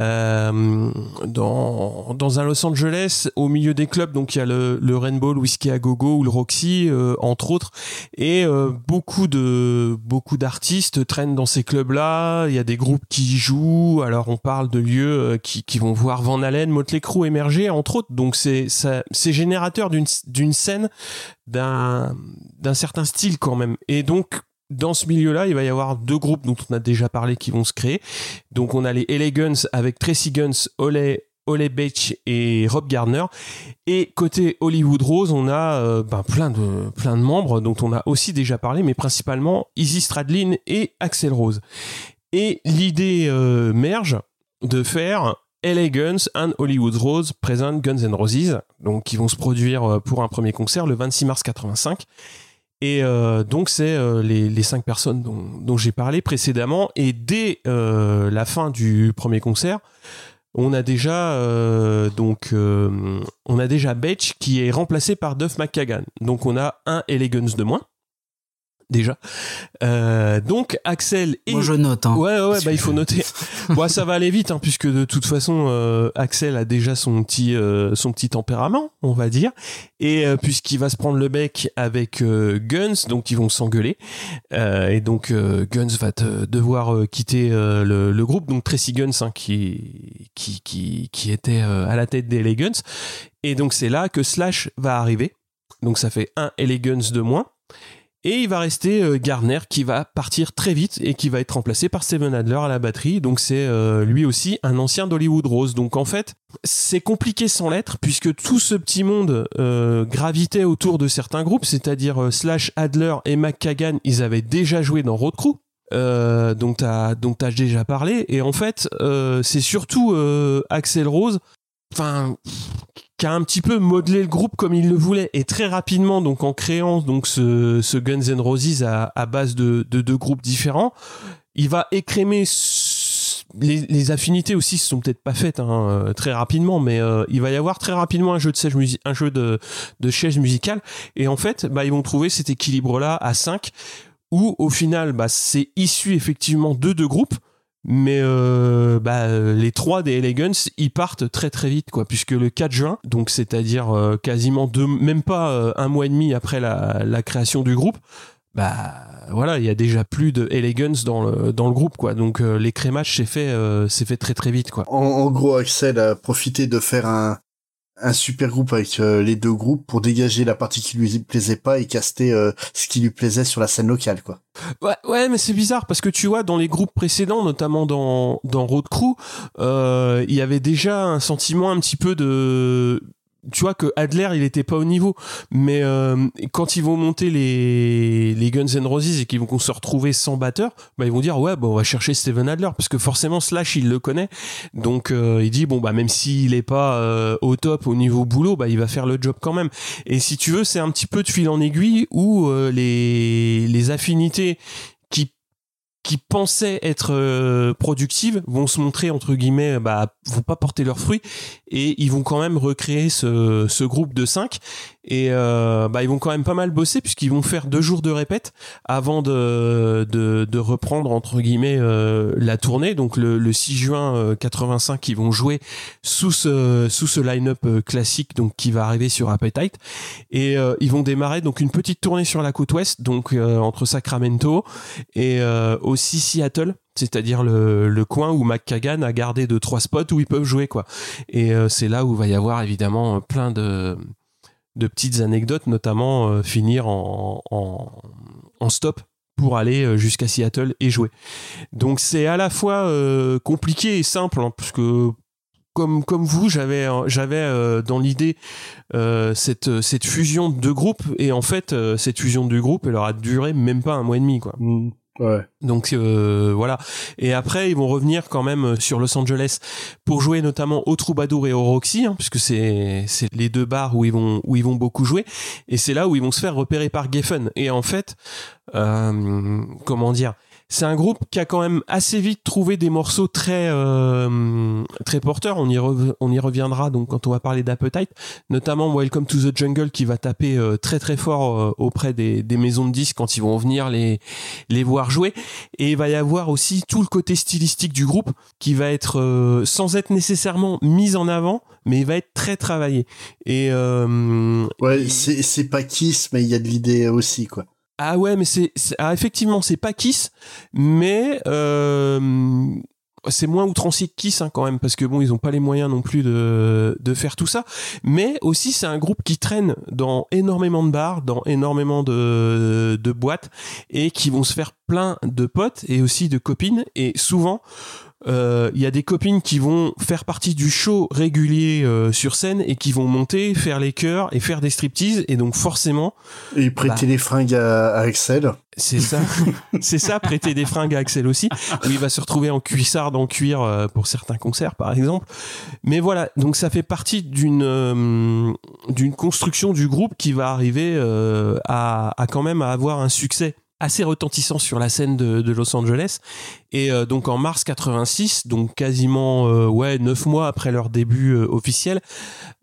S4: Euh, dans, dans un Los Angeles, au milieu des clubs, donc il y a le, le Rainbow, le Whiskey à Gogo ou le Roxy, euh, entre autres, et euh, beaucoup de beaucoup d'artistes traînent dans ces clubs-là. Il y a des groupes qui y jouent. Alors on parle de lieux euh, qui, qui vont voir Van Halen, Motley Crue émerger, entre autres. Donc c'est c'est générateur d'une d'une scène d'un d'un certain style quand même. Et donc dans ce milieu-là, il va y avoir deux groupes dont on a déjà parlé qui vont se créer. Donc on a les LA Guns avec Tracy Guns, Ole Beach et Rob Gardner. Et côté Hollywood Rose, on a euh, ben, plein, de, membres dont on a aussi déjà parlé, mais principalement Izzy Stradlin et Axel Rose. Et l'idée euh, merge de faire LA Guns and Hollywood Rose Present Guns N' Roses, donc qui vont se produire euh, pour un premier concert le 26 mars 85. Et euh, donc c'est euh, les, cinq personnes dont, j'ai parlé précédemment. Et dès euh, la fin du premier concert, on a déjà donc on a déjà qui est remplacé par Duff McKagan. Donc on a un Guns de moins. Déjà. Euh, donc Axel et
S6: Moi je note. Hein.
S4: Ouais, ouais, bah il faut noter. bon, ça va aller vite, hein, puisque de toute façon, euh, Axel a déjà son petit, euh, son petit tempérament, on va dire, et puisqu'il va se prendre le bec avec Guns, donc ils vont s'engueuler, et donc Guns va te- devoir quitter le, le groupe, donc Tracy Guns, hein, qui, qui, qui, qui était à la tête des Guns, et donc c'est là que Slash va arriver. Donc ça fait un LA Guns de moins. Et il va rester euh, Gardner qui va partir très vite et qui va être remplacé par Steven Adler à la batterie. Donc c'est euh, lui aussi un ancien d'Hollywood Rose. Donc en fait, c'est compliqué sans l'être puisque tout ce petit monde euh, gravitait autour de certains groupes, c'est-à-dire euh, Slash, Adler et McKagan, ils avaient déjà joué dans Road Crew. Euh, dont t'as dont t'as déjà parlé et en fait euh, c'est surtout Axel Rose enfin qui a un petit peu modelé le groupe comme il le voulait et très rapidement donc en créant donc ce, ce Guns N' Roses à, à base de, de deux groupes différents il va écrémer les, les affinités aussi se sont peut-être pas faites hein, euh, très rapidement mais euh, il va y avoir très rapidement un jeu de musi- un jeu de, de chaises musicales et en fait bah, ils vont trouver cet équilibre là à 5 où au final bah, c'est issu effectivement de deux groupes mais euh, bah, euh, les trois des LA Guns, ils partent très très vite, quoi, puisque le 4 juin, donc c'est-à-dire euh, quasiment deux, même pas euh, un mois et demi après la, la création du groupe, bah voilà, il y a déjà plus de Guns dans le, dans le groupe, quoi. Donc euh, l'écrémage s'est fait, euh, s'est fait très très vite, quoi.
S3: En, en gros, Axel a profité de faire un, un super groupe avec euh, les deux groupes pour dégager la partie qui lui plaisait pas et caster euh, ce qui lui plaisait sur la scène locale, quoi.
S4: Ouais, ouais, mais c'est bizarre parce que tu vois, dans les groupes précédents, notamment dans, dans Road Crew, euh, il y avait déjà un sentiment un petit peu de. Tu vois que Adler, il était pas au niveau, mais euh, quand ils vont monter les, les Guns N' Roses et qu'ils vont se retrouver sans batteur, bah ils vont dire ouais, bah, on va chercher Steven Adler. Parce que forcément Slash il le connaît, donc euh, il dit bon bah même s'il est pas euh, au top au niveau boulot, bah il va faire le job quand même. Et si tu veux, c'est un petit peu de fil en aiguille où euh, les les affinités qui pensaient être euh, productives vont se montrer entre guillemets bah vont pas porter leurs fruits et ils vont quand même recréer ce, groupe de 5 et euh, bah ils vont quand même pas mal bosser puisqu'ils vont faire deux jours de répète avant de, de, de reprendre entre guillemets euh, la tournée. Donc le, le 6 juin euh, 85 ils vont jouer sous ce sous ce line-up euh, classique donc qui va arriver sur Appetite. Et euh, ils vont démarrer donc une petite tournée sur la côte ouest donc euh, entre Sacramento et aussi Seattle c'est-à-dire le, le coin où McKagan a gardé deux trois spots où ils peuvent jouer quoi. Et euh, c'est là où va y avoir évidemment plein de de petites anecdotes notamment euh, finir en, stop pour aller euh, jusqu'à Seattle et jouer. Donc c'est à la fois euh, compliqué et simple hein, parce que comme vous j'avais dans l'idée cette fusion de deux groupes. Et en fait cette fusion de deux groupes elle aura duré même pas un mois et demi quoi
S3: Ouais.
S4: donc euh, voilà. Et après, ils vont revenir quand même euh, sur Los Angeles pour jouer notamment au Troubadour et au Roxy, hein, puisque c'est c'est les deux bars où ils vont où ils vont beaucoup jouer. Et c'est là où ils vont se faire repérer par Geffen. Et en fait, euh, comment dire c'est un groupe qui a quand même assez vite trouvé des morceaux très euh, très porteurs. On y rev- on y reviendra donc quand on va parler d'Appetite, notamment Welcome to the Jungle qui va taper euh, très très fort euh, auprès des, des maisons de disques quand ils vont venir les les voir jouer. Et il va y avoir aussi tout le côté stylistique du groupe qui va être sans être nécessairement mis en avant, mais il va être très travaillé. Et euh,
S3: Ouais, c'est c'est pas Kiss, mais il y a de l'idée aussi, quoi.
S4: Ah ouais, mais c'est ah, effectivement c'est pas Kiss, mais euh, c'est moins outrancier que Kiss hein, quand même parce que bon ils ont pas les moyens non plus de de faire tout ça. Mais aussi c'est un groupe qui traîne dans énormément de bars, dans énormément de de boîtes et qui vont se faire plein de potes et aussi de copines et souvent il y a des copines qui vont faire partie du show régulier euh, sur scène et qui vont monter, faire les chœurs et faire des striptease et donc forcément
S3: Et prêter
S4: Bah.
S3: les fringues à, à Axel.
S4: c'est ça, c'est ça, prêter des fringues à Axel aussi, où il va se retrouver en cuissard, en cuir euh, pour certains concerts, par exemple. Mais voilà, donc ça fait partie d'une euh, d'une construction du groupe qui va arriver euh, à, à quand même à avoir un succès assez retentissant sur la scène de, de Los Angeles. Et euh, donc en mars 86, donc quasiment euh, ouais neuf mois après leur début euh, officiel,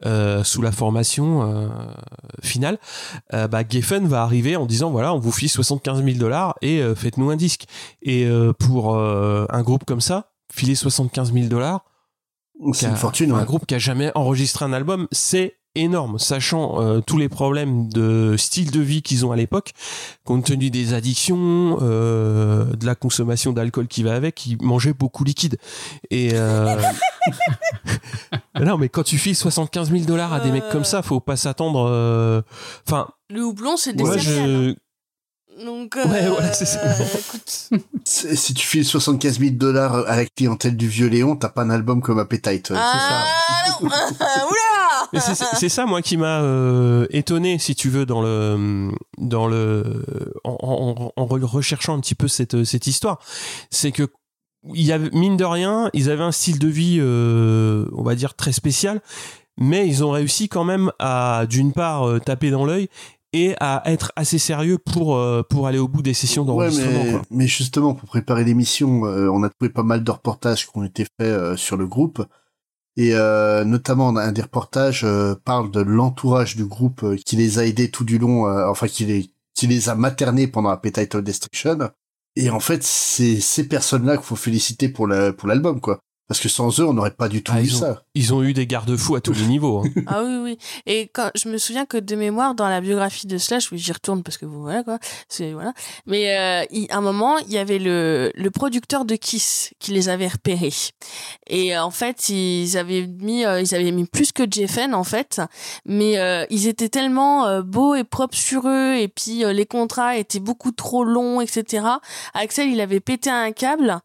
S4: euh, sous la formation euh, finale, euh, bah, Geffen va arriver en disant voilà on vous file 75 000 dollars et euh, faites-nous un disque. Et euh, pour euh, un groupe comme ça, filer 75 000 dollars,
S3: C'est une fortune,
S4: un
S3: ouais.
S4: groupe qui a jamais enregistré un album, c'est énorme, sachant euh, tous les problèmes de style de vie qu'ils ont à l'époque, compte tenu des addictions, euh, de la consommation d'alcool qui va avec, ils mangeaient beaucoup liquide. Et euh... non, mais quand tu files 75 000 dollars à des mecs comme ça, faut pas s'attendre. euh, Enfin,
S5: Le houblon, c'est des
S4: moi
S5: céréales.
S4: je.
S5: Donc,
S4: Ouais, voilà, c'est ça.
S5: euh, écoute.
S3: C'est- Si tu files 75 000 dollars à la clientèle du Vieux Léon, t'as pas un album comme Appetite.
S5: Ah non Oula
S4: Mais c'est- c'est c'est ça moi qui m'a euh, étonné si tu veux dans le dans le en, en- en re- recherchant un petit peu cette cette histoire c'est que il y avait mine de rien ils avaient un style de vie euh, on va dire très spécial mais ils ont réussi quand même à d'une part euh, taper dans l'œil et à être assez sérieux pour euh, pour aller au bout des sessions
S3: Ouais,
S4: d'enregistrement
S3: mais,
S4: quoi.
S3: mais justement, pour préparer l'émission, euh, on a trouvé pas mal de reportages qui ont été faits euh, sur le groupe. Et notamment, un des reportages parle de l'entourage du groupe qui les a aidés tout du long, enfin qui les, qui les a maternés pendant Appetite of Destruction. Et en fait, c'est ces personnes-là qu'il faut féliciter pour la, pour l'album, quoi. Parce que sans eux, on n'aurait pas du tout
S4: Ah, ils ont-
S3: ça.
S4: ils ont eu des garde-fous à tous les niveaux hein.
S5: Ah oui, oui. Et quand je me souviens que de mémoire, dans la biographie de Slash, oui, j'y retourne parce que vous voilà quoi, c'est voilà. Mais euh, il- à un moment, il y avait le le producteur de Kiss qui les avait repérés. Et euh, en fait, ils avaient mis euh, ils avaient mis plus que Jeffen en fait, mais euh, ils étaient tellement euh, beaux et propres sur eux et puis euh, les contrats étaient beaucoup trop longs, etc. Axel, il avait pété un câble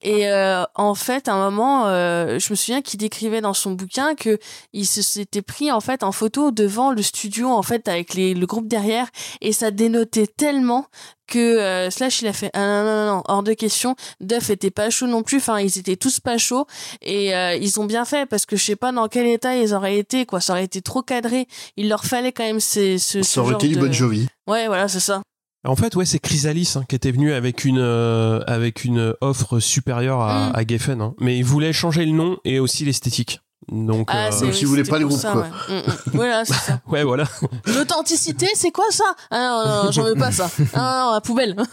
S5: et euh, en fait, à un moment, euh, je me souviens qu'il décrivait dans son bouquin que il s'était pris en fait en photo devant le studio en fait avec les, le groupe derrière et ça dénotait tellement que euh, Slash il a fait ah, non, non non non hors de question. Duff était pas chaud non plus. Enfin ils étaient tous pas chauds. Et euh, ils ont bien fait parce que je sais pas dans quel état ils auraient été quoi. Ça aurait été trop cadré. Il leur fallait quand même ces, ce, ce
S3: Ça aurait
S5: genre
S3: été du
S5: de-
S3: Bon Jovi.
S5: ouais voilà c'est ça
S4: En fait, ouais, c'est Chrysalis hein, qui était venu avec une euh, avec une offre supérieure à,
S5: Mm.
S4: à Geffen, hein. mais il voulait changer le nom et aussi l'esthétique. Donc,
S5: ah,
S4: euh,
S5: c'est-
S3: donc ils voulaient
S5: c'était
S3: pas le groupe,
S5: ça,
S3: quoi.
S5: ouais. Mm, mm. voilà c'est ça
S4: ouais, voilà.
S5: L'authenticité, c'est quoi ça? Ah non, non, non, j'en veux pas ça. Ah non, non, la poubelle.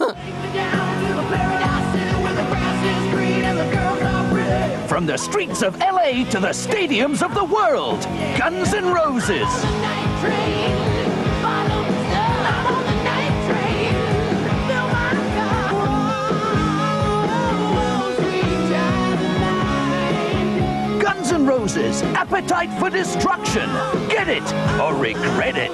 S11: From the streets of LA to the stadiums of the world, Guns N' Roses. Guns N' Roses, Appetite for Destruction. Get it or regret it.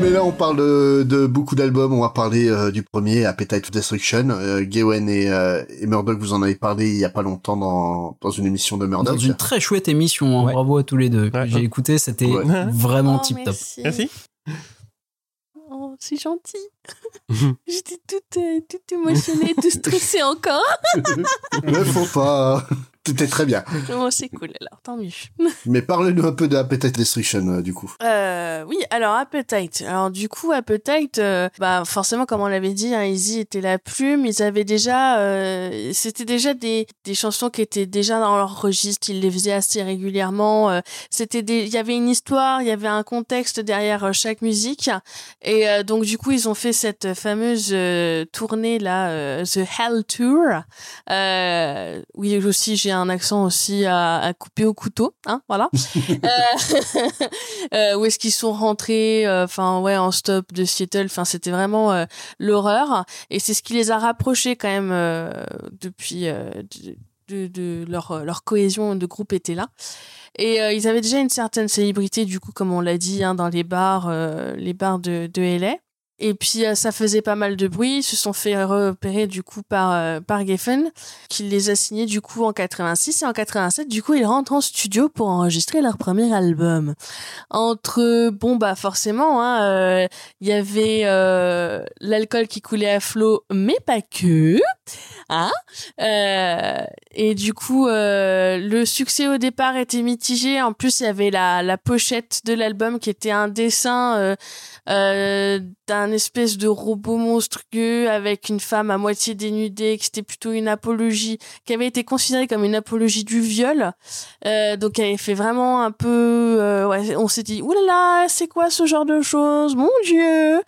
S3: Mais là, on parle de, de beaucoup d'albums. On va parler euh, du premier, Appetite for Destruction. Euh, Gawen et, euh, et Murdoch, vous en avez parlé il y a pas longtemps dans, dans une émission de Murdoch.
S6: Dans une très chouette émission, hein.
S4: Ouais.
S6: bravo à tous les deux.
S4: Ouais.
S6: J'ai écouté, c'était
S3: Ouais.
S6: vraiment
S5: Oh,
S6: tip top.
S5: merci.
S4: Merci.
S5: Oh, c'est gentil. J'étais toute, euh, toute émotionnée, toute stressée encore.
S3: Ne faut pas. C'était très bien.
S5: Bon, c'est cool, alors, tant mieux.
S3: Mais parlez-nous un peu de Appetite Destruction, euh, du coup.
S5: Euh, oui, alors Appetite. Alors du coup, Appetite, euh, bah forcément, comme on l'avait dit, hein, Easy était la plume. Ils avaient déjà, euh, c'était déjà des, des chansons qui étaient déjà dans leur registre. Ils les faisaient assez régulièrement. euh, c'était des, il y avait une histoire, il y avait un contexte derrière chaque musique. Et donc du coup, ils ont fait cette fameuse tournée là, The Hell Tour. Euh, oui, aussi j'ai un accent aussi à, à couper au couteau, hein, voilà. Euh, euh, où est-ce qu'ils sont rentrés euh, enfin ouais en stop de Seattle enfin c'était vraiment l'horreur. Et c'est ce qui les a rapprochés quand même depuis de, de, de leur leur cohésion de groupe était là. Et euh, ils avaient déjà une certaine célébrité du coup comme on l'a dit hein, dans les bars euh, les bars de de LA et puis euh, ça faisait pas mal de bruit, ils se sont fait repérer du coup par euh, par Geffen qui les a signés du coup en 86 et en 87 du coup ils rentrent en studio pour enregistrer leur premier album. Entre bon bah forcément hein, euh, il y avait euh, l'alcool qui coulait à flot mais pas que. Hein euh, et du coup, euh, le succès au départ était mitigé. En plus, il y avait la, la pochette de l'album qui était un dessin euh, euh, d'un espèce de robot monstrueux avec une femme à moitié dénudée, qui c'était plutôt une apologie, qui avait été considérée comme une apologie du viol. Euh, donc, elle avait fait vraiment un peu... euh, ouais, on s'est dit, oulala, c'est quoi ce genre de choses? Mon Dieu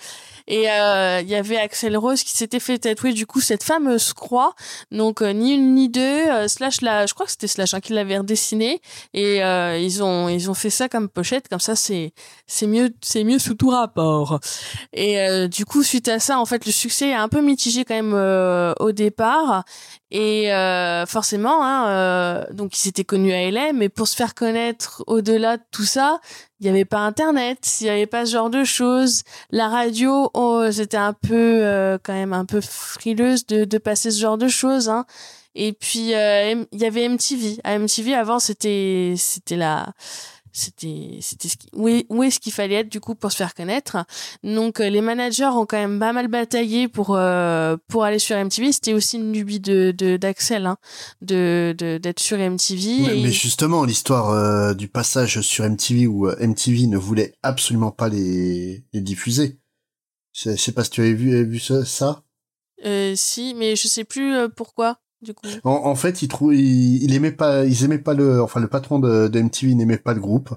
S5: et euh, il y avait Axel Rose qui s'était fait tatouer du coup cette fameuse croix. Donc euh, ni une ni deux. euh, slash la, je crois que c'était Slash hein, qui l'avait redessiné. Et euh, ils ont ils ont fait ça comme pochette. Comme ça c'est c'est mieux c'est mieux sous tout rapport. Et du coup suite à ça en fait le succès est un peu mitigé quand même au départ. Et euh, forcément, hein, euh, donc ils s'étaient connus à LA, mais pour se faire connaître au-delà de tout ça, il n'y avait pas Internet, il n'y avait pas ce genre de choses. La radio, oh, c'était un peu, euh, quand même, un peu frileuse de, de passer ce genre de choses. Hein. Et puis, euh, il y avait MTV. À MTV, avant, c'était, c'était la, c'était, c'était ce qui, où est, où est-ce qu'il fallait être, du coup, pour se faire connaître. Donc, euh, les managers ont quand même pas mal bataillé pour, euh, pour aller sur MTV. C'était aussi une lubie de, de, d'Axel, hein, de, de, d'être sur MTV. Et-
S3: Mais justement, l'histoire euh, du passage sur MTV où MTV ne voulait absolument pas les, les diffuser. Je sais pas si tu avais vu, vu ça. ça?
S5: Euh, si, mais je sais plus pourquoi, du coup.
S3: En, en fait, ils, trou- ils, ils aimaient pas, ils aimaient pas le, enfin le patron de, de MTV n'aimait pas le groupe,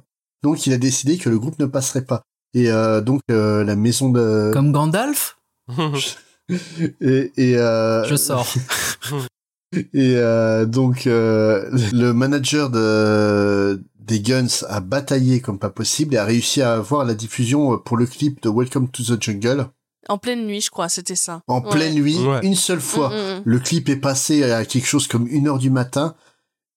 S3: donc il a décidé que le groupe ne passerait pas. Et euh, donc euh, la maison de
S6: Comme Gandalf?
S3: Et, et euh,
S6: Je sors.
S3: Et euh, donc euh, le manager de des Guns a bataillé comme pas possible et a réussi à avoir la diffusion pour le clip de Welcome to the Jungle
S5: En pleine nuit, je crois, c'était ça.
S3: en
S5: Ouais.
S3: pleine nuit,
S4: Ouais.
S3: une seule fois.
S5: Mm, mm, mm.
S3: Le clip est passé à quelque chose comme une heure du matin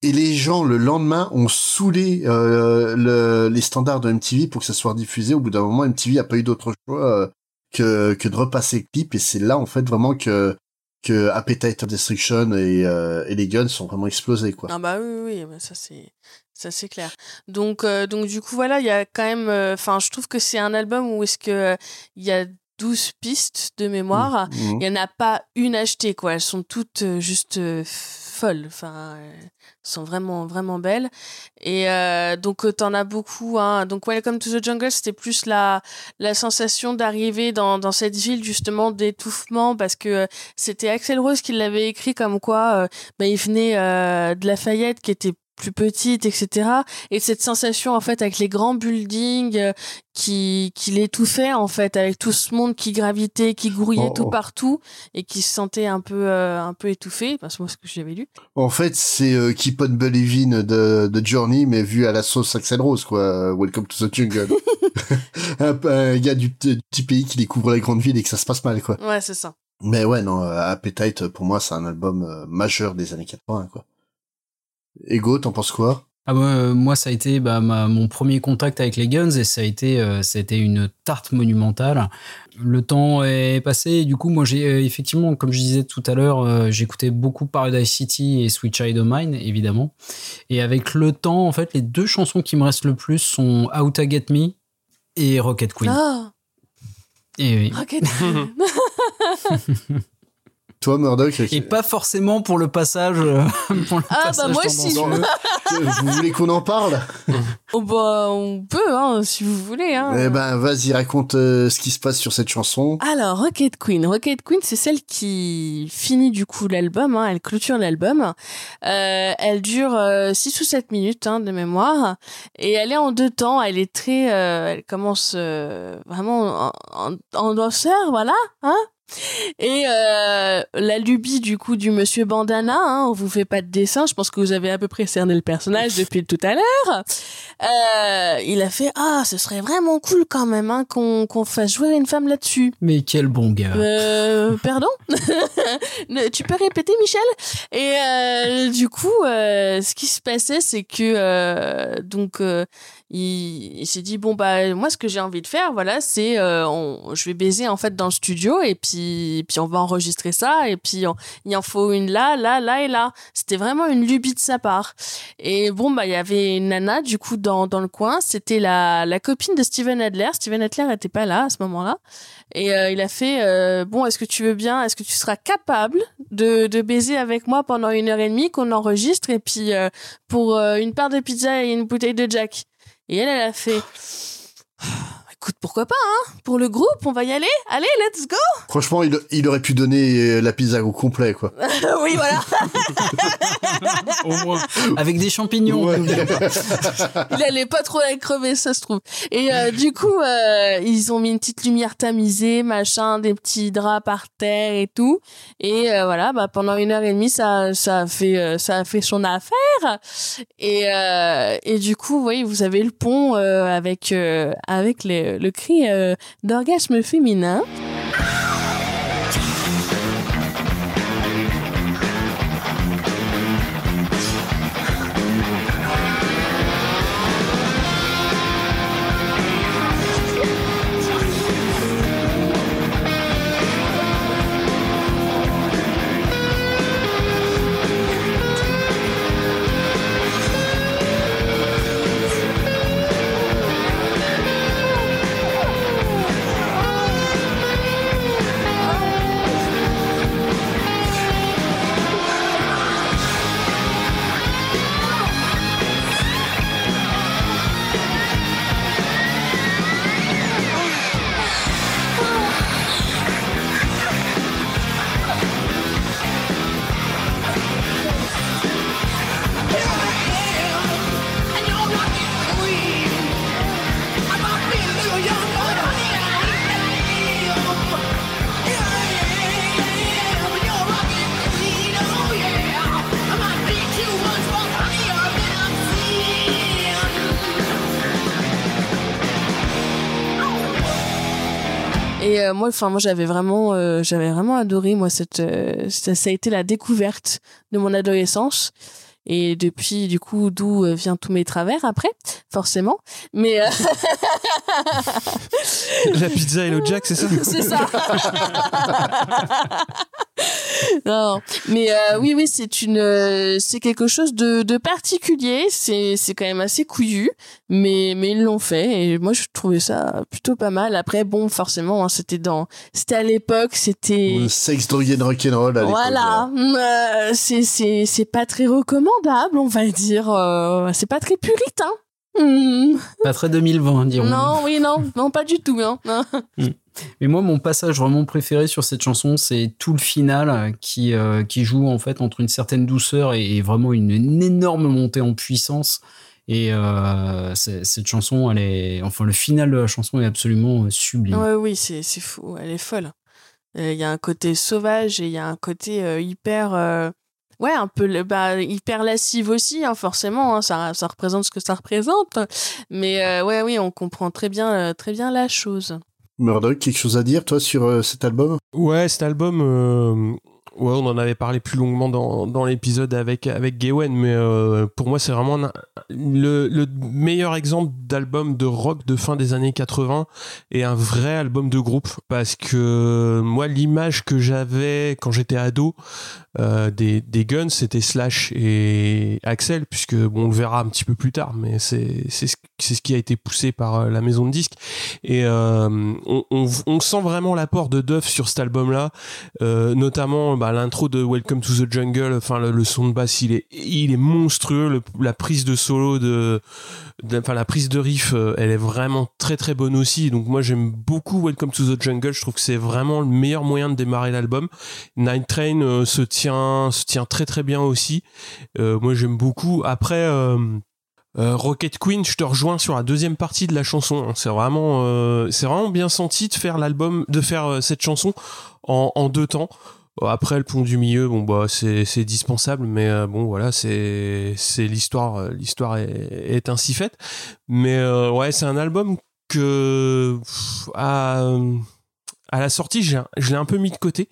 S3: et les gens le lendemain ont saoulé euh, le- les standards de MTV pour que ça soit diffusé. Au bout d'un moment, MTV a pas eu d'autre choix euh, que que de repasser le clip et c'est là en fait vraiment que que Appetite of Destruction et, euh, et les Guns sont vraiment explosés quoi.
S5: Ah bah oui, oui, oui, bah ça c'est ça c'est clair. Donc euh, donc du coup voilà, il y a quand même euh, enfin je trouve que c'est un album où est-ce que euh, il y a 12 pistes de mémoire.
S3: Mhm.
S5: Il y en a pas une achetée quoi, elles sont toutes euh, juste euh, folles, enfin elles sont vraiment vraiment belles. Et euh, donc euh, t'en as beaucoup hein. Donc Welcome to the Jungle, c'était plus la la sensation d'arriver dans dans cette ville justement d'étouffement parce que c'était Axel Rose qui l'avait écrit comme quoi euh, bah, il venait euh, de Lafayette qui était plus petite, etc. Et cette sensation en fait avec les grands buildings euh, qui qui l'étouffaient en fait avec tout ce monde qui gravitait, qui grouillait
S3: Oh,
S5: tout
S3: oh.
S5: partout et qui se sentait un peu euh, un peu étouffé. Parce que moi ce que j'avais lu.
S3: En fait, c'est euh, Keep on Believing de, de Journey, mais vu à la sauce Axel Rose, quoi. Welcome to the Jungle. un, un gars du, du petit pays qui découvre la grande ville et que ça se passe mal, quoi.
S5: Ouais c'est ça.
S3: Mais ouais, non, Appetite, pour moi, c'est un album majeur des années 80, quoi. Ego, t'en penses quoi?
S6: Ah bah, euh, moi, ça a été bah, ma- mon premier contact avec les Guns et ça a été, euh, ça a été une tarte monumentale. Le temps est passé et du coup, moi, j'ai euh, effectivement, comme je disais tout à l'heure, euh, j'écoutais beaucoup Paradise City et Sweet Child of Mine, évidemment. Et avec le temps, en fait, les deux chansons qui me restent le plus sont Out to Get Me et Rocket Queen.
S5: Ah,
S6: Et, oui.
S5: Rocket.
S3: Toi, Murdoch
S6: et pas forcément pour le passage. euh, pour le
S5: Ah, bah,
S6: passage
S5: moi aussi.
S3: euh, vous voulez qu'on en parle
S5: oh bah on peut hein si vous voulez hein.
S3: Eh ben, vas-y, raconte euh, ce qui se passe sur cette chanson.
S5: Alors, Rocket Queen. Rocket Queen, c'est celle qui finit du coup l'album, hein, elle clôture l'album. Euh, elle dure 6 ou 7 minutes hein, de mémoire et elle est en deux temps. Elle est très... euh, elle commence euh, vraiment en, en, en danseur, voilà. Hein et euh, la lubie du coup du monsieur Bandana, hein, on vous fait pas de dessin, je pense que vous avez à peu près cerné le personnage depuis tout à l'heure. Euh, il a fait ah ce serait vraiment cool quand même hein, qu'on qu'on fasse jouer une femme là-dessus.
S6: Mais quel bon gars.
S5: Euh, pardon Tu peux répéter, Michel? Et euh, du coup, ce qui se passait, c'est que donc il, s'est dit bon bah moi ce que j'ai envie de faire, voilà, c'est euh, je vais baiser en fait dans le studio et puis puis on va enregistrer ça et puis il en faut une là, là, là et là. C'était vraiment une lubie de sa part. Et bon bah il y avait une nana du coup dans, dans le coin, c'était la, la copine de Steven Adler. Steven Adler était pas là à ce moment-là. Et euh, il a fait euh, Bon, est-ce que tu veux bien, est-ce que tu seras capable de, de baiser avec moi pendant une heure et demie qu'on enregistre et puis euh, pour euh, une part de pizza et une bouteille de Jack? Et elle, elle a fait Écoute, pourquoi pas, hein Pour le groupe, on va y aller Allez, let's go
S3: Franchement, il, il aurait pu donner euh, la pizza au complet, quoi.
S5: Oui, voilà
S6: Au moins. Avec des champignons.
S3: Ouais.
S5: il allait pas trop la crever, ça se trouve. Et euh, du coup, euh, ils ont mis une petite lumière tamisée, machin, des petits draps par terre et tout. Et euh, voilà, bah pendant une heure et demie, ça, ça a fait, euh, ça a fait son affaire. Et euh, et du coup, oui, vous avez le pont euh, avec euh, avec les, le cri euh, d'orgasme féminin. Euh, moi, enfin moi j'avais vraiment, euh, j'avais vraiment adoré moi cette, euh, ça, ça a été la découverte de mon adolescence. Et depuis, du coup, d'où vient tous mes travers après, forcément. Mais euh,
S4: La pizza et le Jack, c'est ça?
S5: C'est ça. non, mais euh, oui, oui, c'est une, euh, c'est quelque chose de, de particulier. C'est, c'est quand même assez couillu, mais mais ils l'ont fait et moi je trouvais ça plutôt pas mal. Après, bon, forcément, hein, c'était dans, c'était à l'époque, c'était.
S3: Le sexe, drogue and rock'n'roll à.
S5: Voilà, Euh, c'est c'est c'est pas très recommandable, on va dire. Euh, c'est pas très puritain. Hmm.
S6: Pas très 2020, dirons
S5: Non, oui, non, non, pas du tout. Hein. Non.
S6: Mais moi, mon passage vraiment préféré sur cette chanson, c'est tout le final euh, qui, euh, qui joue en fait entre une certaine douceur et, et vraiment une, une énorme montée en puissance. Et euh, cette chanson, elle est, enfin, le final de la chanson est absolument sublime.
S5: Ouais, oui, c'est fou, elle est folle. Il y a un côté sauvage et il y a un côté hyper, ouais, un peu, le- bah, hyper lascive aussi, hein, forcément. hein, ça, ça représente ce que ça représente. Mais euh, ouais, oui, on comprend très bien, euh, très bien la chose.
S3: Murdoch, quelque chose à dire, toi, sur euh, cet album?
S4: Ouais, cet album, euh, ouais, on en avait parlé plus longuement dans, dans l'épisode avec, avec Gawen, mais euh, pour moi, c'est vraiment le, le meilleur exemple d'album de rock de fin des années 80 et un vrai album de groupe. Parce que moi, l'image que j'avais quand j'étais ado euh, des, des Guns, c'était Slash et Axel, puisque bon, on le verra un petit peu plus tard, mais c'est ce, ce qui a été poussé par euh, la maison de disques. Et on, on, sent vraiment l'apport de Duff sur cet album-là, notamment bah, l'intro de Welcome to the Jungle. Enfin, le, son de basse, il est, il est monstrueux. La prise de solo de, enfin la prise de riff, euh, elle est vraiment très très bonne aussi. Donc moi, j'aime beaucoup Welcome to the Jungle. Je trouve que c'est vraiment le meilleur moyen de démarrer l'album. Night Train euh, se tient, se tient très très bien aussi. Euh, moi, j'aime beaucoup. Après. Rocket Queen, je te rejoins sur la deuxième partie de la chanson. hein. C'est vraiment, c'est vraiment bien senti de faire l'album, de faire cette chanson en deux temps. Après le pont du milieu, bon bah c'est c'est dispensable, mais euh, bon voilà c'est c'est l'histoire, euh, l'histoire est, est ainsi faite. Mais euh, ouais c'est un album que pff, à à la sortie je l'ai un peu mis de côté,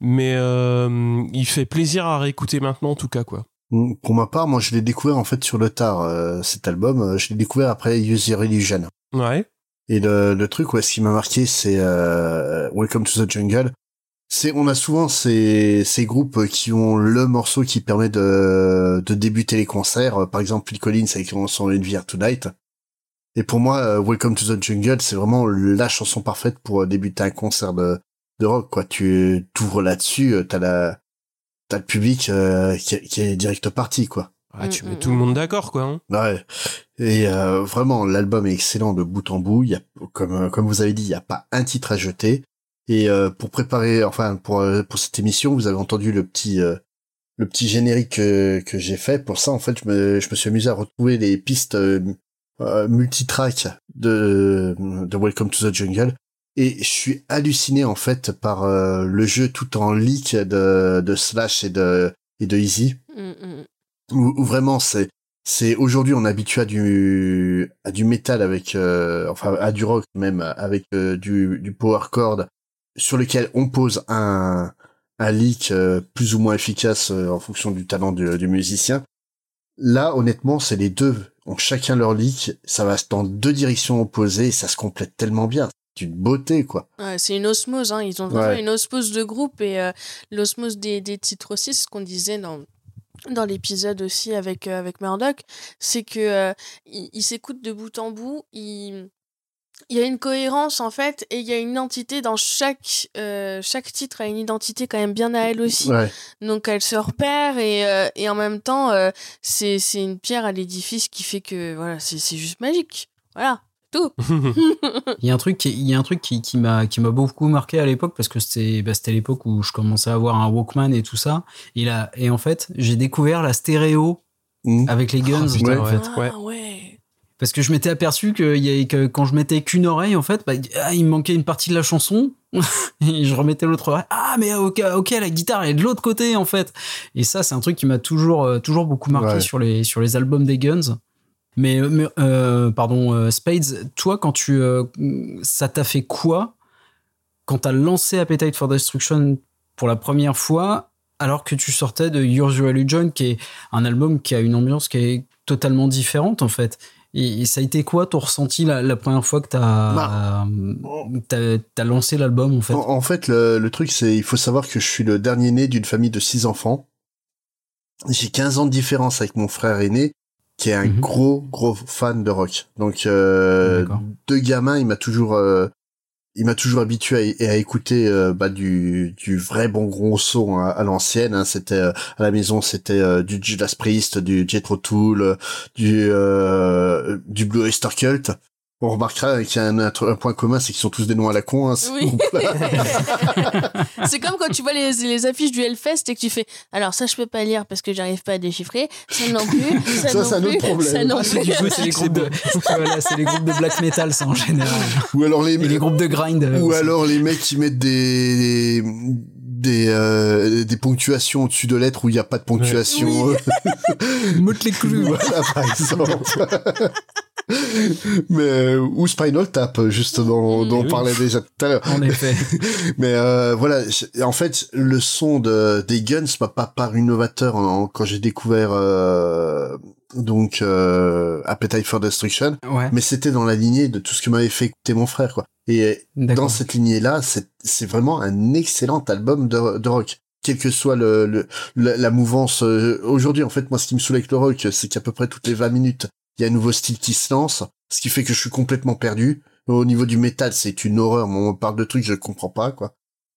S4: mais euh, il fait plaisir à réécouter maintenant en tout cas quoi.
S3: Mm, Pour ma part, moi, je l'ai découvert en fait sur le tard, euh, cet album. Euh, Je l'ai découvert après Use Your Illusion.
S4: Ouais.
S3: Et le, le truc, ouais, ce qui m'a marqué, c'est euh, Welcome to the Jungle. C'est on a souvent ces ces groupes qui ont le morceau qui permet de de débuter les concerts. Par exemple, Phil Collins avec son Envy Tonight. Et pour moi, euh, Welcome to the Jungle, c'est vraiment la chanson parfaite pour euh, débuter un concert de de rock. Quoi, tu t'ouvres là-dessus, euh, t'as la t'as le public qui, qui, est direct parti, quoi.
S4: Ah, tu mets tout le monde d'accord, quoi. Hein.
S3: Ouais. Et vraiment, l'album est excellent de bout en bout. Il y a, comme comme vous avez dit, il y a pas un titre à jeter. Et euh, pour préparer, enfin pour euh, pour cette émission, vous avez entendu le petit euh, le petit générique que, que j'ai fait. Pour ça, en fait, je me je me suis amusé à retrouver les pistes multitrack de de Welcome to the Jungle. Et je suis halluciné en fait par le jeu tout en leak de, de Slash et de et de Easy. Mm, mm. Où, vraiment c'est c'est aujourd'hui on est habitué à du à du métal avec enfin à du rock même avec du du power chord sur lequel on pose un, un leak euh, plus ou moins efficace euh, en fonction du talent du, musicien. Là, honnêtement, c'est les deux ont chacun leur leak. Ça va dans deux directions opposées et ça se complète tellement bien. C'est une beauté, quoi.
S5: Ouais, c'est une osmose. Hein. Ils ont vraiment une osmose de groupe et euh, l'osmose des, des titres aussi, c'est ce qu'on disait dans dans l'épisode aussi avec avec Murdoch, c'est que il, s'écoute de bout en bout, il il y a une cohérence en fait et il y a une identité dans chaque euh, chaque titre a une identité quand même bien à elle aussi. Donc elle se repère et, euh, et en même temps euh, c'est c'est une pierre à l'édifice qui fait que voilà c'est c'est juste magique. Voilà tout.
S6: Il y a un truc qui, il y a un truc qui, qui m'a qui m'a beaucoup marqué à l'époque parce que c'était bah, c'était l'époque où je commençais à avoir un Walkman et tout ça. Et là et en fait j'ai découvert la stéréo mmh. avec les guns.
S4: oh, en fait.
S5: ouais. Ah, ouais
S6: parce que je m'étais aperçu que, y a, que quand je mettais qu'une oreille en fait bah, ah, il me manquait une partie de la chanson. Et je remettais l'autre oreille. Ah mais ok ok la guitare est de l'autre côté en fait. Et ça c'est un truc qui m'a toujours euh, toujours beaucoup marqué sur les sur les albums des Guns. Mais, euh, pardon euh, Spades toi quand tu ça t'a fait quoi quand t'as lancé Appetite for Destruction pour la première fois alors que tu sortais de Yours Your Religion qui est un album qui a une ambiance qui est totalement différente en fait? Et, ça a été quoi ton ressenti la, première fois que t'as bah, as, lancé l'album en fait?
S3: En, fait, le, truc c'est il faut savoir que je suis le dernier né d'une famille de six enfants. J'ai 15 ans de différence avec mon frère aîné qui est un mhm. gros gros fan de rock. Donc euh, deux gamins, il m'a toujours euh, il m'a toujours habitué à, écouter euh, bah, du, vrai bon gros son à, l'ancienne. Hein. C'était euh, à la maison, c'était euh, du Judas Priest, du Jethro Tull, du du Blue Oyster Cult. On remarquera qu'il y a un, point commun, c'est qu'ils sont tous des noms à la con. Hein,
S5: oui. c'est comme quand tu vois les, les, affiches du Hellfest et que tu fais alors ça je peux pas lire parce que j'arrive pas à déchiffrer, ça non plus, ça, ça c'est un autre problème. Ça non
S6: plus. c'est les groupes de voilà, c'est les groupes de black metal ça en général.
S3: Ou alors les,
S6: les groupes de grind.
S3: Ou alors les mecs qui mettent des des euh, des ponctuations au-dessus de lettres où il n'y a pas de ponctuation. Oui.
S6: les clous.
S3: Voilà par exemple. Mais euh, ou Spinal Tap justement dont on parlait déjà tout à l'heure.
S6: En effet.
S3: Mais euh, voilà en fait le son de des Guns m'a pas paru innovateur quand j'ai découvert euh, donc euh, Appetite for Destruction.
S6: Ouais.
S3: mais c'était dans la lignée de tout ce que m'avait fait écouter mon frère quoi. Et dans cette lignée là c'est c'est vraiment un excellent album de, de rock. Quelle que soit le, le la, mouvance aujourd'hui en fait moi ce qui me saoule avec le rock c'est qu'à peu près toutes les 20 minutes il y a un nouveau style qui se lance, ce qui fait que je suis complètement perdu. Au niveau du métal, c'est une horreur. On parle de trucs, je comprends pas, quoi.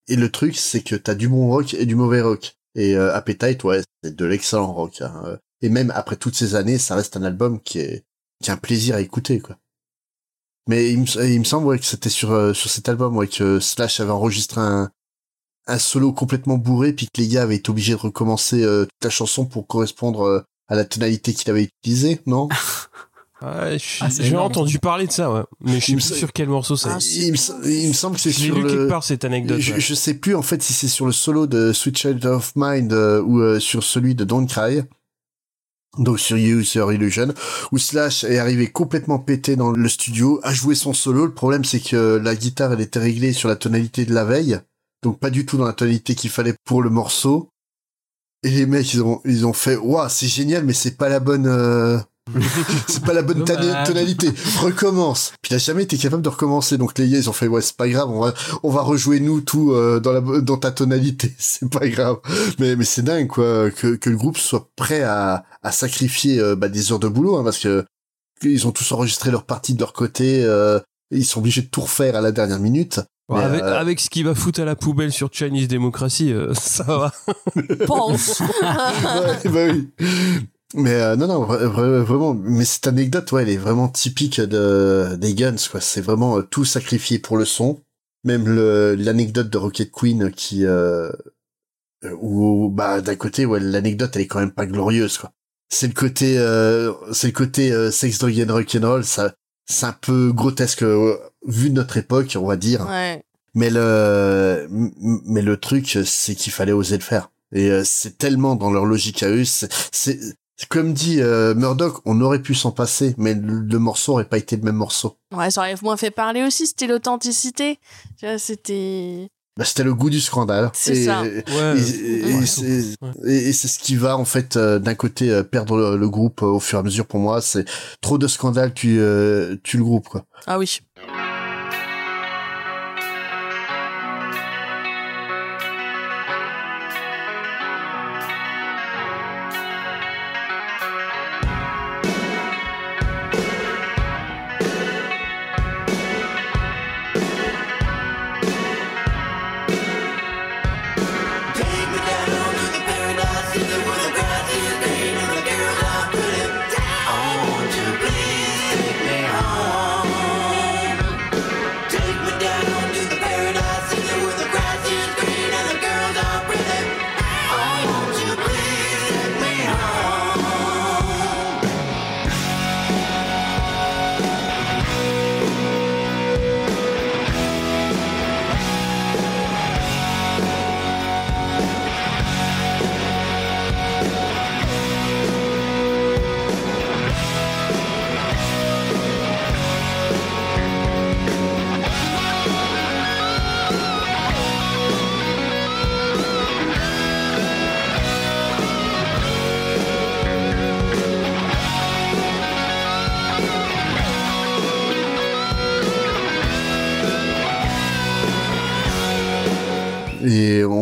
S3: Et le truc, c'est que t'as du bon rock et du mauvais rock. Et euh, Appetite, ouais, c'est de l'excellent rock. Hein. Et même après toutes ces années, ça reste un album qui est, qui est un plaisir à écouter, quoi. Mais il me, me semble ouais, que c'était sur, euh, sur cet album ouais, que Slash avait enregistré un, un solo complètement bourré, puis que les gars avaient été obligés de recommencer euh, toute la chanson pour correspondre euh, à la tonalité qu'il avait utilisée, non?
S4: Ah, J'ai entendu parler de ça, ouais. mais je sais plus sur quel morceau c'est.
S3: Ah, il, me, semble que c'est sur
S4: lu
S3: le...
S4: quelque part cette anecdote.
S3: Je, je, sais plus en fait si c'est sur le solo de Sweet Child of Mind euh, ou euh, sur celui de Don't Cry. Donc sur You, sur Illusion, où Slash est arrivé complètement pété dans le studio, a joué son solo. Le problème c'est que la guitare elle était réglée sur la tonalité de la veille, donc pas du tout dans la tonalité qu'il fallait pour le morceau. Et les mecs, ils ont, ils ont fait, waouh, c'est génial, mais c'est pas la bonne, euh, c'est pas la bonne tonalité. Recommence. Puis il a jamais été capable de recommencer. Donc les gars, ils ont fait ouais, c'est pas grave, on va on va rejouer nous tout euh, dans la dans ta tonalité. C'est pas grave. Mais mais c'est dingue quoi que que le groupe soit prêt à à sacrifier euh, bah, des heures de boulot hein, parce que ils ont tous enregistré leur partie de leur côté. euh, ils sont obligés de tout refaire à la dernière minute.
S4: Avec,
S3: euh,
S4: avec ce qu'il va foutre à la poubelle sur Chinese Democracy, euh, ça va.
S5: Pense.
S3: ouais, bah oui. Mais euh, non, non, vra- vra- vraiment. Mais cette anecdote, ouais, elle est vraiment typique de des Guns, quoi. C'est vraiment euh, tout sacrifié pour le son. Même le l'anecdote de Rocket Queen qui, euh, euh, où bah d'un côté, ouais, l'anecdote, elle est quand même pas glorieuse, quoi. C'est le côté, euh, c'est le côté euh, sex, drug and rock'n'roll. Ça, c'est un peu grotesque euh, vu de notre époque, on va dire.
S5: Ouais.
S3: Mais le, mais le truc, c'est qu'il fallait oser le faire. Et euh, c'est tellement dans leur logique à eux. C'est, comme dit euh, Murdoch, on aurait pu s'en passer, mais le, le morceau aurait pas été le même morceau.
S5: Ouais, ça aurait moins fait parler aussi, c'était l'authenticité. Tu vois, c'était.
S3: Bah, c'était le goût du scandale.
S5: C'est
S3: et,
S5: ça.
S3: Et,
S4: Ouais.
S3: et-
S4: Ouais.
S3: c'est, et- et c'est ce qui va en fait euh, d'un côté euh, perdre le, le groupe euh, au fur et à mesure. Pour moi, c'est trop de scandales tue, euh, tue le groupe quoi.
S5: Ah oui.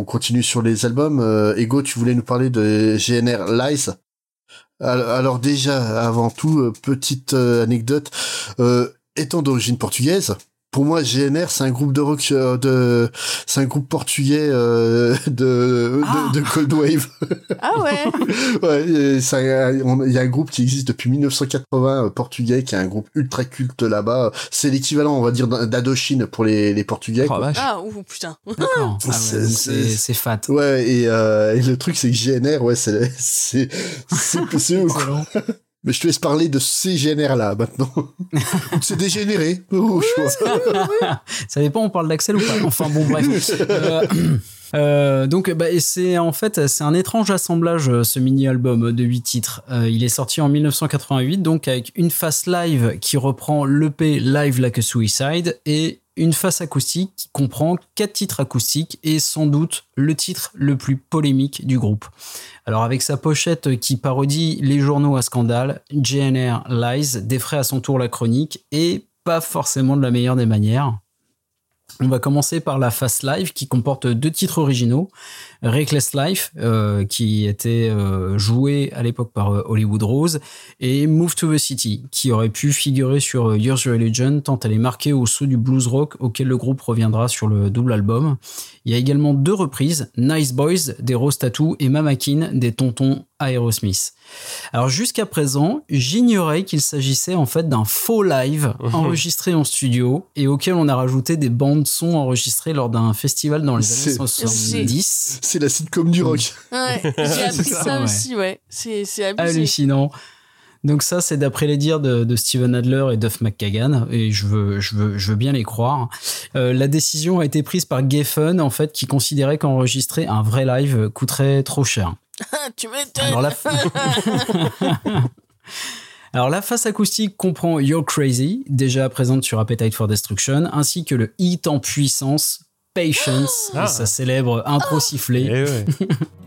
S3: Continue sur les albums. Euh, Ego, tu voulais nous parler de GNR Lies. Al- Alors déjà, avant tout, euh, petite euh, anecdote. Euh, étant d'origine portugaise, pour moi, GNR, c'est un groupe de rock, euh, de, c'est un groupe portugais euh, de,
S5: Ah.
S3: de, de cold wave.
S5: Ah ouais.
S3: ouais, ça, il y a un groupe qui existe depuis 1980 euh, portugais, qui est un groupe ultra culte là-bas. C'est l'équivalent, on va dire, d'Indochine pour les, les Portugais.
S4: Oh,
S3: quoi.
S5: Ah, ouh, putain.
S6: D'accord. Ah ouais,
S3: C'est-
S6: fat.
S3: Ouais, et, euh, et le truc, c'est que GNR, ouais, c'est, c'est, c'est, c'est. Mais je te laisse parler de ces GNR là, maintenant. c'est dégénéré. Oh.
S6: Ça dépend, on parle d'Axel ou pas Enfin bon, bref. Euh, euh, donc, bah, c'est en fait, c'est un étrange assemblage, euh, ce mini-album de 8 titres. Euh, il est sorti en 1988, donc avec une face live qui reprend l'EP Live Like a Suicide et une face acoustique qui comprend quatre titres acoustiques et sans doute le titre le plus polémique du groupe. Alors avec sa pochette qui parodie les journaux à scandale, GNR Lies défraie à son tour la chronique et pas forcément de la meilleure des manières. On va commencer par la face live qui comporte deux titres originaux. Reckless Life, euh, qui était euh, joué à l'époque par euh, Hollywood Rose, et Move to the City, qui aurait pu figurer sur Yours Religion tant elle est marquée au saut du blues rock auquel le groupe reviendra sur le double album. Il y a également deux reprises, Nice Boys des Rose Tattoo et Mamakin des Tontons Aerosmith. Alors jusqu'à présent, j'ignorais qu'il s'agissait en fait d'un faux live enregistré en studio et auquel on a rajouté des bandes son enregistrées lors d'un festival dans les années
S3: C'est-
S6: 70.
S3: C'est la sitcom du rock.
S5: Ouais, j'ai appris
S6: C'est
S5: ça,
S6: ça, ouais.
S5: aussi, ouais. C'est c'est abusé.
S6: hallucinant. Donc ça, c'est d'après les dires de, de Steven Adler et Duff McKagan, et je veux, je veux, je veux bien les croire. Euh, la décision a été prise par Geffen, en fait, qui considérait qu'enregistrer un vrai live coûterait trop cher.
S5: tu m'étonnes.
S6: Alors la, Alors la face acoustique comprend You're Crazy, déjà présente sur Appetite for Destruction, ainsi que le hit en puissance Patience,
S4: Ah.
S6: sa célèbre intro sifflée.
S4: Eh ouais.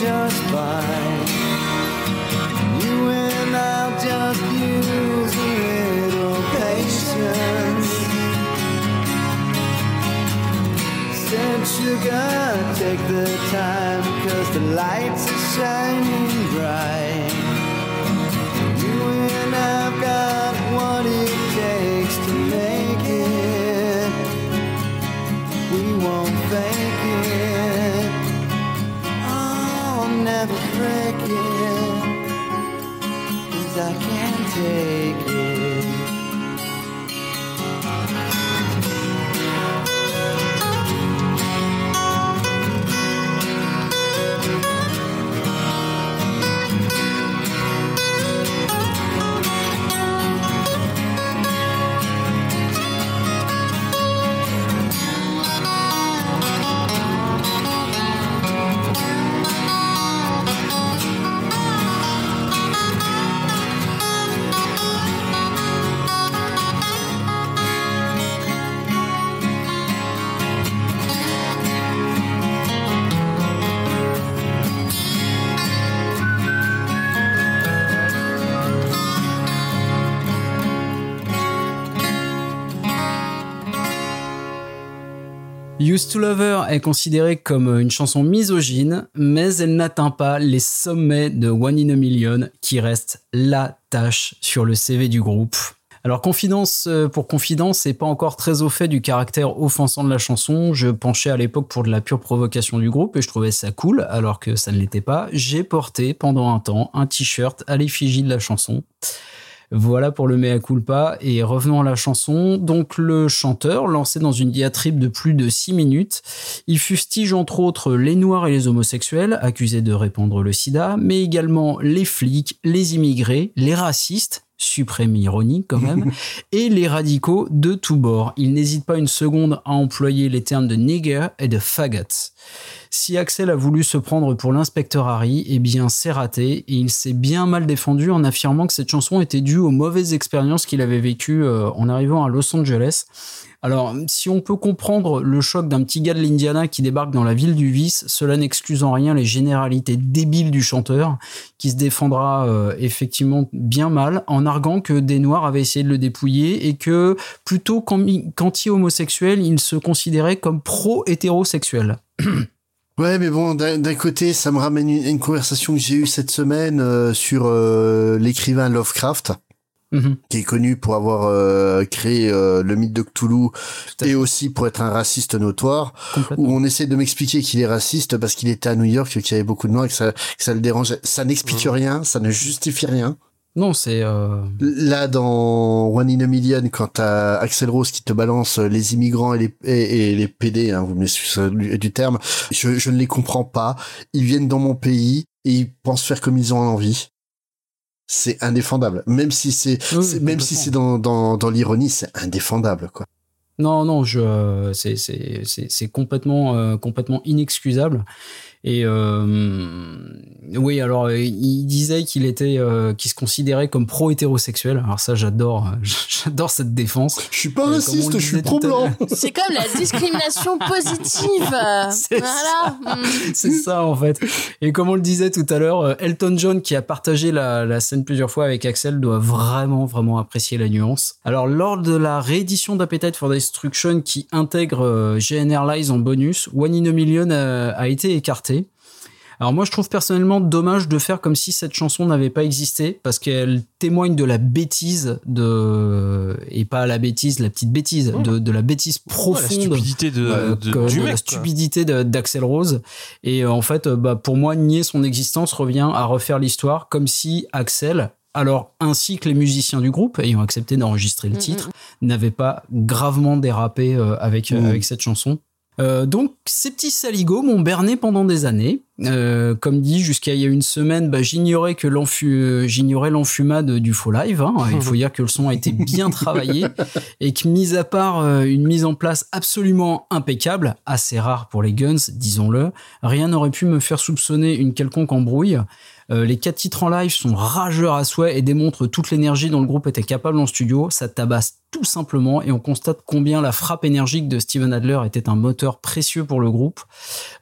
S8: just fine. You and I'll just use a little patience. Said sugar, take the time, cause the lights are shining bright. Never. Cause I can't take
S6: Used to Lover est considérée comme une chanson misogyne, mais elle n'atteint pas les sommets de One in a Million, qui reste la tâche sur le CV du groupe. Alors confidence euh, pour confidence, c'est pas encore très au fait du caractère offensant de la chanson. Je penchais à l'époque pour de la pure provocation du groupe et je trouvais ça cool, alors que ça ne l'était pas. J'ai porté pendant un temps un t-shirt à l'effigie de la chanson. Voilà pour le mea culpa. Et revenons à la chanson. Donc, le chanteur, lancé dans une diatribe de plus de 6 minutes, il fustige entre autres les noirs et les homosexuels, accusés de répandre le sida, mais également les flics, les immigrés, les racistes, suprême ironie quand même, et les radicaux de tous bords. Il n'hésite pas une seconde à employer les termes de nigger et de faggot. Si Axel a voulu se prendre pour l'inspecteur Harry, eh bien c'est raté et il s'est bien mal défendu en affirmant que cette chanson était due aux mauvaises expériences qu'il avait vécues euh, en arrivant à Los Angeles. Alors, si on peut comprendre le choc d'un petit gars de l'Indiana qui débarque dans la ville du vice, cela n'excuse en rien les généralités débiles du chanteur, qui se défendra euh, effectivement bien mal en arguant que des Noirs avaient essayé de le dépouiller et que plutôt qu'an- qu'anti-homosexuel, il se considérait comme pro-hétérosexuel.
S3: Ouais, mais bon, d'un côté, ça me ramène une, une conversation que j'ai eue cette semaine euh, sur euh, l'écrivain Lovecraft,
S6: Mhm.
S3: qui est connu pour avoir euh, créé euh, le mythe de Cthulhu et aussi pour être un raciste notoire, où on essaie de m'expliquer qu'il est raciste parce qu'il était à New York, qu'il y avait beaucoup de noirs et que ça, que ça le dérangeait. Ça n'explique rien, ça ne justifie rien.
S6: Non, c'est... euh,
S3: Là, dans One in a Million, quand t'as Axel Rose qui te balance les immigrants et les, et, et les PD, hein, vous m'excusez du, du terme, je, je ne les comprends pas. Ils viennent dans mon pays et ils pensent faire comme ils ont envie. C'est indéfendable. Même si c'est,
S6: Oui,
S3: même si c'est dans, dans, dans l'ironie, c'est indéfendable, quoi.
S6: Non, non, je, c'est, c'est, c'est, c'est complètement, euh, complètement inexcusable. Et euh, oui, alors il disait qu'il était, euh, qu'il se considérait comme pro-hétérosexuel. Alors ça, j'adore, euh, j'adore cette défense.
S3: Je suis pas raciste, je suis pro-blanc.
S6: l'heure-
S5: C'est comme la discrimination positive.
S6: C'est
S5: voilà. Mm.
S6: C'est ça en fait. Et comme on le disait tout à l'heure, Elton John qui a partagé la, la scène plusieurs fois avec Axel doit vraiment vraiment apprécier la nuance. Alors lors de la réédition d'Appetite for Destruction qui intègre euh, GNR Lies en bonus, One in a Million a, a été écarté. Alors moi je trouve personnellement dommage de faire comme si cette chanson n'avait pas existé parce qu'elle témoigne de la bêtise de et pas la bêtise la petite bêtise de, de la bêtise profonde
S4: la stupidité de,
S6: euh,
S4: de-
S6: que-
S4: du
S6: de
S4: mec.
S6: la stupidité d'Axel Rose. Et euh, en fait, euh, bah, pour moi, nier son existence revient à refaire l'histoire comme si Axel alors ainsi que les musiciens du groupe ayant accepté d'enregistrer le
S5: Mm,
S6: titre, n'avaient pas gravement dérapé euh, avec, euh,
S3: Mm.
S6: avec cette chanson. Euh, donc ces petits saligots m'ont berné pendant des années. Euh, comme dit, jusqu'à il y a une semaine, bah, j'ignorais que euh, j'ignorais l'enfumade du faux live. hein. Il faut dire que le son a été bien travaillé et que, mis à part euh, une mise en place absolument impeccable, assez rare pour les Guns, disons-le, rien n'aurait pu me faire soupçonner une quelconque embrouille. Euh, les quatre titres en live sont rageurs à souhait et démontrent toute l'énergie dont le groupe était capable en studio. Ça tabasse tout simplement et on constate combien la frappe énergique de Steven Adler était un moteur précieux pour le groupe.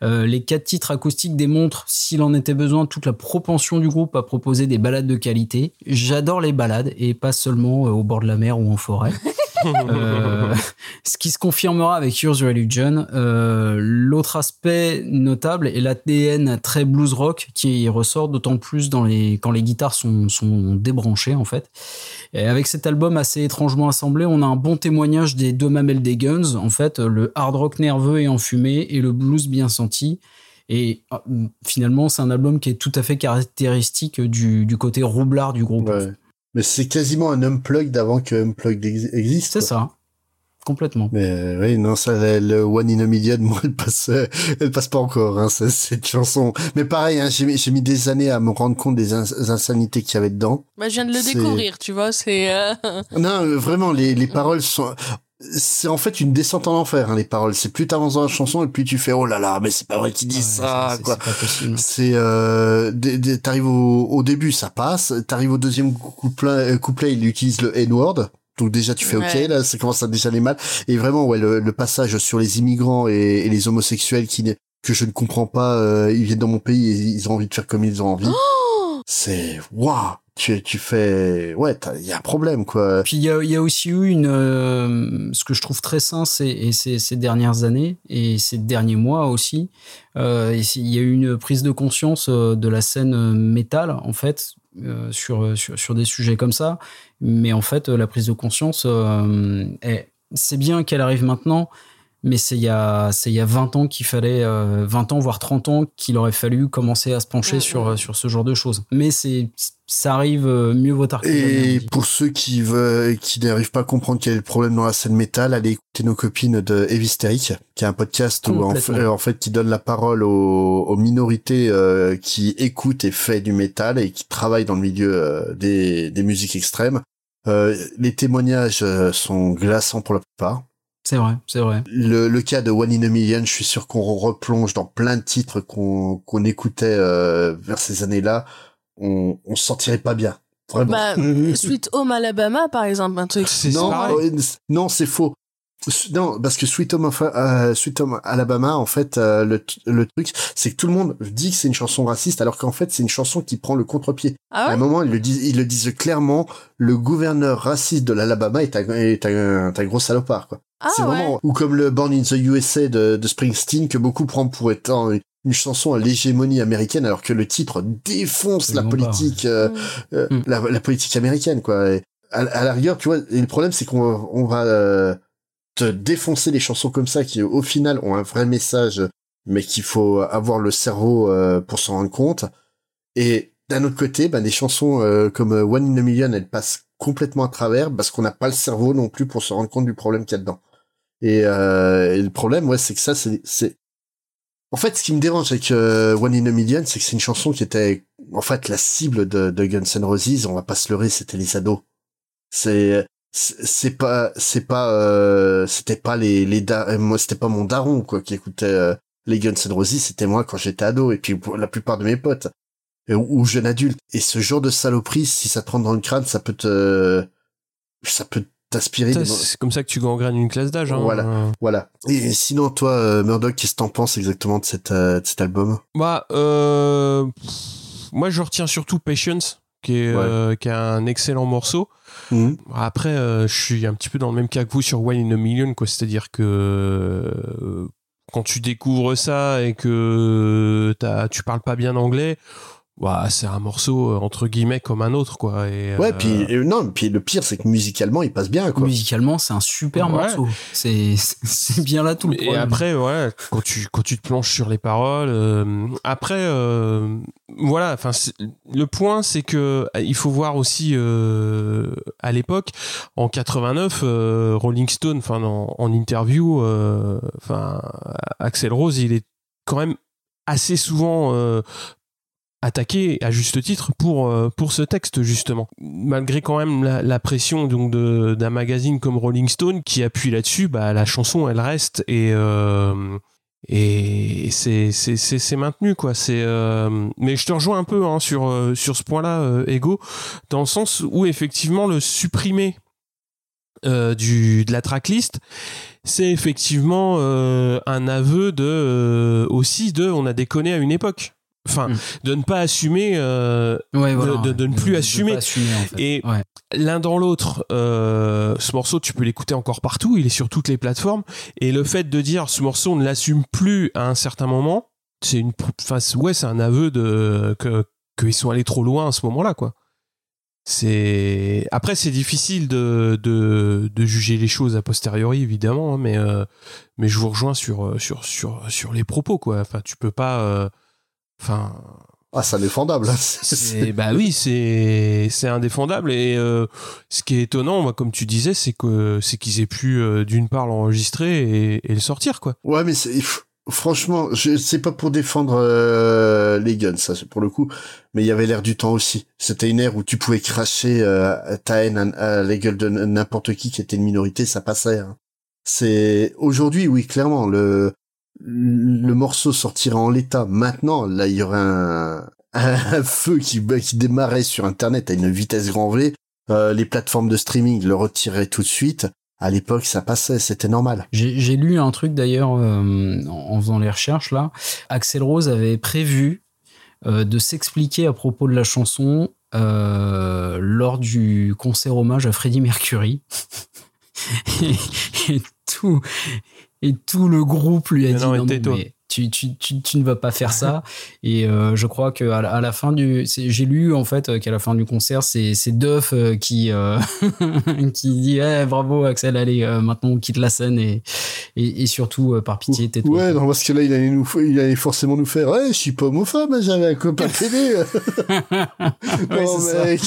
S6: Euh, les quatre titres acoustiques démontrent, s'il en était besoin, toute la propension du groupe à proposer des balades de qualité. J'adore les balades et pas seulement euh, au bord de la mer ou en forêt. Euh, ce qui se confirmera avec Yours Religion. Euh, L'autre aspect notable est l'ADN très blues rock qui ressort d'autant plus dans les, quand les guitares sont, sont débranchées en fait. Et avec cet album assez étrangement assemblé, on a un bon témoignage des deux mamelles des Guns, en fait, le hard rock nerveux et enfumé et le blues bien senti. Et ah, finalement, c'est un album qui est tout à fait caractéristique du, du côté roublard du groupe.
S3: Ouais. Mais c'est quasiment un unplugged avant que unplugged ex- existe.
S6: C'est ça. Complètement.
S3: Mais euh, oui, non, ça, le- le One in a Million, moi, elle passe, euh, elle passe pas encore, hein, cette chanson. Mais pareil, hein, j'ai mis, j'ai mis des années à me rendre compte des ins- insanités qu'il y avait dedans.
S5: Bah, je viens de le découvrir, tu vois, c'est... euh,
S3: Non, euh, vraiment, les, les paroles sont, c'est en fait une descente en enfer, hein, les paroles. C'est plus t'avances dans la chanson et plus tu fais, oh là là, mais c'est pas vrai qu'il dit
S6: Ouais,
S3: ça, quoi.
S6: C'est
S3: euh, t'arrives au, au début ça passe, t'arrives au deuxième couplet, euh, couplet il utilise le N-word. Donc déjà tu fais
S5: Ouais.
S3: ok là ça commence à déjà aller mal et vraiment ouais le, le passage sur les immigrants et, et les homosexuels qui n'est- que je ne comprends pas euh, ils viennent dans mon pays et ils ont envie de faire comme ils ont envie c'est waouh tu tu fais ouais il y a un problème quoi
S6: Puis il y a, aussi eu une, euh, ce que je trouve très sain, c'est ces, dernières années et ces derniers mois aussi, euh, il y a eu une prise de conscience euh, de la scène métal en fait sur, sur sur des sujets comme ça. Mais en fait, la prise de conscience, est- c'est bien qu'elle arrive maintenant. Mais c'est il y a c'est il y a 20 ans qu'il fallait euh, 20 ans voire 30 ans qu'il aurait fallu commencer à se pencher sur euh, sur ce genre de choses. Mais c'est ça arrive euh, mieux vaut tard que
S3: Et pour ceux qui veulent, qui n'arrivent pas à comprendre quel est le problème dans la scène métal, allez écouter nos copines de Heavy Hysteric, qui est un podcast où en fait,
S6: Complètement.
S3: en fait qui donne la parole aux, aux minorités euh, qui écoutent et fait du métal et qui travaillent dans le milieu euh, des, des musiques extrêmes. Euh, les témoignages sont glaçants pour la plupart.
S6: C'est vrai, c'est vrai.
S3: Le, le cas de One in a Million, je suis sûr qu'on replonge dans plein de titres qu'on qu'on écoutait euh, vers ces années-là. On, on se sentirait pas bien. Vraiment.
S5: Bah, Sweet Home Alabama, par exemple, un truc.
S4: C'est
S3: non, euh, non, c'est faux. Non, parce que Sweet Home, of- euh, Sweet Home Alabama, en fait, euh, le, le truc, c'est que tout le monde dit que c'est une chanson raciste, alors qu'en fait, c'est une chanson qui prend le contre-pied.
S5: Ah
S3: à un moment, ils le disent, ils le disent clairement, le gouverneur raciste de l'Alabama est un, est un, gros salopard, quoi.
S5: Ah
S3: c'est
S5: ouais.
S3: vraiment, ou comme le Born in the USA de, de Springsteen, que beaucoup prennent pour étant une, une chanson à l'hégémonie américaine, alors que le titre défonce la politique, euh,
S5: Mm.
S3: euh,
S6: Mm.
S3: la, la politique américaine, quoi. Et à, à la rigueur, tu vois, et le problème, c'est qu'on on va euh, te défoncer les chansons comme ça qui, au final, ont un vrai message, mais qu'il faut avoir le cerveau euh, pour s'en rendre compte. Et d'un autre côté, ben, des chansons euh, comme euh, One in a Million, elles passent complètement à travers parce qu'on n'a pas le cerveau non plus pour se rendre compte du problème qu'il y a dedans. Et, euh, et le problème, ouais, c'est que ça, c'est, c'est, en fait, ce qui me dérange avec euh, One in a Million, c'est que c'est une chanson qui était, en fait, la cible de, de Guns N' Roses. On va pas se leurrer, c'était les ados. C'est, c'est pas, c'est pas, euh, c'était pas les, les, da- euh, moi, c'était pas mon daron quoi qui écoutait euh, les Guns N' Roses. C'était moi quand j'étais ado et puis la plupart de mes potes ou, ou jeunes adultes. Et ce genre de saloperie, si ça te rentre dans le crâne, ça peut te, ça peut des-
S4: C'est comme ça que tu gangrènes une classe d'âge. hein.
S3: Voilà. Voilà. Et sinon, toi, euh, Murdoch, qu'est-ce que t'en penses exactement de, cette, euh, de cet album?
S4: Bah, euh, moi, je retiens surtout Patience, qui est,
S3: Ouais.
S4: qui est un excellent morceau.
S3: Mhm.
S4: Après, euh, je suis un petit peu dans le même cas que vous sur One in a Million, quoi. C'est-à-dire que euh, quand tu découvres ça et que tu parles pas bien anglais, Ouah, c'est un morceau euh, entre guillemets comme un autre quoi. Et,
S3: Ouais,
S4: euh,
S3: puis euh, non, puis le pire c'est que musicalement il passe bien quoi.
S6: Musicalement, c'est un super
S4: Ouais.
S6: morceau. C'est c'est bien là tout le
S4: Et
S6: problème.
S4: après, ouais, quand tu quand tu te plonges sur les paroles, euh, après, euh, voilà. Enfin, le point, c'est que euh, il faut voir aussi euh, à l'époque, en 89, euh, Rolling Stone, enfin, en, en interview, euh, enfin, Axel Rose, il est quand même assez souvent euh, attaqué à juste titre pour euh, pour ce texte justement. Malgré quand même la, la pression donc de d'un magazine comme Rolling Stone qui appuie là-dessus bah la chanson elle reste et euh, et c'est c'est c'est maintenu quoi. C'est euh, mais je te rejoins un peu hein, sur euh, sur ce point-là euh, Ego dans le sens où effectivement le supprimer euh, du de la tracklist c'est effectivement euh, un aveu de aussi de on a déconné à une époque enfin de ne pas assumer euh,
S6: Ouais,
S4: de-
S6: voilà,
S4: de, de ne plus
S6: De-
S4: assumer,
S6: pas assumer, en fait.
S4: et
S6: Ouais.
S4: l'un dans l'autre euh, ce morceau tu peux l'écouter encore partout il est sur toutes les plateformes. Et le fait de dire ce morceau on ne l'assume plus à un certain moment c'est une enfin, ouais c'est un aveu de que qu'ils sont allés trop loin à ce moment-là quoi. C'est après c'est difficile de, de, de juger les choses a posteriori évidemment hein, mais euh, mais je vous rejoins sur sur sur sur les propos quoi. Enfin tu peux pas enfin
S3: Ah, c'est indéfendable.
S4: c'est bah oui c'est c'est indéfendable et euh, ce qui est étonnant moi comme tu disais c'est que c'est qu'ils aient pu euh, d'une part l'enregistrer et, et le sortir quoi
S3: Ouais, mais c'est franchement, je c'est pas pour défendre euh, les guns, ça c'est pour le coup, mais il y avait l'air du temps aussi. C'était une ère où tu pouvais cracher euh, ta haine à, à la gueule de n'importe qui qui était une minorité, ça passait. hein. C'est aujourd'hui, oui, clairement, le le morceau sortirait en l'état. Maintenant, là, il y aurait un, feu qui bah, qui démarrait sur Internet à une vitesse grand V. Euh, les plateformes de streaming le retiraient tout de suite. À l'époque, ça passait, c'était normal.
S6: J'ai lu un truc d'ailleurs euh, en faisant les recherches là. Axel Rose avait prévu euh, de s'expliquer à propos de la chanson lors du concert hommage à Freddie Mercury. et tout et tout le groupe lui a
S4: Mais
S6: dit
S4: non, mais
S6: non, non, mais tu, tu, tu, tu ne vas pas faire ça et euh, je crois que à la, à la fin du j'ai lu en fait euh, qu'à la fin du concert c'est c'est Duff euh, qui euh, qui dit Eh, bravo Axel allez maintenant on quitte la scène et et, et surtout par pitié tais-toi
S3: Ouais, non, parce que là, il allait, nous, il allait forcément nous faire, ouais, je suis pas homophobe, hein, j'avais un copain télé. non,
S6: c'est ça.
S3: mec.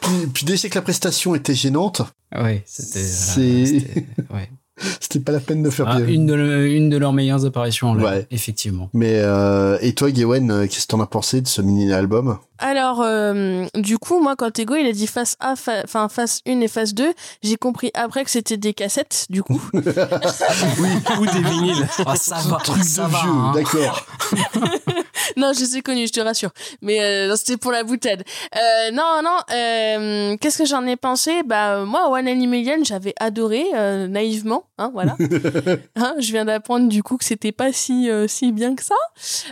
S3: puis, puis déjà que la prestation était gênante,
S6: ouais c'était voilà,
S3: c'est,
S6: c'était- ouais.
S3: c'était pas la peine de faire
S6: Ah,
S3: bien.
S6: une de le- une de leurs meilleures apparitions en live,
S3: Ouais.
S6: effectivement
S3: Mais, euh, et toi, Gawen, euh, qu'est-ce que t'en as pensé de ce mini-album?
S5: Alors, euh, du coup, moi, quand Ego, il a dit face A, fa- enfin, face 1 et face 2, j'ai compris après que c'était des cassettes, du coup.
S4: oui ou des vinyles
S6: ah ça va
S3: Truc
S6: ça
S3: de
S6: va
S3: vieux,
S6: hein.
S3: d'accord.
S5: non, je les ai connus, je te rassure. Mais euh, c'était pour la boutade. Euh, non, non, euh, qu'est-ce que j'en ai pensé? Bah, moi, One Animalion, j'avais adoré, euh, naïvement, hein, voilà. Hein, je viens d'apprendre, du coup, que c'était pas si, euh, si bien que ça.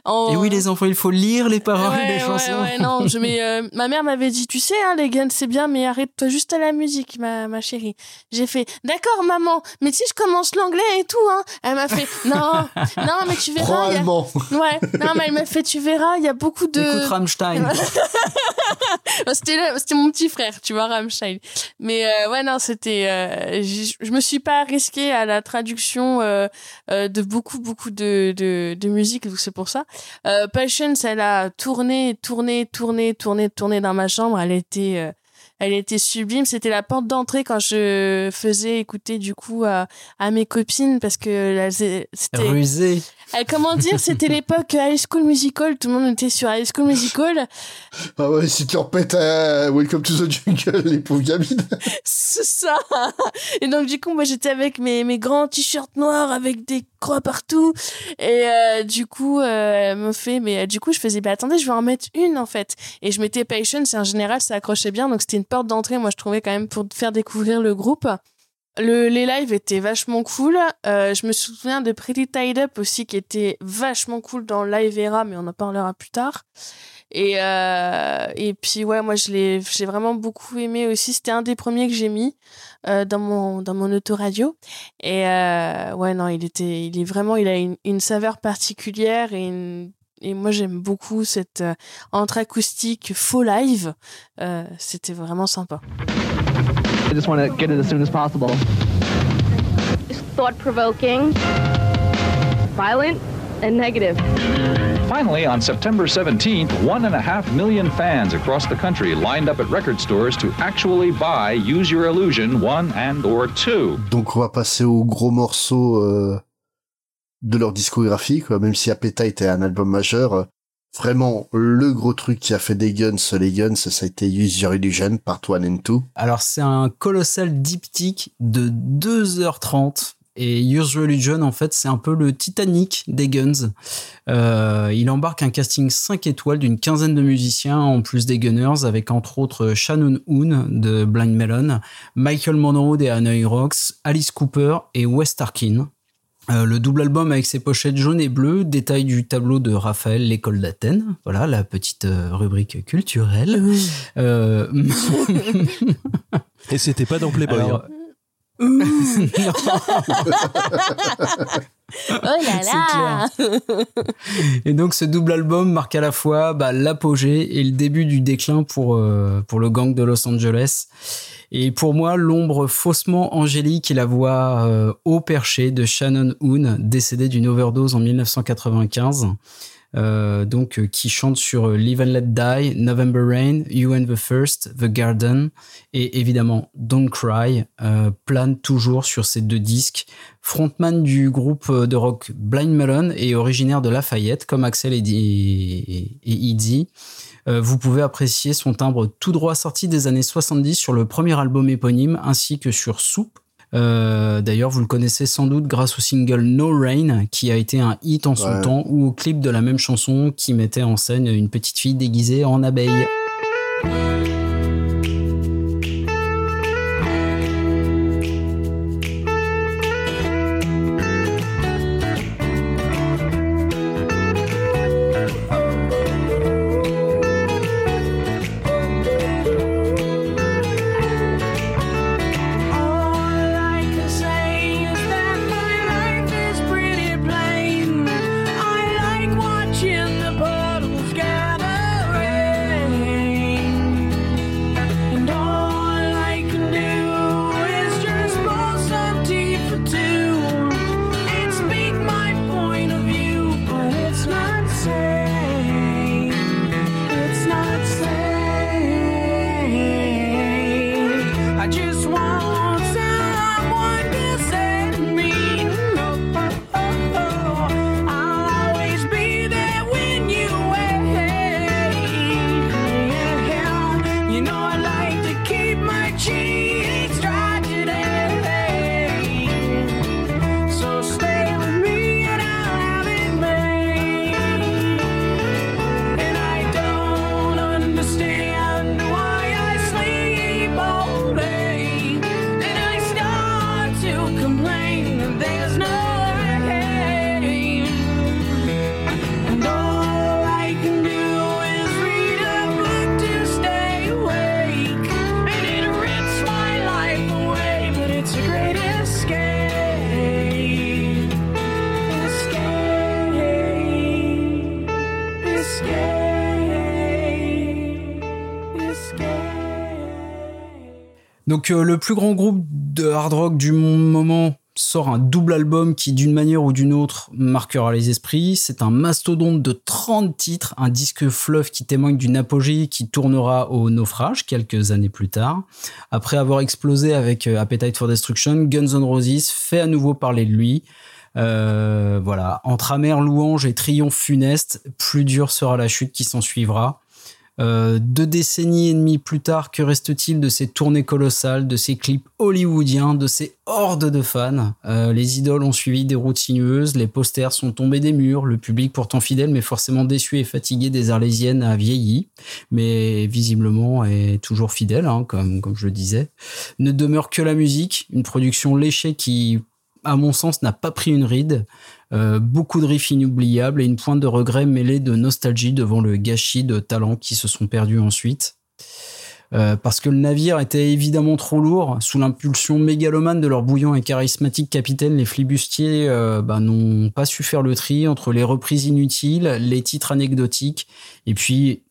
S5: En-
S6: et oui les enfants il faut lire les paroles
S5: Ouais,
S6: des
S5: ouais,
S6: chansons
S5: ouais, non, je, mais euh, ma mère m'avait dit, tu sais, hein, les guns, c'est bien, mais arrête-toi juste à la musique, ma, ma chérie. J'ai fait, d'accord, maman, mais si je commence l'anglais et tout, hein. Elle m'a fait, non, non, mais tu verras.
S3: Prends
S5: il y a-
S3: allemand.
S5: Ouais, non, mais elle m'a fait, tu verras, il y a beaucoup de.
S6: écoute Rammstein
S5: c'était mon petit frère, tu vois, Rammstein. Mais euh, ouais, non, c'était. euh, je me suis pas risquée à la traduction euh, euh, de beaucoup, beaucoup de, de, de musique, donc c'est pour ça. Euh, Patience, elle a tourné, tourné, tourné, tourné, tourné dans ma chambre. Elle était. euh, elle était sublime. C'était la porte d'entrée quand je faisais écouter du coup à, mes copines parce que c'est- c'était. Euh, comment dire, c'était l'époque High School Musical. Tout le monde était sur High School Musical.
S3: Ah ouais, si tu leur pètes à Welcome to the Jungle, les pauvres gamines.
S5: C'est ça. Et donc du coup, moi j'étais avec mes mes grands t-shirts noirs avec des croix partout. Et euh, du coup, euh, elle me fait, mais euh, du coup, je faisais, bah attendez, je vais en mettre une en fait. Et je mettais Patience. Et en général, ça accrochait bien. Donc c'était une porte d'entrée. Moi, je trouvais quand même pour faire découvrir le groupe. Le, les lives étaient vachement cool. Euh, je me souviens de Pretty Tied Up aussi, qui était vachement cool dans Live Era, mais on en parlera plus tard. Et, euh, et puis, ouais, moi, je l'ai j'ai vraiment beaucoup aimé aussi. C'était un des premiers que j'ai mis euh, dans mon, dans mon autoradio. Et euh, ouais, non, il était, il est vraiment, il a une, une saveur particulière et une, et moi j'aime beaucoup cette euh, entre acoustique faux live. Euh, C'était vraiment sympa.
S12: I just want to get it as soon as possible.
S13: It's thought provoking, violent, and negative.
S14: Finally, on September 17th, one and a half million fans across the country lined up at record stores to actually buy Use Your Illusion 1 and or 2.
S3: Donc on va passer au gros morceau euh, de leur discographie, quoi. Même si Appetite était un album majeur, euh, vraiment le gros truc qui a fait des Guns, les Guns, ça a été Use Your Illusion, part 1 and 2.
S6: Alors c'est un colossal diptyque de 2h30 et Use Religion, en fait, c'est un peu le Titanic des Guns. Euh, il embarque un casting 5 étoiles d'une quinzaine de musiciens, en plus des Gunners, avec entre autres Shannon Hoon de Blind Melon, Michael Monroe des Hanoi Rocks, Alice Cooper et Wes Tarkin. Euh, le double album avec ses pochettes jaunes et bleues, détail du tableau de Raphaël, l'école d'Athènes. Voilà la petite euh, rubrique culturelle. Euh,
S4: Et c'était pas dans Playboy.
S6: Alors,
S4: hein.
S5: Oh là là
S6: Et donc ce double album marque à la fois bah, l'apogée et le début du déclin pour, euh, pour le gang de Los Angeles. Et pour moi, l'ombre faussement angélique et la voix euh, haut perchée de Shannon Hoon, décédée d'une overdose en 1995. Euh, donc euh, qui chante sur euh, Live and Let Die, November Rain, You and the First, The Garden et évidemment Don't Cry plane toujours sur ces deux disques. Frontman du groupe de rock Blind Melon et originaire de Lafayette comme Axel et, et, et. Euh, vous pouvez apprécier son timbre tout droit sorti des années 70 sur le premier album éponyme ainsi que sur Soup euh, D'ailleurs, vous le connaissez sans doute grâce au single No Rain, qui a été un hit en son
S3: Ouais.
S6: temps, ou au clip de la même chanson qui mettait en scène une petite fille déguisée en abeille. Le plus grand groupe de hard rock du moment sort un double album qui d'une manière ou d'une autre marquera les esprits. C'est un mastodonte de 30 titres, un disque fleuve qui témoigne d'une apogée qui tournera au naufrage quelques années plus tard. Après avoir explosé avec euh, Appetite for Destruction, Guns N' Roses fait à nouveau parler de lui. Euh, voilà, entre amère louange et triomphe funeste, plus dure sera la chute qui s'en suivra. Euh, deux décennies et demie plus tard, que reste-t-il de ces tournées colossales, de ces clips hollywoodiens, de ces hordes de fans? Euh, Les idoles ont suivi des routes sinueuses, les posters sont tombés des murs, le public pourtant fidèle mais forcément déçu et fatigué des Arlésiennes a vieilli, mais visiblement est toujours fidèle, hein, comme, comme je le disais. Ne demeure que la musique, une production léchée qui, à mon sens, n'a pas pris une ride. Euh, beaucoup de riffs inoubliables et une pointe de regret mêlée de nostalgie devant le gâchis de talents qui se sont perdus ensuite. Euh, parce que le navire était évidemment trop lourd. Sous l'impulsion mégalomane de leur bouillant et charismatique capitaine, les flibustiers euh, bah, n'ont pas su faire le tri entre les reprises inutiles, les titres anecdotiques, et puis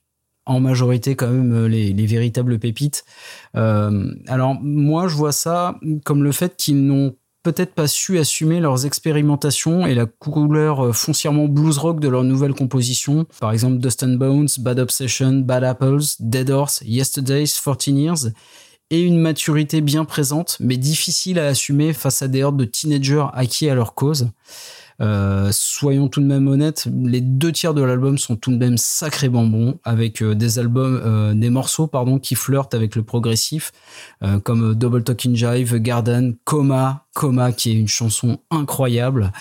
S6: en majorité quand même les, les véritables pépites. Alors moi je vois ça comme le fait qu'ils n'ont pas su assumer leurs expérimentations et la couleur euh, foncièrement blues rock de leurs nouvelles compositions. Par exemple Dust and Bones, Bad Obsession, Bad Apples, Dead Horse, Yesterday's, 14 Years et une maturité bien présente mais difficile à assumer face à des hordes de teenagers acquis à leur cause. Euh, soyons tout de même honnêtes, les deux tiers de l'album sont tout de même sacrément bons, avec euh, des albums, euh, des morceaux pardon, qui flirtent avec le progressif, comme Double Talking Jive, Garden, Coma, Coma qui est une chanson incroyable,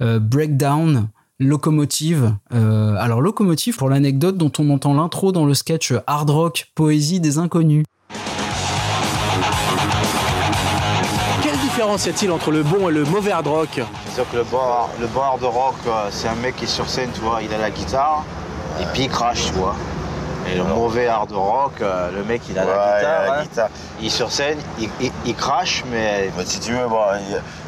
S6: Breakdown. Locomotive. Alors Locomotive, pour l'anecdote dont on entend l'intro dans le sketch Hard Rock, Poésie des Inconnus.
S15: Différence y a-t-il entre le bon et le mauvais hard rock
S16: Disons que le bon, le bon hard rock, euh, c'est un mec qui est sur scène, tu vois, il a la guitare et puis il crache, tu vois. Et le mauvais hard rock, euh, le mec il a
S17: Ouais,
S16: la
S17: il a
S16: guitare,
S17: la
S16: hein.
S17: guitare.
S16: il est sur scène, il, il- il crache, mais.
S17: Bah, si tu veux, bon,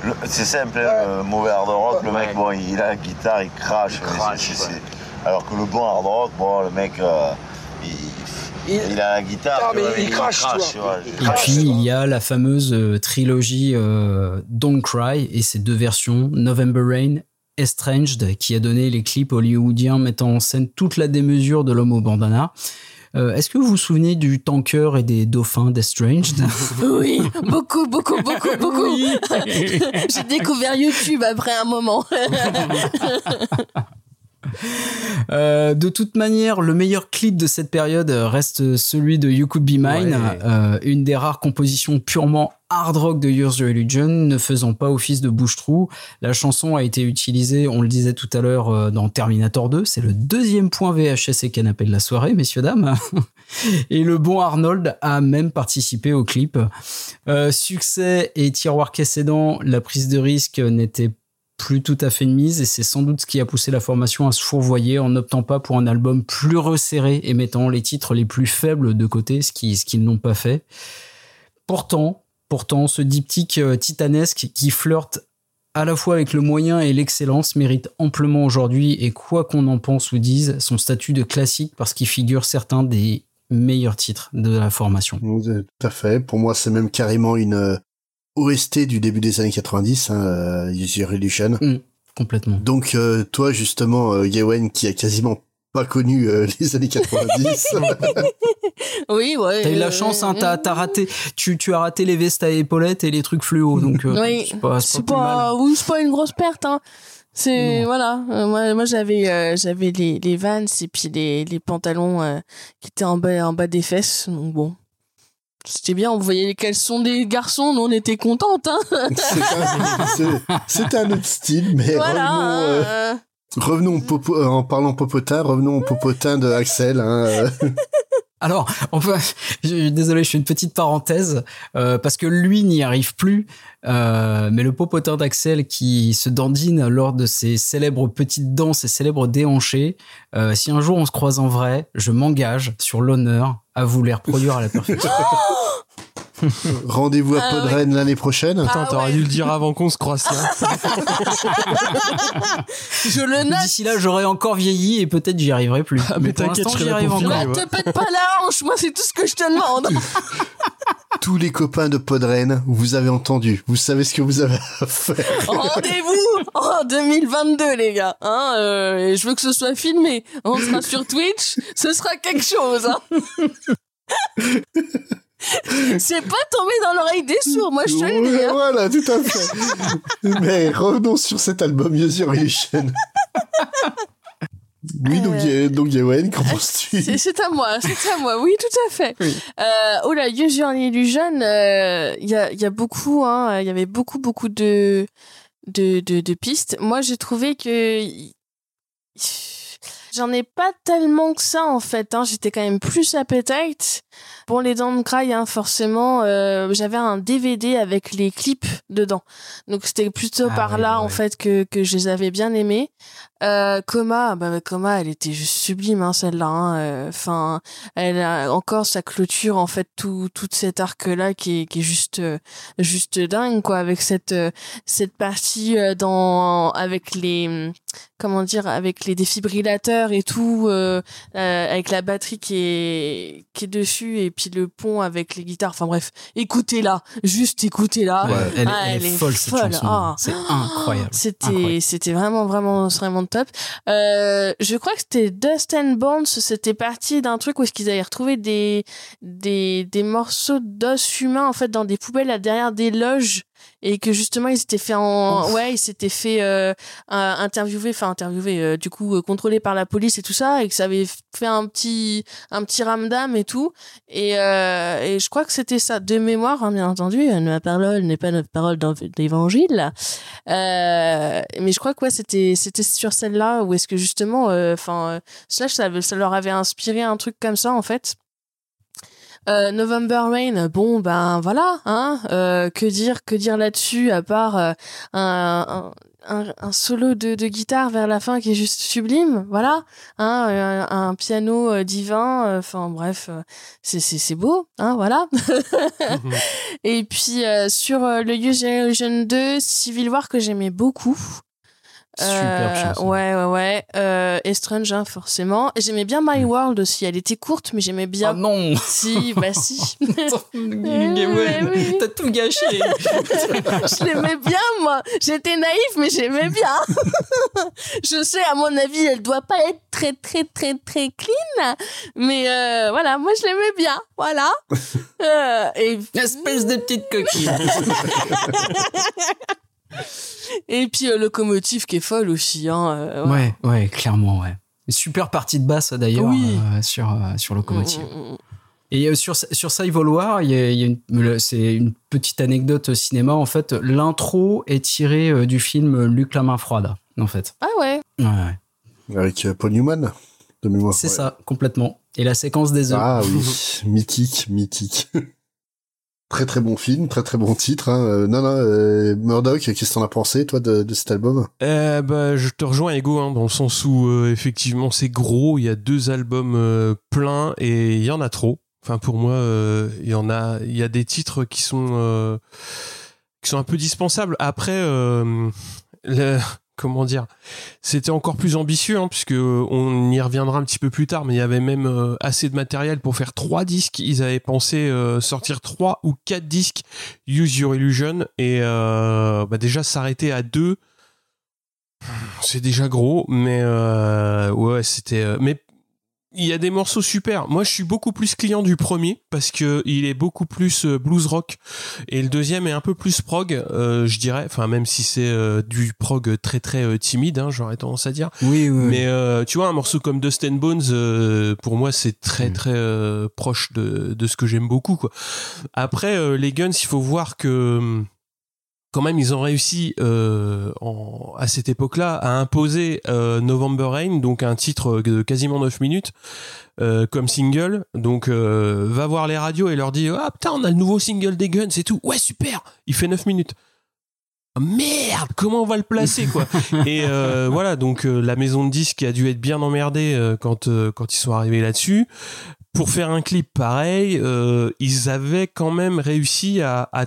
S17: il- c'est simple, hein, le mauvais hard rock, le mec, bon, il a la guitare, il crache. c'est- c'est- Alors que le bon hard rock, bon, le mec, euh, il, il a la guitare,
S15: Ah,
S17: vois,
S15: mais il crache,
S17: il
S6: Et
S17: crache.
S6: puis il y a la fameuse euh, trilogie euh, Don't Cry et ses deux versions November Rain, Estranged, qui a donné les clips hollywoodiens mettant en scène toute la démesure de l'homme au bandana. Euh, Est-ce que vous vous souvenez du tanker et des dauphins d'Estranged?
S5: Oui, beaucoup, beaucoup, beaucoup, beaucoup.
S6: Oui.
S5: J'ai découvert YouTube après un moment.
S6: Euh, de toute manière, le meilleur clip de cette période reste celui de You Could Be Mine,
S4: Ouais.
S6: euh, une des rares compositions purement hard rock de Use Your Religion, ne faisant pas office de bouche-trou. La chanson a été utilisée, on le disait tout à l'heure, euh, dans Terminator 2. C'est le deuxième point VHS et canapé de la soirée, messieurs, dames. Et le bon Arnold a même participé au clip. Euh, succès et tiroir précédent, la prise de risque n'était plus tout à fait de mise et c'est sans doute ce qui a poussé la formation à se fourvoyer en n'optant pas pour un album plus resserré et mettant les titres les plus faibles de côté, ce qui- ce qu'ils n'ont pas fait. Pourtant, pourtant, ce diptyque euh, titanesque qui flirte à la fois avec le moyen et l'excellence mérite amplement aujourd'hui et quoi qu'on en pense ou dise, son statut de classique parce qu'il figure certains des meilleurs titres de la formation.
S3: Tout à fait. Pour moi, c'est même carrément une euh, OST du début des années 90, hein, euh, Use Your Illusion.
S6: complètement.
S3: Donc, euh, toi, justement, euh, Gawain, qui a quasiment pas connu euh, les années 90.
S5: oui, ouais.
S6: T'as eu la
S5: euh,
S6: chance, hein, t'as, t'as raté, tu, tu as raté les vestes à épaulettes et les trucs fluo, donc euh,
S5: Oui,
S6: c'est pas, c'est pas
S5: pas, oui, c'est pas une grosse perte, hein. C'est voilà, Euh, moi, moi j'avais euh, j'avais les les Vans et puis les les pantalons euh, qui étaient en bas en bas des fesses, donc bon. C'était bien, on voyait les caleçons des garçons, nous on était contentes, hein.
S3: C'est- C'était un autre style, mais
S5: voilà.
S3: revenons, euh,
S5: euh,
S3: revenons au popo- euh, en parlant popotin, revenons au popotin de Axel. Hein, euh.
S6: Alors, enfin, je- désolé, je fais une petite parenthèse euh, parce que lui n'y arrive plus, euh, mais le popotin d'Axel qui se dandine lors de ses célèbres petites danses, ses célèbres déhanchés. euh, si un jour on se croise en vrai, je m'engage sur l'honneur à vous les reproduire à la perfection.
S3: Rendez-vous à
S5: Ah
S3: Podren l'année prochaine.
S4: Attends, t'aurais dû le dire avant qu'on se croise. tiens.
S5: je le note.
S6: D'ici là, j'aurai encore vieilli et peut-être j'y arriverai plus.
S4: Ah, mais
S6: pour
S4: t'inquiète,
S6: l'instant,
S4: je serai
S6: j'y
S4: là
S6: arrive
S4: pour
S6: encore.
S4: filmer,
S5: Ne te pète pas la hanche, moi c'est tout ce que je te demande.
S3: Tous les copains de Podren, vous avez entendu. Vous savez ce que vous avez à faire.
S5: Rendez-vous en 2022 les gars. Hein, euh, et je veux que ce soit filmé. On sera sur Twitch, ce sera quelque chose. Hein. C'est pas tombé dans l'oreille des sourds, moi je te le dis. Hein.
S3: Voilà, tout à fait. Mais revenons sur cet album Illusion. Oui, donc,
S5: Euh,
S3: donc Gawain, qu'en penses-tu
S5: C'est à moi, c'est à moi, oui, tout à fait. Euh, oh là, Your Illusion, euh, il y, a, il y a beaucoup, hein, il y avait beaucoup, beaucoup de, de, de, de pistes. Moi, j'ai trouvé que j'en ai pas tellement que ça, en fait. Hein. J'étais quand même plus appetite. Pour les Don't Cry, hein, forcément, euh, j'avais un DVD avec les clips dedans. Donc c'était plutôt
S6: Ah
S5: par
S6: ouais,
S5: là
S6: bah
S5: en fait que que je les avais bien aimés. Euh, Coma, bah Coma, elle était juste sublime hein, celle-là. hein. Euh, Enfin, elle a encore sa clôture en fait tout tout cet arc là qui est qui est juste euh, juste dingue quoi avec cette euh, cette partie dans avec les comment dire avec les défibrillateurs et tout euh, euh, avec la batterie qui est qui est dessus et puis le pont avec les guitares. Enfin bref, écoutez-la, juste écoutez-la.
S6: Ouais, elle,
S5: Ah,
S6: elle est folle cette chanson.
S5: Ah.
S6: C'est incroyable.
S5: C'était c'était vraiment vraiment vraiment top. Euh, je crois que c'était Dust and Bones, c'était parti d'un truc où est-ce qu'ils avaient retrouvé des des des morceaux d'os humains en fait dans des poubelles là derrière des loges et que justement ils s'étaient fait en ouais ils s'étaient fait euh, interviewer enfin interviewer euh, du coup euh, contrôlé par la police et tout ça et que ça avait fait un petit un petit ramdam et tout. Et euh, et je crois que c'était ça de mémoire hein, bien entendu euh, ma parole n'est pas notre parole dans l'évangile euh, mais je crois que ouais c'était c'était sur celle-là où est-ce que justement enfin euh, Slash ça, ça leur avait inspiré un truc comme ça en fait euh, November Rain, bon ben voilà, hein, euh, que dire, que dire là-dessus à part euh, un, un, un, un solo de, de guitare vers la fin qui est juste sublime, voilà, hein, un, un piano euh, divin, enfin bref, euh, c'est c'est beau, hein, voilà. Et puis euh, sur euh, le Use Illusion 2, Civil War que j'aimais beaucoup.
S6: Superbe
S5: Euh,
S6: chanson.
S5: Ouais, ouais, ouais. Euh, Estrange, hein, forcément. J'aimais bien My World aussi. Elle était courte, mais j'aimais bien.
S6: Oh non
S5: Si, bah si.
S6: T'as tout gâché.
S5: je l'aimais bien, moi. J'étais naïf, mais j'aimais bien. je sais, à mon avis, elle doit pas être très, très, très, très clean. Mais euh, voilà, moi, je l'aimais bien. Voilà. Euh, et...
S6: Espèce de petite coquille.
S5: et puis, euh, Locomotive qui est folle aussi. Hein, euh.
S6: Ouais, ouais, clairement, ouais. Super partie de basse d'ailleurs
S5: Oui.
S6: euh, sur, euh, sur Locomotive. Et sur, sur War, il y a, il y a une, le- c'est une petite anecdote cinéma. En fait, l'intro est tirée euh, du film Luc la main froide, en fait.
S5: Ah ouais.
S6: Ouais, ouais.
S3: Avec Paul Newman, de mémoire.
S6: C'est
S3: ouais.
S6: ça, complètement. Et la séquence des œufs.
S3: Ah oui, mythique, mythique. très très bon film, très très bon titre. Hein. Euh, non, euh, Murdoch, qu'est-ce que t'en as pensé, toi, de, de cet album?
S4: Euh, bah, je te rejoins Ego hein, dans le sens où euh, effectivement c'est gros, il y a deux albums euh, pleins et il y en a trop. Enfin pour moi, euh, il y en a, il y a des titres qui sont qui sont un peu dispensables. Après, le- comment dire, c'était encore plus ambitieux hein, puisque on y reviendra un petit peu plus tard, mais il y avait même euh, assez de matériel pour faire trois disques. Ils avaient pensé euh, sortir trois ou quatre disques Use Your Illusion et euh, bah, déjà s'arrêter à deux c'est déjà gros, mais euh, ouais, c'était. euh, mais il y a des morceaux super. Moi, je suis beaucoup plus client du premier parce que il est beaucoup plus euh, blues rock et le deuxième est un peu plus prog, euh, je dirais. Enfin, même si c'est euh, du prog très très euh, timide, hein, j'aurais tendance à dire.
S6: Oui, oui.
S4: Mais euh, tu vois, un morceau comme Dust and Bones, euh, pour moi, c'est très très euh, proche de, de ce que j'aime beaucoup. Quoi. Après, euh, les Guns, il faut voir que hum, quand même, ils ont réussi euh, en, à cette époque-là à imposer euh, November Rain, donc un titre de quasiment 9 minutes, euh, comme single. Donc, va voir les radios et leur dit Ah putain, on a le nouveau single des Guns et tout. Ouais, super Il fait 9 minutes. Ah, Merde, comment on va le placer quoi Et voilà, donc la maison de disques a dû être bien emmerdée quand quand ils sont arrivés là-dessus. Pour faire un clip pareil, euh, ils avaient quand même réussi à, à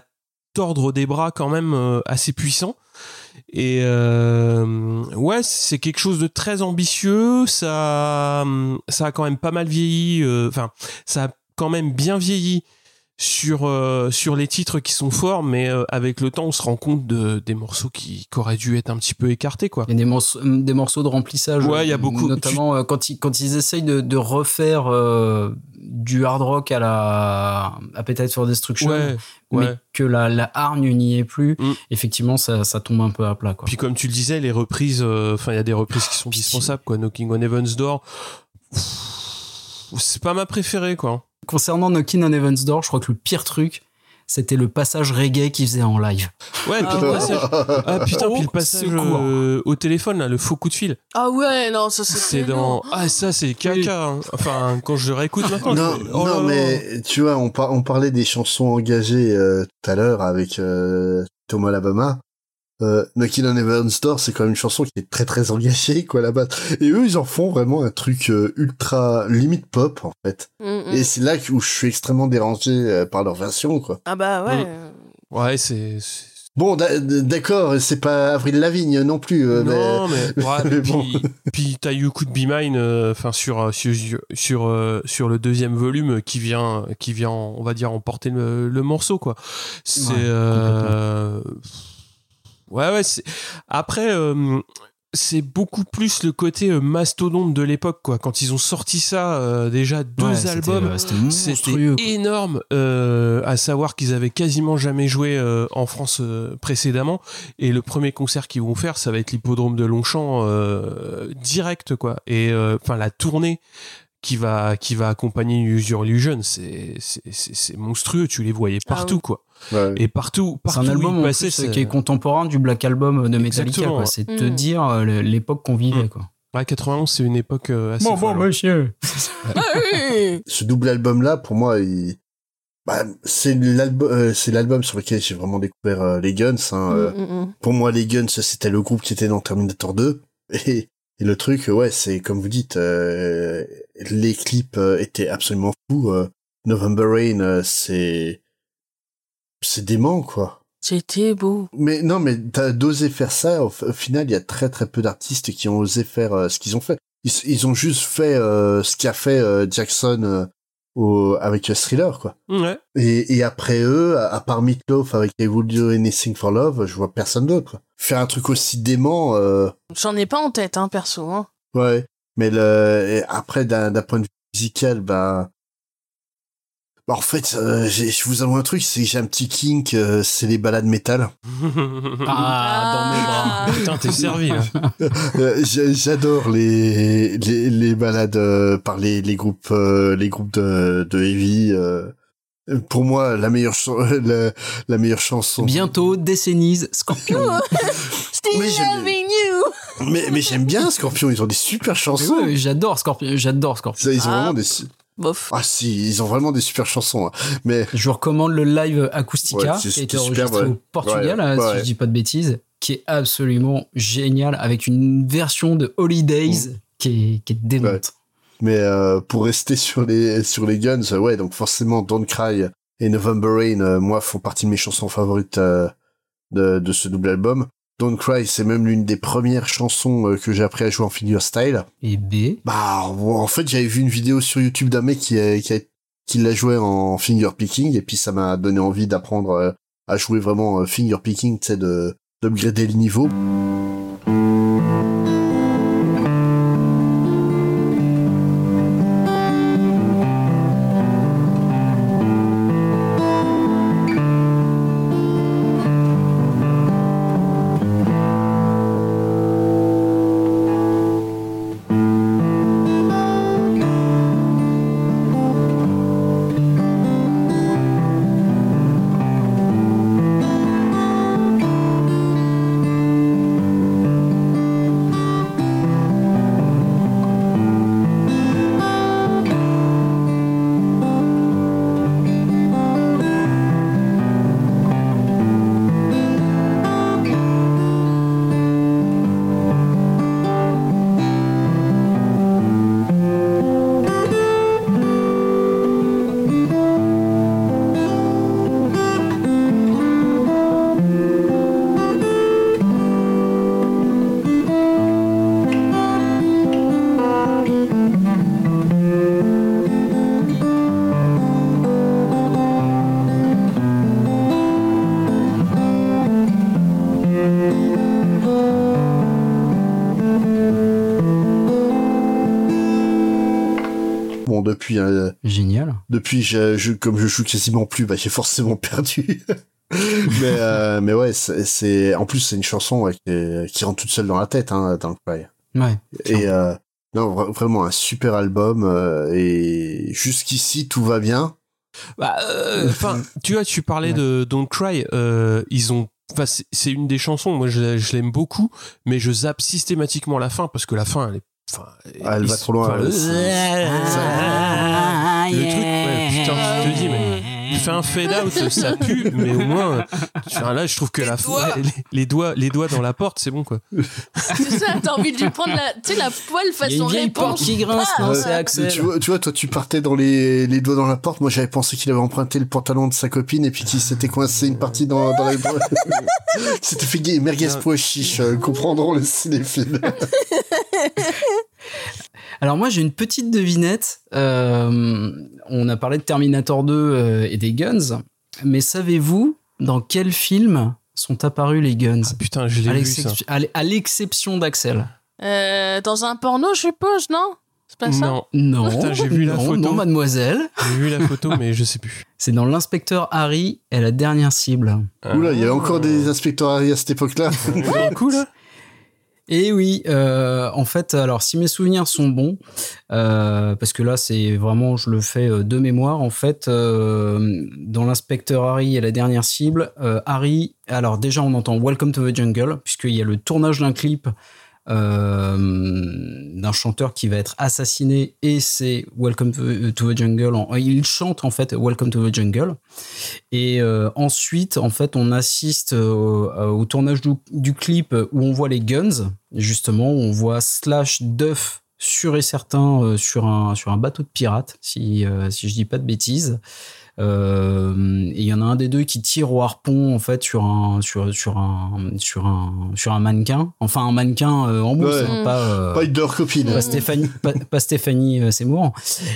S4: tordre des bras quand même euh, assez puissants. Et euh, ouais, c'est quelque chose de très ambitieux. Ça, ça a quand même pas mal vieilli. euh, Enfin, ça a quand même bien vieilli sur euh, sur les titres qui sont forts, mais euh, avec le temps, on se rend compte de des morceaux qui, qui auraient dû être un petit peu écartés, quoi.
S6: Il y a des morceaux, des morceaux de remplissage.
S4: Ouais, il y a
S6: euh,
S4: beaucoup.
S6: Notamment euh, quand, ils, quand ils essayent de, de refaire euh, du hard rock à la for Destruction,
S4: Ouais,
S6: mais
S4: ouais. Mm.
S6: que la, la hargne n'y est plus, effectivement, ça, ça tombe un peu à plat. Quoi.
S4: Puis comme tu le disais, les reprises, euh, enfin il y a des reprises qui sont dispensables, quoi. Knocking on Heaven's Door, c'est pas ma préférée, quoi.
S6: Concernant Knockin' on Heaven's Door, je crois que le pire truc, c'était le passage reggae qu'il faisait en live.
S4: Ouais, puis
S5: Ah
S4: passage, ah, putain, puis le
S6: Au
S4: passage euh, au téléphone, là, le faux coup de fil.
S5: Ah ouais, non, ça c'est.
S4: C'est dans. Ah, ça, c'est caca. hein. Enfin, quand je le réécoute maintenant.
S3: Non,
S4: oh
S3: non,
S4: là.
S3: mais tu vois, on, par- on parlait des chansons engagées euh, tout à l'heure avec euh, Thomas Alabama. Euh, Knockin' on Heaven's Door, c'est quand même une chanson qui est très très engagée, quoi, là-bas. Et eux, ils en font vraiment un truc euh, ultra limite pop, en fait.
S5: Mm, mm.
S3: Et c'est là où je suis extrêmement dérangé euh, par leur version, quoi.
S5: Ah bah ouais.
S4: Ouais, c'est. c'est-
S3: Bon, d'a- d'accord, c'est pas Avril Lavigne non plus. euh,
S4: Non, mais, ouais, mais
S3: bon.
S4: puis, puis t'as You Could Be Mine, euh, enfin sur euh, sur sur, euh, sur le deuxième volume qui vient qui vient, on va dire emporter le, le morceau quoi. C'est
S6: Ouais,
S4: euh, ouais ouais. c'est- Après. euh, c'est beaucoup plus le côté euh, mastodonte de l'époque quoi quand ils ont sorti ça euh, déjà deux
S6: Ouais,
S4: albums
S6: euh, c'était
S4: énorme euh, à savoir qu'ils avaient quasiment jamais joué euh, en France euh, précédemment et le premier concert qu'ils vont faire ça va être l'hippodrome de Longchamp euh, direct quoi et euh, enfin la tournée qui va qui va accompagner Use Your Illusion c'est c'est c'est c'est monstrueux tu les voyais
S5: Ah
S4: partout
S5: oui.
S4: quoi
S3: Ouais.
S4: et partout
S6: C'est
S4: partout
S6: un
S4: où
S6: album
S4: c'est-
S6: qui est contemporain du Black Album de Metallica. Quoi. C'est te
S5: Mm.
S6: dire euh, l'époque qu'on vivait.
S4: Mm.
S6: Quoi.
S4: ouais 91 c'est une époque euh, assez folle, ouais.
S6: monsieur.
S3: Ce double album là pour moi il... bah, c'est l'album euh, c'est l'album sur lequel j'ai vraiment découvert euh, les Guns hein, euh,
S5: Mm,
S3: pour moi les Guns c'était le groupe qui était dans Terminator 2 et, et le truc ouais c'est comme vous dites euh, les clips euh, étaient absolument fous euh, November Rain euh, c'est c'est dément quoi
S5: C'était beau.
S3: mais non, mais t'as d'oser faire ça. Au, final, il y a très très peu d'artistes qui ont osé faire euh, ce qu'ils ont fait. Ils, ils ont juste fait euh, ce qu'a fait euh, Jackson euh, au, avec Thriller, quoi.
S4: ouais
S3: Et, et après eux, à, à part Meatloaf avec I Would Do Anything for Love, je vois personne d'autre. Faire un truc aussi dément, euh,
S5: J'en ai pas en tête, hein, perso. Hein.
S3: ouais. Mais le, et après, d'un d'un point de vue musical, ben. Bah, en fait, euh, je vous avoue un truc, c'est que j'ai un petit kink, euh, c'est les balades métal.
S6: Ah, dans mes bras.
S4: putain t'es servi
S3: Euh, j'a- J'adore les, les les balades euh, par les les groupes euh, les groupes de de heavy. euh. Pour moi, la meilleure la, la meilleure chanson.
S6: Bientôt, décennies, Scorpion.
S5: Still
S3: Mais j'aime-
S5: loving you.
S3: Mais mais j'aime bien Scorpion. Ils ont des super chansons.
S6: Ouais, j'adore Scorpion. J'adore Scorpion.
S3: Ça, Ils ont
S5: Ah.
S3: vraiment des su-
S5: Bof.
S3: ah si ils ont vraiment des super chansons. hein. Mais
S6: Je vous recommande le live Acoustica
S3: Ouais,
S6: qui a été
S3: super,
S6: enregistré
S3: ouais.
S6: au Portugal,
S3: Ouais,
S6: hein, si
S3: ouais.
S6: je dis pas de bêtises, qui est absolument génial avec une version de Holidays
S3: Mm.
S6: qui est, qui est démente.
S3: mais euh, pour rester sur les sur les Guns, euh, ouais donc forcément Don't Cry et November Rain, euh, moi font partie de mes chansons favorites euh, de de ce double album. Don't Cry, c'est même l'une des premières chansons euh, que j'ai appris à jouer en fingerstyle.
S6: Et B,
S3: Bah, en fait, j'avais vu une vidéo sur YouTube d'un mec qui, a- qui, a- qui l'a joué en finger picking, et puis ça m'a donné envie d'apprendre euh, à jouer vraiment euh, finger picking, tu sais, de d'upgrader le niveau. Depuis, euh,
S6: génial.
S3: depuis, je, je- comme je joue quasiment plus, bah, j'ai forcément perdu. mais, euh, mais ouais, c'est, en plus, c'est une chanson ouais, qui, rentre toute seule dans la tête, hein, Don't Cry.
S6: Ouais.
S3: Et euh, non, vra- vraiment un super album. euh, et jusqu'ici, tout va bien.
S4: Bah, euh, enfin, tu vois, tu parlais de Don't Cry. euh, ils ont, enfin, c'est- c'est une des chansons. Moi, je, je l'aime beaucoup, mais je zappe systématiquement la fin parce que la fin, elle est, enfin,
S3: Ah, elle va trop loin.
S4: enfin, le- truc, ouais, putain, tu te dis, mais il fait un fade out, ça pue, mais au moins, enfin, là, je trouve que la ouais, les, les doigts, les doigts dans la porte, c'est bon, quoi.
S5: C'est ça, t'as envie de lui prendre la, tu sais, la poêle
S6: Il y a
S5: façon
S6: une
S5: réponse.
S6: porte qui grince,
S5: Ah,
S6: non,
S3: Ouais.
S6: c'est Axel.
S3: Mais Tu vois, tu vois, toi, tu partais dans les, les doigts dans la porte. Moi, j'avais pensé qu'il avait emprunté le pantalon de sa copine et puis qu'il s'était coincé une partie dans, dans la. C'était fait gay, merguez pois chiche, euh, comprendront le cinéphile.
S6: Alors moi j'ai une petite devinette. Euh, on a parlé de Terminator 2 euh, et des guns, mais savez-vous dans quel film sont apparus les guns?
S4: Putain, je l'ai
S6: À
S4: vu,
S6: l'exception-
S4: ça.
S6: à l'exception d'Axel.
S5: Euh, dans un porno, je suppose, non? C'est pas ça?
S4: Non.
S6: Non,
S4: Putain, j'ai vu la
S6: non,
S4: photo.
S6: non, mademoiselle.
S4: J'ai vu la photo, mais je sais plus.
S6: C'est dans l'inspecteur Harry et la dernière cible.
S3: Oula, il y avait encore des inspecteurs Harry à cette époque-là.
S4: cool.
S6: Et oui, euh, en fait, alors si mes souvenirs sont bons, euh, parce que là c'est vraiment, je le fais euh, de mémoire, en fait, euh, dans l'inspecteur Harry et la dernière cible, euh, Harry, alors déjà on entend Welcome to the Jungle, puisqu'il y a le tournage d'un clip euh, d'un chanteur qui va être assassiné et c'est Welcome to, the Jungle. Il chante en fait Welcome to the Jungle. Et euh, ensuite, en fait, on assiste euh, euh, au tournage du, clip où on voit les guns, justement, où on voit Slash Duff sûr et certain euh, sur, un, sur un bateau de pirates, si, euh, si je dis pas de bêtises. Euh, et il y en a un des deux qui tire au harpon en fait sur un sur sur un sur un sur un mannequin enfin un mannequin euh, en mousse
S3: Ouais.
S6: hein, pas euh,
S3: Pas une de leurs copines.
S6: pas Stéphanie, pas, pas Stéphanie euh, Seymour.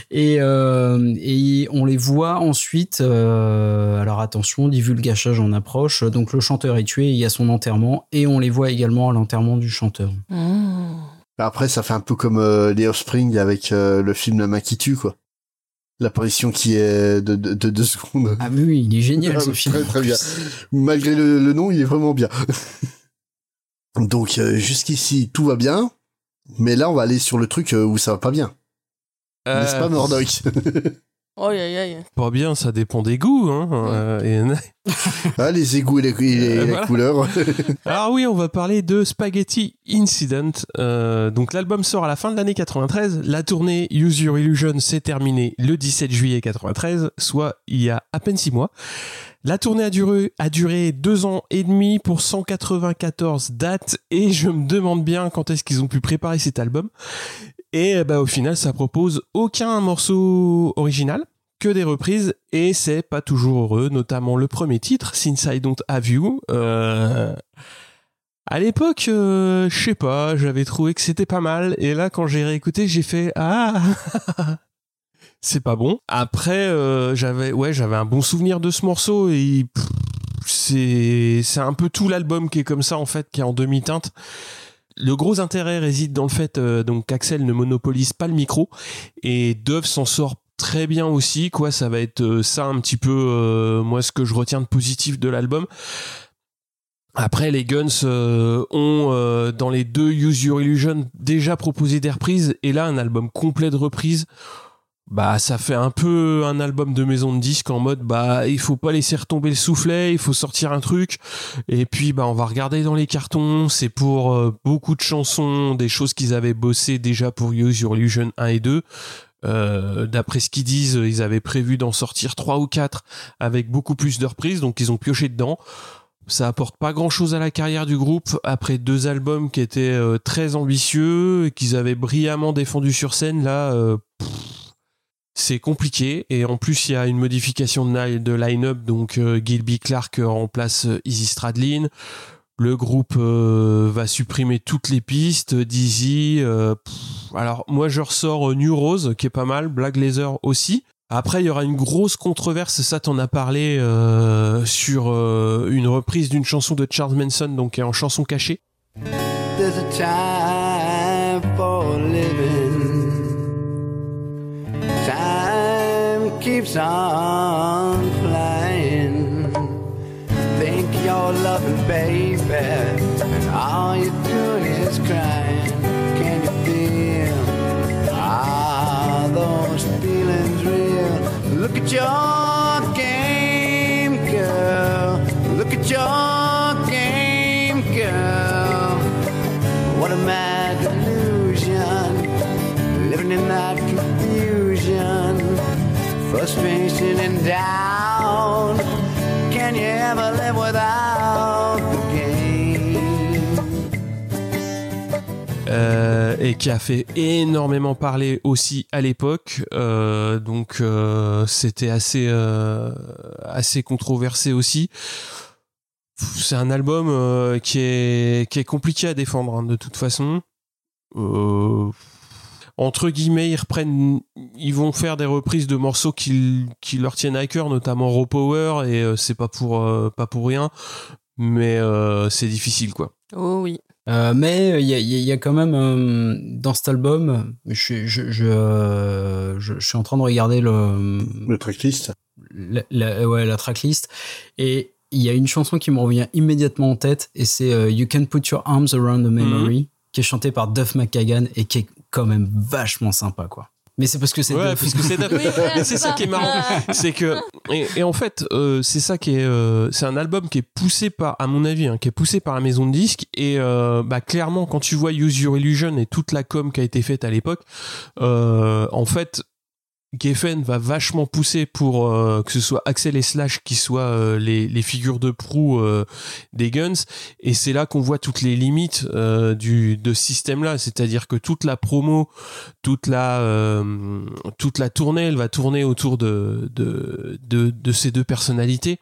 S6: Et, euh, et on les voit ensuite. euh, alors attention, divulgachage en approche. Donc le chanteur est tué, il y a son enterrement, et on les voit également à l'enterrement du chanteur.
S3: Après, ça fait un peu comme euh, les Offspring avec euh, le film La main qui tue, quoi. L'apparition qui est de, de, de deux secondes.
S6: Ah oui, oui, il est génial ce
S3: Ah,
S6: film.
S3: Très, très bien. Malgré le, le nom, il est vraiment bien. Donc, euh, jusqu'ici, tout va bien. Mais là, on va aller sur le truc euh, où ça va pas bien.
S4: Euh,
S3: N'est-ce pas, Murdoch?
S5: Oh, aïe, aïe.
S4: Pas bien, ça dépend des goûts. Hein. euh, et-
S3: Ah, les égouts et les, et les-
S4: Euh,
S3: les
S4: voilà.
S3: couleurs.
S4: Alors oui, on va parler de Spaghetti Incident. Euh, donc l'album sort à la fin de l'année 93. La tournée Use Your Illusion s'est terminée le 17 juillet 93, soit il y a à peine six mois. La tournée a duré, a duré deux ans et demi pour 194 dates et je me demande bien quand est-ce qu'ils ont pu préparer cet album. Et bah, au final, ça propose aucun morceau original, que des reprises, et c'est pas toujours heureux, notamment le premier titre, Since I Don't Have You. Euh, à l'époque, euh, je sais pas, j'avais trouvé que c'était pas mal, et là, quand j'ai réécouté, j'ai fait Ah C'est pas bon. Après, euh, j'avais ouais, j'avais un bon souvenir de ce morceau, et c'est un peu tout l'album qui est comme ça, en fait, qui est en demi-teinte. Le gros intérêt réside dans le fait euh, donc qu'Axel ne monopolise pas le micro et Dove s'en sort très bien aussi. Quoi ça va être euh, ça un petit peu euh, moi ce que je retiens de positif de l'album. Après les Guns ont dans les deux Use Your Illusion déjà proposé des reprises et là un album complet de reprises bah ça fait un peu un album de maison de disques en mode bah il faut pas laisser retomber le soufflet, il faut sortir un truc et puis bah on va regarder dans les cartons, c'est pour euh, beaucoup de chansons, des choses qu'ils avaient bossé déjà pour Use Your Illusion 1 et 2. Euh, D'après ce qu'ils disent, ils avaient prévu d'en sortir 3 ou 4 avec beaucoup plus de reprises, donc ils ont pioché dedans. Ça apporte pas grand chose à la carrière du groupe après deux albums qui étaient euh, très ambitieux et qu'ils avaient brillamment défendus sur scène. Là, c'est compliqué. Et en plus il y a une modification de, line-up. Donc euh, Gilby Clark remplace euh, Izzy Stradlin. Le groupe euh, va supprimer toutes les pistes. Dizzy euh, alors moi je ressors euh, New Rose qui est pas mal. Black Laser aussi. Après il y aura une grosse controverse. Ça t'en as parlé euh, sur euh, une reprise d'une chanson de Charles Manson donc en chanson cachée
S8: Keeps on flying. Think you're loving, baby, and all you're doing is crying. Can you feel? Are those feelings real? Look at your game, girl. Look at your game, girl. What a mad illusion. living in that confusion. And. Can you ever live without game?
S4: Euh, et qui a fait énormément parler aussi à l'époque. Euh, donc euh, c'était assez assez controversé aussi. C'est un album qui est qui est compliqué à défendre hein, de toute façon. Entre guillemets, ils reprennent, ils vont faire des reprises de morceaux qui, qui leur tiennent à cœur, notamment Raw Power, et euh, c'est pas pour euh, pas pour rien, mais euh, c'est difficile quoi.
S5: Oh oui.
S6: Euh, mais il y a, il y a- il y a quand même euh, dans cet album, je, suis- je, je, je, je suis en train de regarder le
S3: le tracklist,
S6: la, la- ouais, la tracklist, et il y a une chanson qui me revient immédiatement en tête, et c'est euh, You Can Put Your Arms Around the Memory, qui est chantée par Duff McKagan et qui est quand même vachement sympa, quoi. Mais c'est parce que c'est
S4: Ouais, parce que c'est. Mais c'est ça qui est marrant, c'est que et, et en fait euh, c'est ça qui est euh, c'est un album qui est poussé par à mon avis hein, qui est poussé par la maison de disques et euh, bah clairement quand tu vois Use Your Illusion et toute la com qui a été faite à l'époque euh, en fait Geffen va vachement pousser pour euh, que ce soit Axel et Slash qui soient euh, les, les figures de proue euh, des Guns. Et c'est là qu'on voit toutes les limites euh, du de ce système là c'est-à-dire que toute la promo toute la euh, toute la tournée elle va tourner autour de de de, de ces deux personnalités.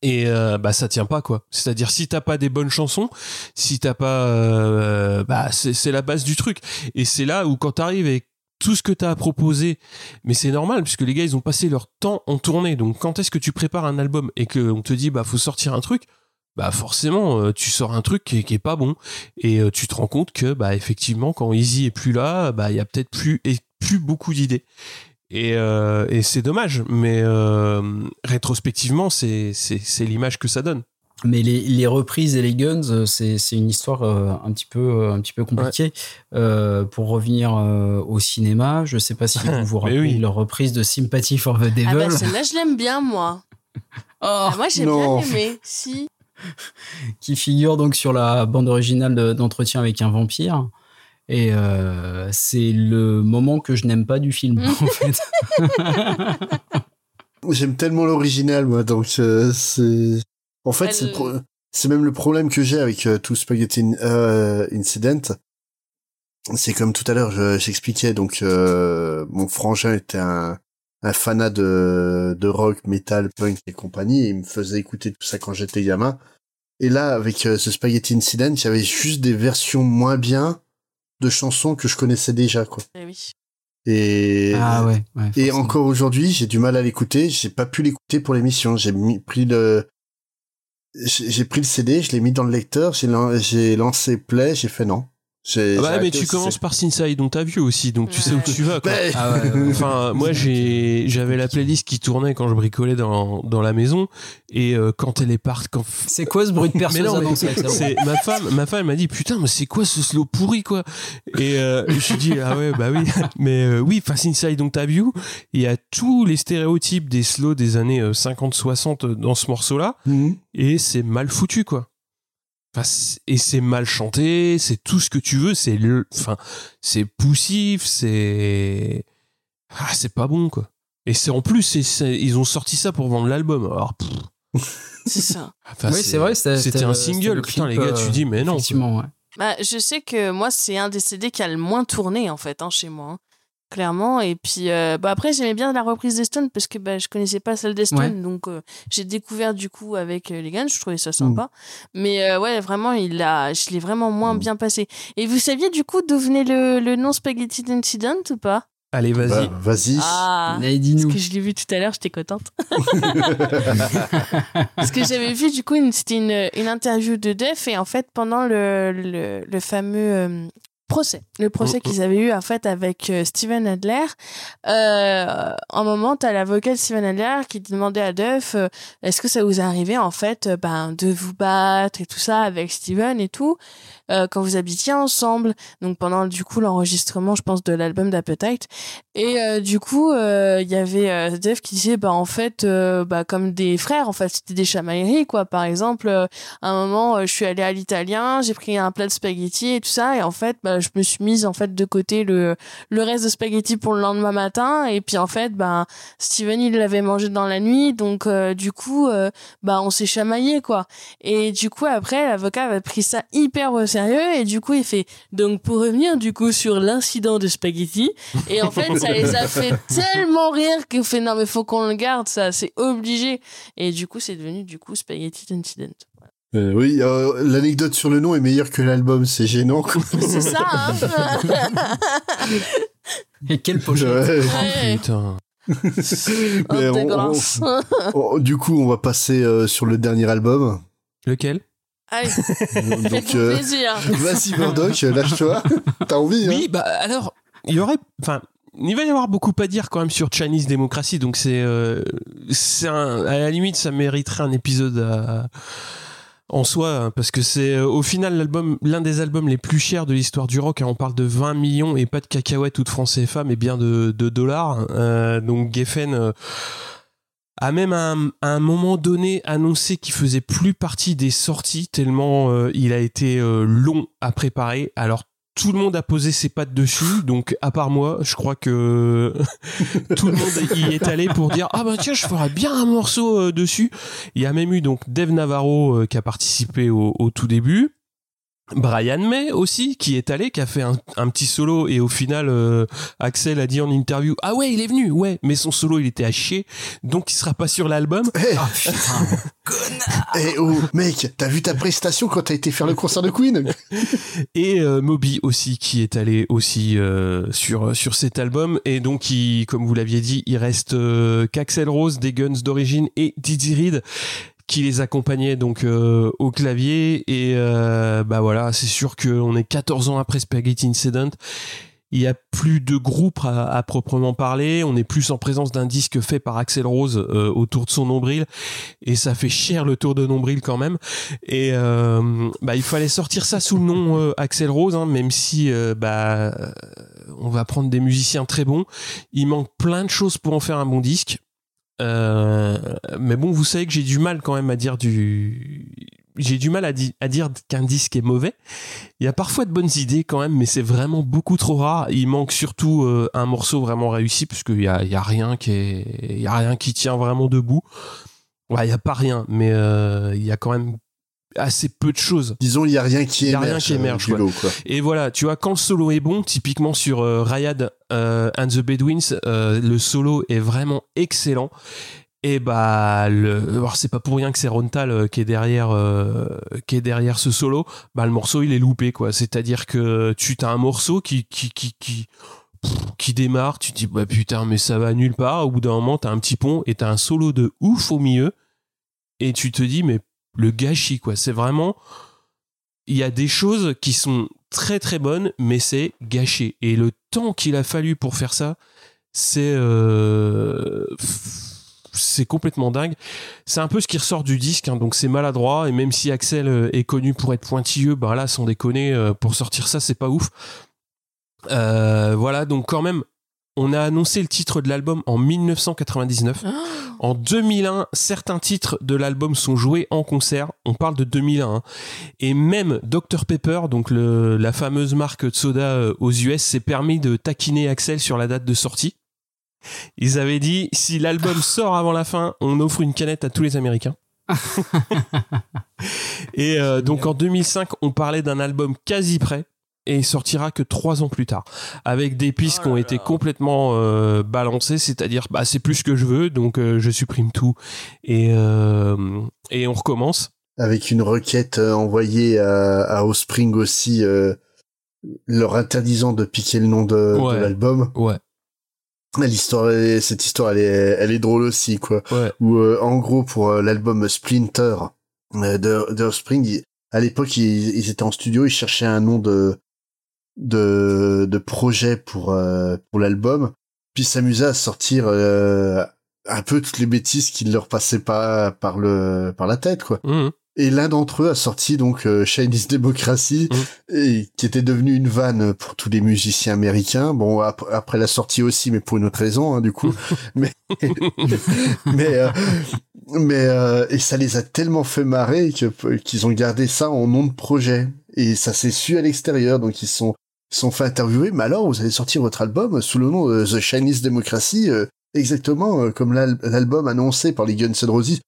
S4: Et euh, bah ça tient pas quoi. C'est à dire si t'as pas des bonnes chansons si t'as pas euh, bah c'est la base du truc. Et c'est là où quand t'arrives avec tout ce que t'as à proposer. Mais c'est normal puisque les gars ils ont passé leur temps en tournée. Donc quand est-ce que tu prépares un album et que on te dit bah faut sortir un truc? Bah forcément euh, tu sors un truc qui est, qui est pas bon. Et euh, tu te rends compte que bah effectivement quand Easy est plus là bah il y a peut-être plus et plus beaucoup d'idées. Et, euh, c'est dommage. Mais rétrospectivement c'est l'image que ça donne
S6: Mais les, les reprises et les guns, euh, c'est c'est une histoire euh, un petit peu euh, un petit peu compliquée. Euh, pour revenir euh, au cinéma, je sais pas si vous vous rappelez
S4: oui.
S6: leur reprise de Sympathy for the Devil.
S5: Ah bah celle-là, je l'aime bien, moi. Ah, moi, j'ai bien aimé. Si.
S6: qui figure donc sur la bande originale de- d'entretien avec un vampire. Et euh, c'est le moment que je n'aime pas du film, en fait.
S3: J'aime tellement l'original, moi, donc c'est. En fait, c'est le pro- c'est même le problème que j'ai avec euh, tout Spaghetti In- euh, Incident. C'est comme tout à l'heure, je- j'expliquais, donc euh, mon frangin était un, un fanat de, de rock, metal, punk et compagnie, et il me faisait écouter tout ça quand j'étais gamin. Et là, avec euh, ce Spaghetti Incident, il y avait juste des versions moins bien de chansons que je connaissais déjà, quoi.
S5: Eh oui.
S3: Et,
S6: Ah ouais, ouais,
S3: et encore aujourd'hui, j'ai du mal à l'écouter. J'ai pas pu l'écouter pour l'émission. J'ai mis, pris le, j'ai pris le CD, je l'ai mis dans le lecteur, j'ai lancé play, j'ai fait non. J'ai-
S4: Ah bah
S3: j'ai
S4: mais tu commences par Sinside dont t'as vu aussi donc tu sais où tu vas quoi.
S3: Ouais. Ah ouais, ouais, ouais.
S4: enfin moi j'ai j'avais la playlist qui tournait quand je bricolais dans, dans la maison et euh, quand elle est partie quand
S6: c'est quoi ce bruit de ça
S4: c'est ma femme ma femme elle m'a dit putain mais c'est quoi ce slow pourri quoi? Et euh, je lui dis ah ouais bah oui mais euh, oui enfin Inside Don't Have You il y a tous les stéréotypes des slows des années 50 60 dans ce morceau là
S3: Mhm.
S4: et c'est mal foutu quoi et c'est mal chanté, c'est tout ce que tu veux, c'est le, enfin, c'est poussif, c'est, ah, c'est pas bon quoi. Et c'est en plus, c'est- c'est- ils ont sorti ça pour vendre l'album. Alors, pff.
S5: C'est ça.
S4: Enfin,
S6: Oui, c'est vrai, c'était-
S4: un
S6: le-
S4: single,
S6: c'était le
S4: putain
S6: clip,
S4: les gars,
S6: euh,
S4: tu dis mais non.
S6: effectivement, ouais.
S5: Bah, je sais que moi, c'est un des CD qui a le moins tourné, en fait, hein, chez moi. hein. Clairement. Et puis, euh, bah, après, j'aimais bien la reprise des Stones parce que bah, je connaissais pas celle des Stones.
S6: Ouais.
S5: Donc, euh, j'ai découvert du coup avec euh, les Guns. Je trouvais ça sympa. Mais euh, ouais, vraiment, il a, je l'ai vraiment moins bien passé. Et vous saviez du coup d'où venait le, le nom Spaghetti Incident ou pas?
S4: Allez, vas-y.
S3: Bah, vas-y.
S5: Ah, parce que je l'ai vu tout à l'heure, j'étais contente. Parce que j'avais vu, du coup, c'était une, une interview de Def et en fait, pendant le, le, le fameux euh, procès, le procès qu'ils avaient eu en fait avec euh, Steven Adler, euh, un moment, t'as l'avocat de Steven Adler qui demandait à Duff euh, est-ce que ça vous est arrivé en fait euh, ben, de vous battre et tout ça avec Steven et tout euh, quand vous habitiez ensemble. Donc pendant du coup l'enregistrement, je pense de l'album d'Appetite. Et euh, du coup, euh, il y avait euh, Dave qui disait bah en fait euh, bah comme des frères en fait, c'était des chamailleries quoi. Par exemple, à un moment je suis allée à l'italien, j'ai pris un plat de spaghetti et tout ça et en fait bah, je me suis mise en fait de côté le le reste de spaghetti pour le lendemain matin et puis en fait bah Steven il l'avait mangé dans la nuit donc du coup bah on s'est chamaillé quoi. Et du coup après l'avocat avait pris ça hyper au et du coup il fait donc pour revenir du coup sur l'incident de spaghetti et en fait ça les a fait tellement rire qu'il fait non mais faut qu'on le garde ça c'est obligé et du coup c'est devenu du coup spaghetti incident.
S3: Euh, oui, euh, l'anecdote sur le nom est meilleure que l'album, c'est gênant.
S5: C'est ça hein.
S6: Et quelle pochette
S3: Ouais.
S5: Ouais.
S4: Putain.
S3: Mais on- on- on- du coup, on va passer euh, sur le dernier album.
S4: Lequel?
S5: Allez,
S3: Donc, euh,
S5: plaisir.
S3: vas-y Murdoch, lâche-toi. T'as envie hein
S4: Oui, bah alors, il y aurait. Enfin. Il va y avoir beaucoup à dire quand même sur Chinese Democracy, donc c'est, euh, c'est un- à la limite ça mériterait un épisode à- en soi hein, parce que c'est euh, au final l'album, l'un des albums les plus chers de l'histoire du rock. hein. on parle de 20 millions et pas de cacahuètes ou de francs CFA, mais bien de, de dollars. Euh, donc Geffen euh, a même à un, un moment donné annoncé qu'il faisait plus partie des sorties tellement euh, il a été euh, long à préparer. Alors tout le monde a posé ses pattes dessus, donc à part moi, je crois que tout le monde y est allé pour dire ah bah tiens je ferais bien un morceau euh, dessus. Il y a même eu donc Dave Navarro qui a participé au, au tout début. Brian May aussi qui est allé qui a fait un, un petit solo et au final euh, Axel a dit en interview ah ouais il est venu ouais mais son solo il était à chier donc il sera pas sur l'album.
S3: Eh, eh, oh, mec, t'as vu ta prestation quand t'as été faire le concert de Queen?
S4: Et euh, Moby aussi qui est allé aussi euh, sur sur cet album. Et donc il, comme vous l'aviez dit il reste euh, qu'Axel Rose des Guns d'origine et Dizzy Reed qui les accompagnait donc euh, au clavier et euh, bah voilà c'est sûr qu'on est 14 ans après Spaghetti Incident il y a plus de groupes à, proprement parler. On est plus en présence d'un disque fait par Axel Rose euh, autour de son nombril, et ça fait cher le tour de nombril quand même. Et euh, bah, il fallait sortir ça sous le nom Axel Rose, hein, même si bah on va prendre des musiciens très bons. Il manque plein de choses pour en faire un bon disque. Euh, mais bon, vous savez que j'ai du mal quand même à dire du. J'ai du mal à, di- à dire qu'un disque est mauvais. Il y a parfois de bonnes idées quand même, mais c'est vraiment beaucoup trop rare. Il manque surtout euh, un morceau vraiment réussi, puisqu'il y a, il y a rien qui est, y a rien qui tient vraiment debout. Ouais, il y a pas rien, mais euh, il y a quand même assez peu de choses.
S3: Disons, il y a rien qui
S4: y a
S3: émerge,
S4: rien qui émerge.
S3: du
S4: quoi.
S3: lot, quoi.
S4: Et voilà, tu vois, quand le solo est bon, typiquement sur euh, Rayad euh, and the Bedouins, euh, le solo est vraiment excellent. Et bah, le, c'est pas pour rien que c'est Rontal euh, qui est derrière, qui est derrière ce solo. Bah, le morceau il est loupé quoi. C'est-à-dire que tu as un morceau qui, qui, qui, qui, qui démarre, tu te dis bah putain mais ça va nulle part. Au bout d'un moment t'as un petit pont et t'as un solo de ouf au milieu et tu te dis mais le gâchis quoi. C'est vraiment il y a des choses qui sont très très bonnes, mais c'est gâché. Et le temps qu'il a fallu pour faire ça, c'est euh, c'est complètement dingue. C'est un peu ce qui ressort du disque, hein, donc c'est maladroit. Et même si Axel euh, est connu pour être pointilleux, bah là, sans déconner, euh, pour sortir ça, c'est pas ouf. Voilà, donc quand même, on a annoncé le titre de l'album en 1999. En 2001, certains titres de l'album sont joués en concert. On parle de 2001. hein. Et même Dr Pepper, donc le- la fameuse marque de soda euh, aux US, s'est permis de taquiner Axel sur la date de sortie. Ils avaient dit si l'album sort avant la fin, on offre une canette à tous les Américains. et euh, donc en 2005, on parlait d'un album quasi prêt et il sortira que trois ans plus tard avec des pistes qui ont été complètement euh, balancées c'est-à-dire bah c'est plus ce que je veux donc euh, je supprime tout et euh, et on recommence
S3: Avec une requête euh, envoyée à, à Offspring aussi, euh, leur interdisant de piquer le nom de, l'album.
S4: Ouais.
S3: L'histoire, est- cette histoire, elle est, elle est drôle aussi, quoi.
S4: Ouais.
S3: Où, euh, en gros, pour euh, l'album Splinter euh, de, de Offspring, ils- à l'époque, ils, ils étaient en studio, ils cherchaient un nom de de, de projet pour euh, pour l'album, puis s'amusaient à sortir euh, un peu toutes les bêtises qui leur passaient pas par le par la tête, quoi.
S4: Mhm.
S3: Et l'un d'entre eux a sorti donc euh, Chinese Democracy,
S4: Mmh.
S3: et, qui était devenu une vanne pour tous les musiciens américains. Bon, ap- après la sortie aussi, mais pour une autre raison, hein, du coup. mais mais euh, mais euh, et ça les a tellement fait marrer que qu'ils ont gardé ça en nom de projet. Et ça s'est su à l'extérieur, donc ils sont sont fait interviewer. Mais alors, vous allez sortir votre album sous le nom de The Chinese Democracy, euh, exactement euh, comme l'al- l'album annoncé par les Guns N' Roses.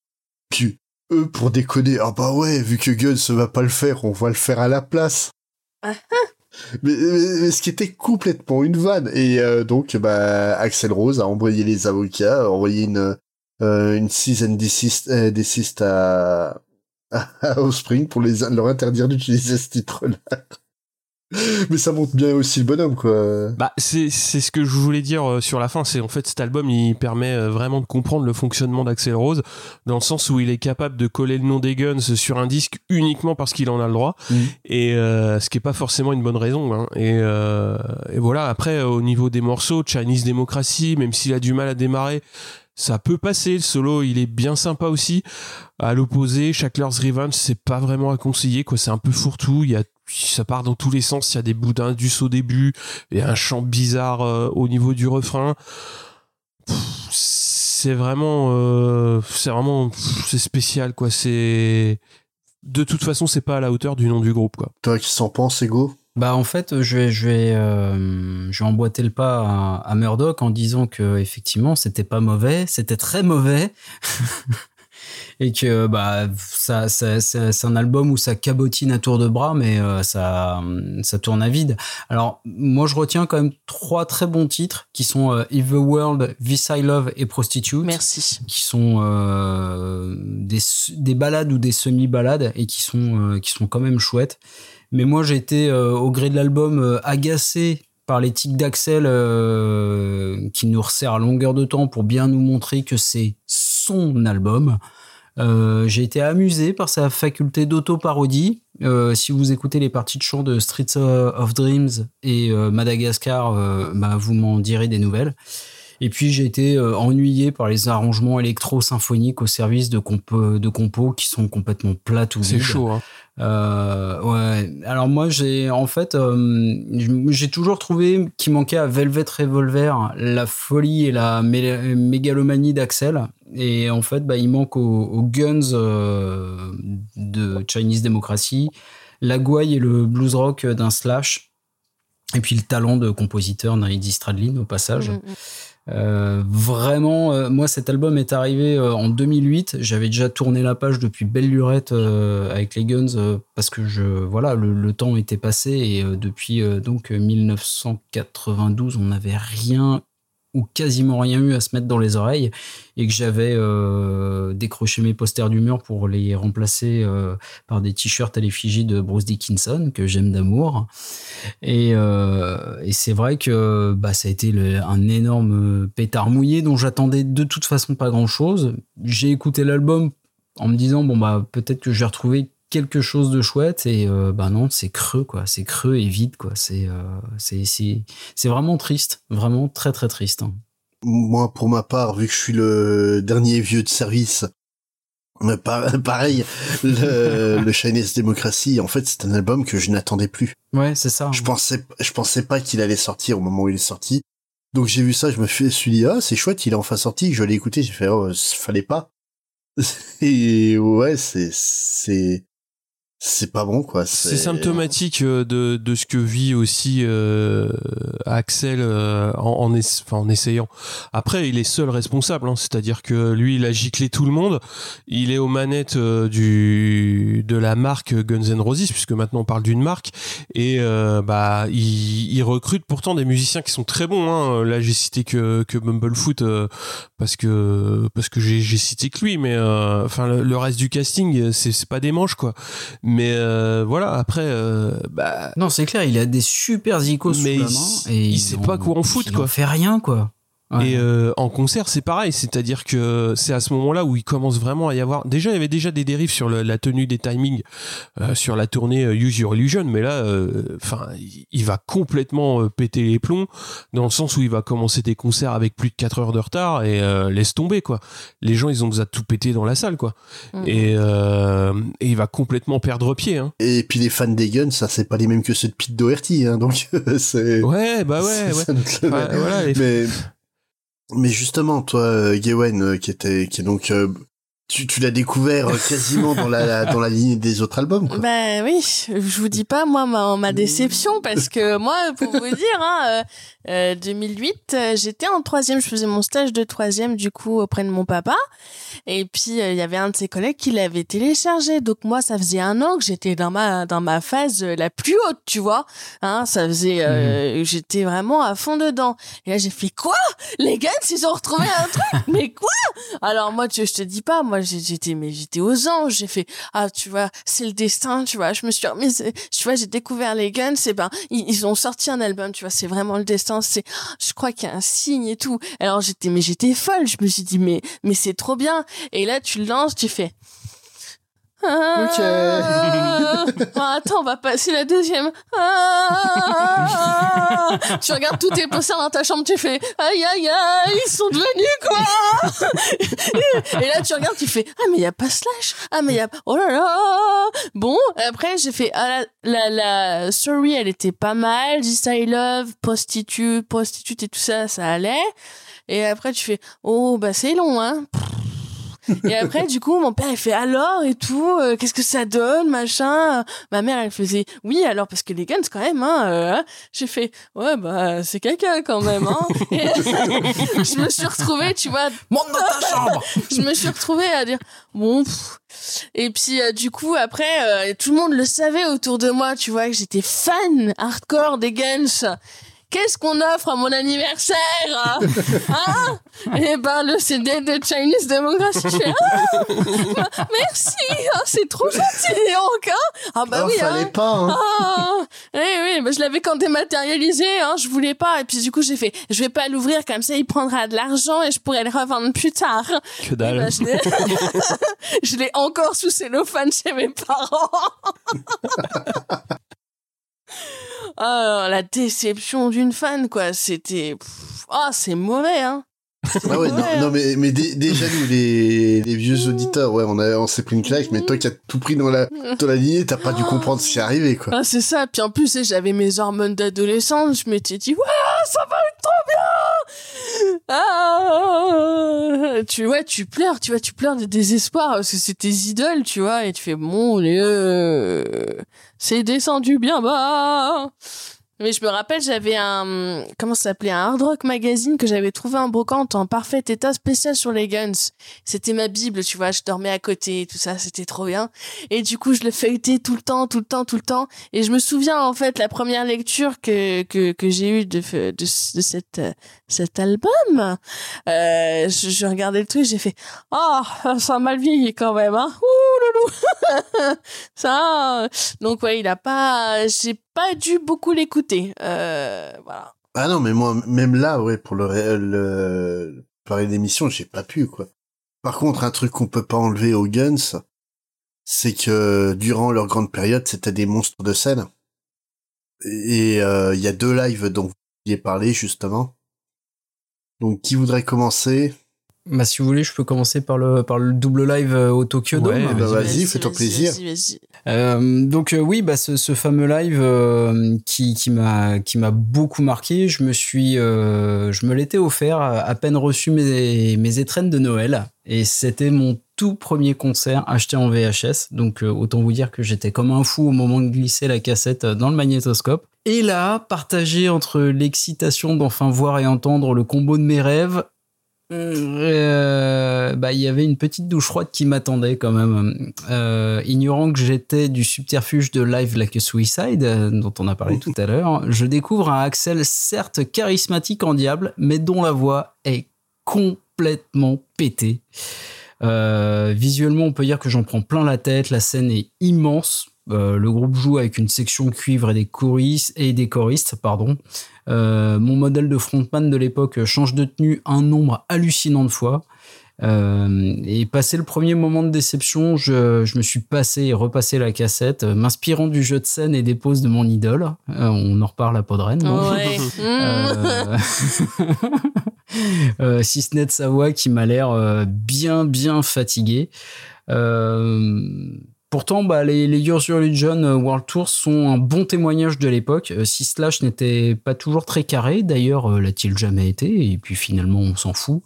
S3: Puis eux, pour déconner, ah bah ouais, vu que Guns va pas le faire, on va le faire à la place.
S5: Ah,
S3: Mais, mais- mais ce qui était complètement une vanne. Et euh, donc, bah, Axel Rose a envoyé les avocats, a envoyé une, euh, une cease and desist, euh, desist à, à Offspring pour les, leur interdire d'utiliser ce titre-là. Mais ça montre bien aussi le bonhomme, quoi.
S4: Bah, c'est c'est ce que je voulais dire euh, sur la fin. C'est en fait cet album, il permet euh, vraiment de comprendre le fonctionnement d'Axel Rose, dans le sens où il est capable de coller le nom des Guns sur un disque uniquement parce qu'il en a le droit,
S3: Mhm.
S4: et euh, ce qui est pas forcément une bonne raison. hein. Et, euh, et voilà. Après, euh, au niveau des morceaux, Chinese Democracy, même s'il a du mal à démarrer. Ça peut passer, le solo il est bien sympa aussi. À l'opposé, Shackler's Revenge c'est pas vraiment à conseiller quoi, c'est un peu fourre-tout, il y a ça part dans tous les sens, il y a des bouts d'indus au début, et un chant bizarre euh, au niveau du refrain. C'est vraiment euh, c'est vraiment c'est spécial quoi, c'est de toute façon, c'est pas à la hauteur du nom du groupe quoi.
S3: Toi qui s'en penses, Ego?
S6: Bah en fait, je vais, je vais, euh, je vais emboîter le pas à, à Murdoch en disant que effectivement, c'était pas mauvais, c'était très mauvais. Et que bah ça, c'est un album où ça cabotine à tour de bras, mais euh, ça, ça tourne à vide. Alors moi, je retiens quand même trois très bons titres qui sont euh, If the World, This I Love et Prostitute.
S5: Merci.
S6: Qui sont euh, des, des balades ou des semi-balades et qui sont, qui sont quand même chouettes. Mais moi, j'ai été, au gré de l'album, agacé par les tics d'Axel euh, qui nous resserrent à longueur de temps pour bien nous montrer que c'est son album. Euh, j'ai été amusé par sa faculté d'auto-parodie. Euh, si vous écoutez les parties de chant de Streets of Dreams et euh, Madagascar, bah, vous m'en direz des nouvelles. Et puis j'ai été ennuyé par les arrangements électro-symphoniques au service de, compo, de compos qui sont complètement plates ou
S4: C'est chaud hein.
S6: Euh, ouais. Alors moi, j'ai en fait, euh, j'ai toujours trouvé qu'il manquait à Velvet Revolver la folie et la mé- mégalomanie d'Axel. Et en fait, bah, il manque aux, Guns euh, de Chinese Democracy, la gouaille et le blues rock d'un Slash. Et puis le talent de compositeur d'Heidi Stradlin au passage.
S5: Mm,
S6: Euh, vraiment, euh, moi cet album est arrivé euh, en 2008. J'avais déjà tourné la page depuis belle lurette euh, avec les Guns parce que je voilà le, le temps était passé et depuis donc 1992 on n'avait rien ou quasiment rien eu à se mettre dans les oreilles et que j'avais euh, décroché mes posters du mur pour les remplacer euh, par des t-shirts à l'effigie de Bruce Dickinson que j'aime d'amour. Et, euh, et c'est vrai que bah, ça a été un énorme pétard mouillé dont j'attendais de toute façon pas grand chose j'ai écouté l'album en me disant bon bah peut-être que je vais retrouver quelque chose de chouette et euh, bah non c'est creux quoi c'est creux et vide quoi c'est euh, c'est c'est c'est vraiment triste vraiment très très triste hein.
S3: Moi, pour ma part, vu que je suis le dernier vieux de service, euh, pa- pareil, le, le Chinese Democracy, en fait, c'est un album que je n'attendais plus.
S6: ouais c'est ça
S3: Je pensais, je pensais pas qu'il allait sortir au moment où il est sorti. Donc j'ai vu ça, je me suis suis dit, ah, c'est chouette, il est enfin sorti, je l'ai écouté, j'ai fait, oh, fallait pas. Et ouais, c'est, c'est, c'est pas bon, quoi.
S4: C'est symptomatique euh, de, de ce que vit aussi euh, Axel euh, en, en, enfin, en essayant. Après, il est seul responsable, hein, c'est-à-dire que lui, il a giclé tout le monde. Il est aux manettes euh, du de la marque Guns N' Roses, puisque maintenant on parle d'une marque, et euh, bah il, il recrute pourtant des musiciens qui sont très bons. Hein. Là, j'ai cité que que Bumblefoot euh, parce que parce que j'ai cité que lui, mais euh, enfin le, le reste du casting, c'est c'est pas des manches quoi. Mais euh, voilà, après, euh, bah,
S6: non c'est clair il a des super icônes sous
S4: Mais
S6: la
S4: il-
S6: main et
S4: il sait pas quoi en foutre,
S6: il
S4: quoi.
S6: en fait rien quoi
S4: Et euh, en concert, c'est pareil, c'est-à-dire que c'est à ce moment-là où il commence vraiment à y avoir. Déjà, il y avait déjà des dérives sur le- la tenue des timings euh, sur la tournée euh, Use Your Illusion, mais là, euh, enfin, il- il va complètement euh, péter les plombs dans le sens où il va commencer des concerts avec plus de 4 heures de retard et euh, laisse tomber quoi. Les gens, ils ont besoin de tout péter dans la salle quoi.
S3: Mhm.
S4: Et, euh, et il va complètement perdre pied. Hein.
S3: Et puis les fans des Guns, ça c'est pas les mêmes que ceux de Pete Doherty, hein, donc c'est.
S4: Ouais, bah ouais, ouais. Ouais, voilà, les-
S3: Mais mais justement, toi, euh, Gawain, euh, qui était qui est donc euh, tu, tu l'as découvert quasiment dans la dans la lignée des autres albums. Quoi.
S5: Ben oui, je vous dis pas moi ma, ma déception parce que moi pour vous dire hein, euh, euh, 2008 euh, j'étais en troisième, je faisais mon stage de troisième du coup auprès de mon papa. Et puis euh, il y avait un de ses collègues qui l'avait téléchargé. Donc moi ça faisait un an que j'étais dans ma dans ma phase euh, la plus haute tu vois. Hein ça faisait euh, j'étais vraiment à fond dedans. Et là j'ai fait quoi? Les gars ils ont retrouvé un truc? Mais quoi? Alors moi tu, je te dis pas moi j'étais mais j'étais aux anges. J'ai fait ah tu vois c'est le destin tu vois. Je me suis remise tu vois j'ai découvert les Guns. Et ben ils, ils ont sorti un album tu vois. C'est vraiment le destin je crois qu'il y a un signe et tout. Alors j'étais mais j'étais folle je me suis dit mais mais c'est trop bien. Et là tu le lances tu fais Ah, ah, attends, on va passer la deuxième. Ah, tu regardes tous tes posters dans ta chambre, tu fais aïe aïe aïe, ils sont devenus quoi? Et là tu regardes, tu fais ah mais il y a pas slash, ah mais il y a oh là là. Bon, après j'ai fait ah, la, la la story elle était pas mal, This I Love, prostitute, prostitute et tout ça, ça allait. Et après tu fais oh bah c'est long hein. Et après, du coup, mon père, il fait alors et tout, euh, qu'est-ce que ça donne, machin? Ma mère, elle faisait oui, alors parce que les guns, quand même, hein. euh, J'ai fait ouais, bah c'est caca quand même, hein. Et je me suis retrouvée, tu vois.
S6: Monte dans ta chambre.
S5: je me suis retrouvée à dire bon. pff. Et puis euh, du coup, après, euh, tout le monde le savait autour de moi, tu vois, que j'étais fan hardcore des guns. Qu'est-ce qu'on offre à mon anniversaire hein? Hein? Eh ben le CD de Chinese Democracy. Je fais, ah, merci, hein, c'est trop gentil donc. Hein? Ah bah
S3: Oh,
S5: oui.
S3: fallait
S5: hein?
S3: pas, hein.
S5: Ah, oui oui, bah, je l'avais quand dématérialisé, hein, je voulais pas. Et puis du coup j'ai fait, je vais pas l'ouvrir comme ça, il prendra de l'argent et je pourrai le revendre plus tard.
S4: Que dalle.
S5: Bah, je l'ai- je l'ai encore sous cellophane chez mes parents. Ah, la déception d'une fan, quoi. C'était. Ah, c'est mauvais, hein.
S3: Ah ouais, non, non, mais, mais dé- déjà nous les, les vieux auditeurs, ouais, on, a, on s'est pris une claque, mais toi qui as tout pris dans la, dans la lignée, t'as pas dû comprendre ce qui est arrivé, quoi.
S5: Ah, c'est ça. Puis en plus, j'avais mes hormones d'adolescente. Je m'étais dit, ouais, ça va être trop bien. Ah, tu, ouais, tu pleures, tu vois, tu pleures de désespoir parce que c'est tes idoles, tu vois, et tu fais, bon, euh, c'est descendu bien bas. Mais je me rappelle, j'avais un, comment ça s'appelait, un Hard Rock Magazine que j'avais trouvé en brocante en parfait état spécial sur les guns. C'était ma bible, tu vois, je dormais à côté, tout ça, c'était trop bien. Et du coup, je le feuilletais tout le temps, tout le temps, tout le temps. Et je me souviens, en fait, la première lecture que, que, que j'ai eue de, de, de cette, cet album, euh, je, regardais le truc, j'ai fait, ah, ça a mal vieilli quand même, hein. Ouh, loulou. ça, euh, donc ouais, il a pas, j'ai pas dû beaucoup l'écouter, euh, voilà.
S3: Ah non, mais moi, même là, ouais, pour le, le parler d'émission, j'ai pas pu, quoi. Par contre, un truc qu'on peut pas enlever aux Guns, c'est que durant leur grande période, c'était des monstres de scène. Et euh, il y a deux lives dont vous y parlé, justement. Donc, qui voudrait commencer?
S6: Bah, si vous voulez, je peux commencer par le, par le double live euh, au Tokyo
S3: Ouais,
S6: Dome.
S3: bah, vas-y, fais-toi plaisir.
S5: Vas-y, vas-y.
S6: Euh, donc euh, oui, bah ce, ce fameux live euh, qui, qui m'a qui m'a beaucoup marqué. Je me suis, euh, je me l'étais offert à à peine reçu mes mes étrennes de Noël et c'était mon tout premier concert acheté en VHS. Donc euh, autant vous dire que j'étais comme un fou au moment de glisser la cassette dans le magnétoscope. Et là, partagé entre l'excitation d'enfin voir et entendre le combo de mes rêves euh, bah, il y avait une petite douche froide qui m'attendait quand même. Euh, ignorant que j'étais du subterfuge de Live Like a Suicide, euh, dont on a parlé tout à l'heure, je découvre un Axel certes charismatique en diable, mais dont la voix est complètement pétée. Euh, visuellement, on peut dire que j'en prends plein la tête. La scène est immense. Euh, le groupe joue avec une section cuivre et des choristes et des choristes, pardon. Euh, mon modèle de frontman de l'époque change de tenue un nombre hallucinant de fois. Euh, et passé le premier moment de déception, je, je me suis passé et repassé la cassette, euh, m'inspirant du jeu de scène et des poses de mon idole. Euh, on en reparle à Podren.
S5: Ouais.
S6: Euh, euh, si ce n'est de sa voix qui m'a l'air euh, bien bien fatigué. Euh, pourtant, bah, les, les Your Religion euh, World Tour sont un bon témoignage de l'époque. Euh, si Slash n'était pas toujours très carré, d'ailleurs euh, l'a-t-il jamais été, et puis finalement on s'en fout.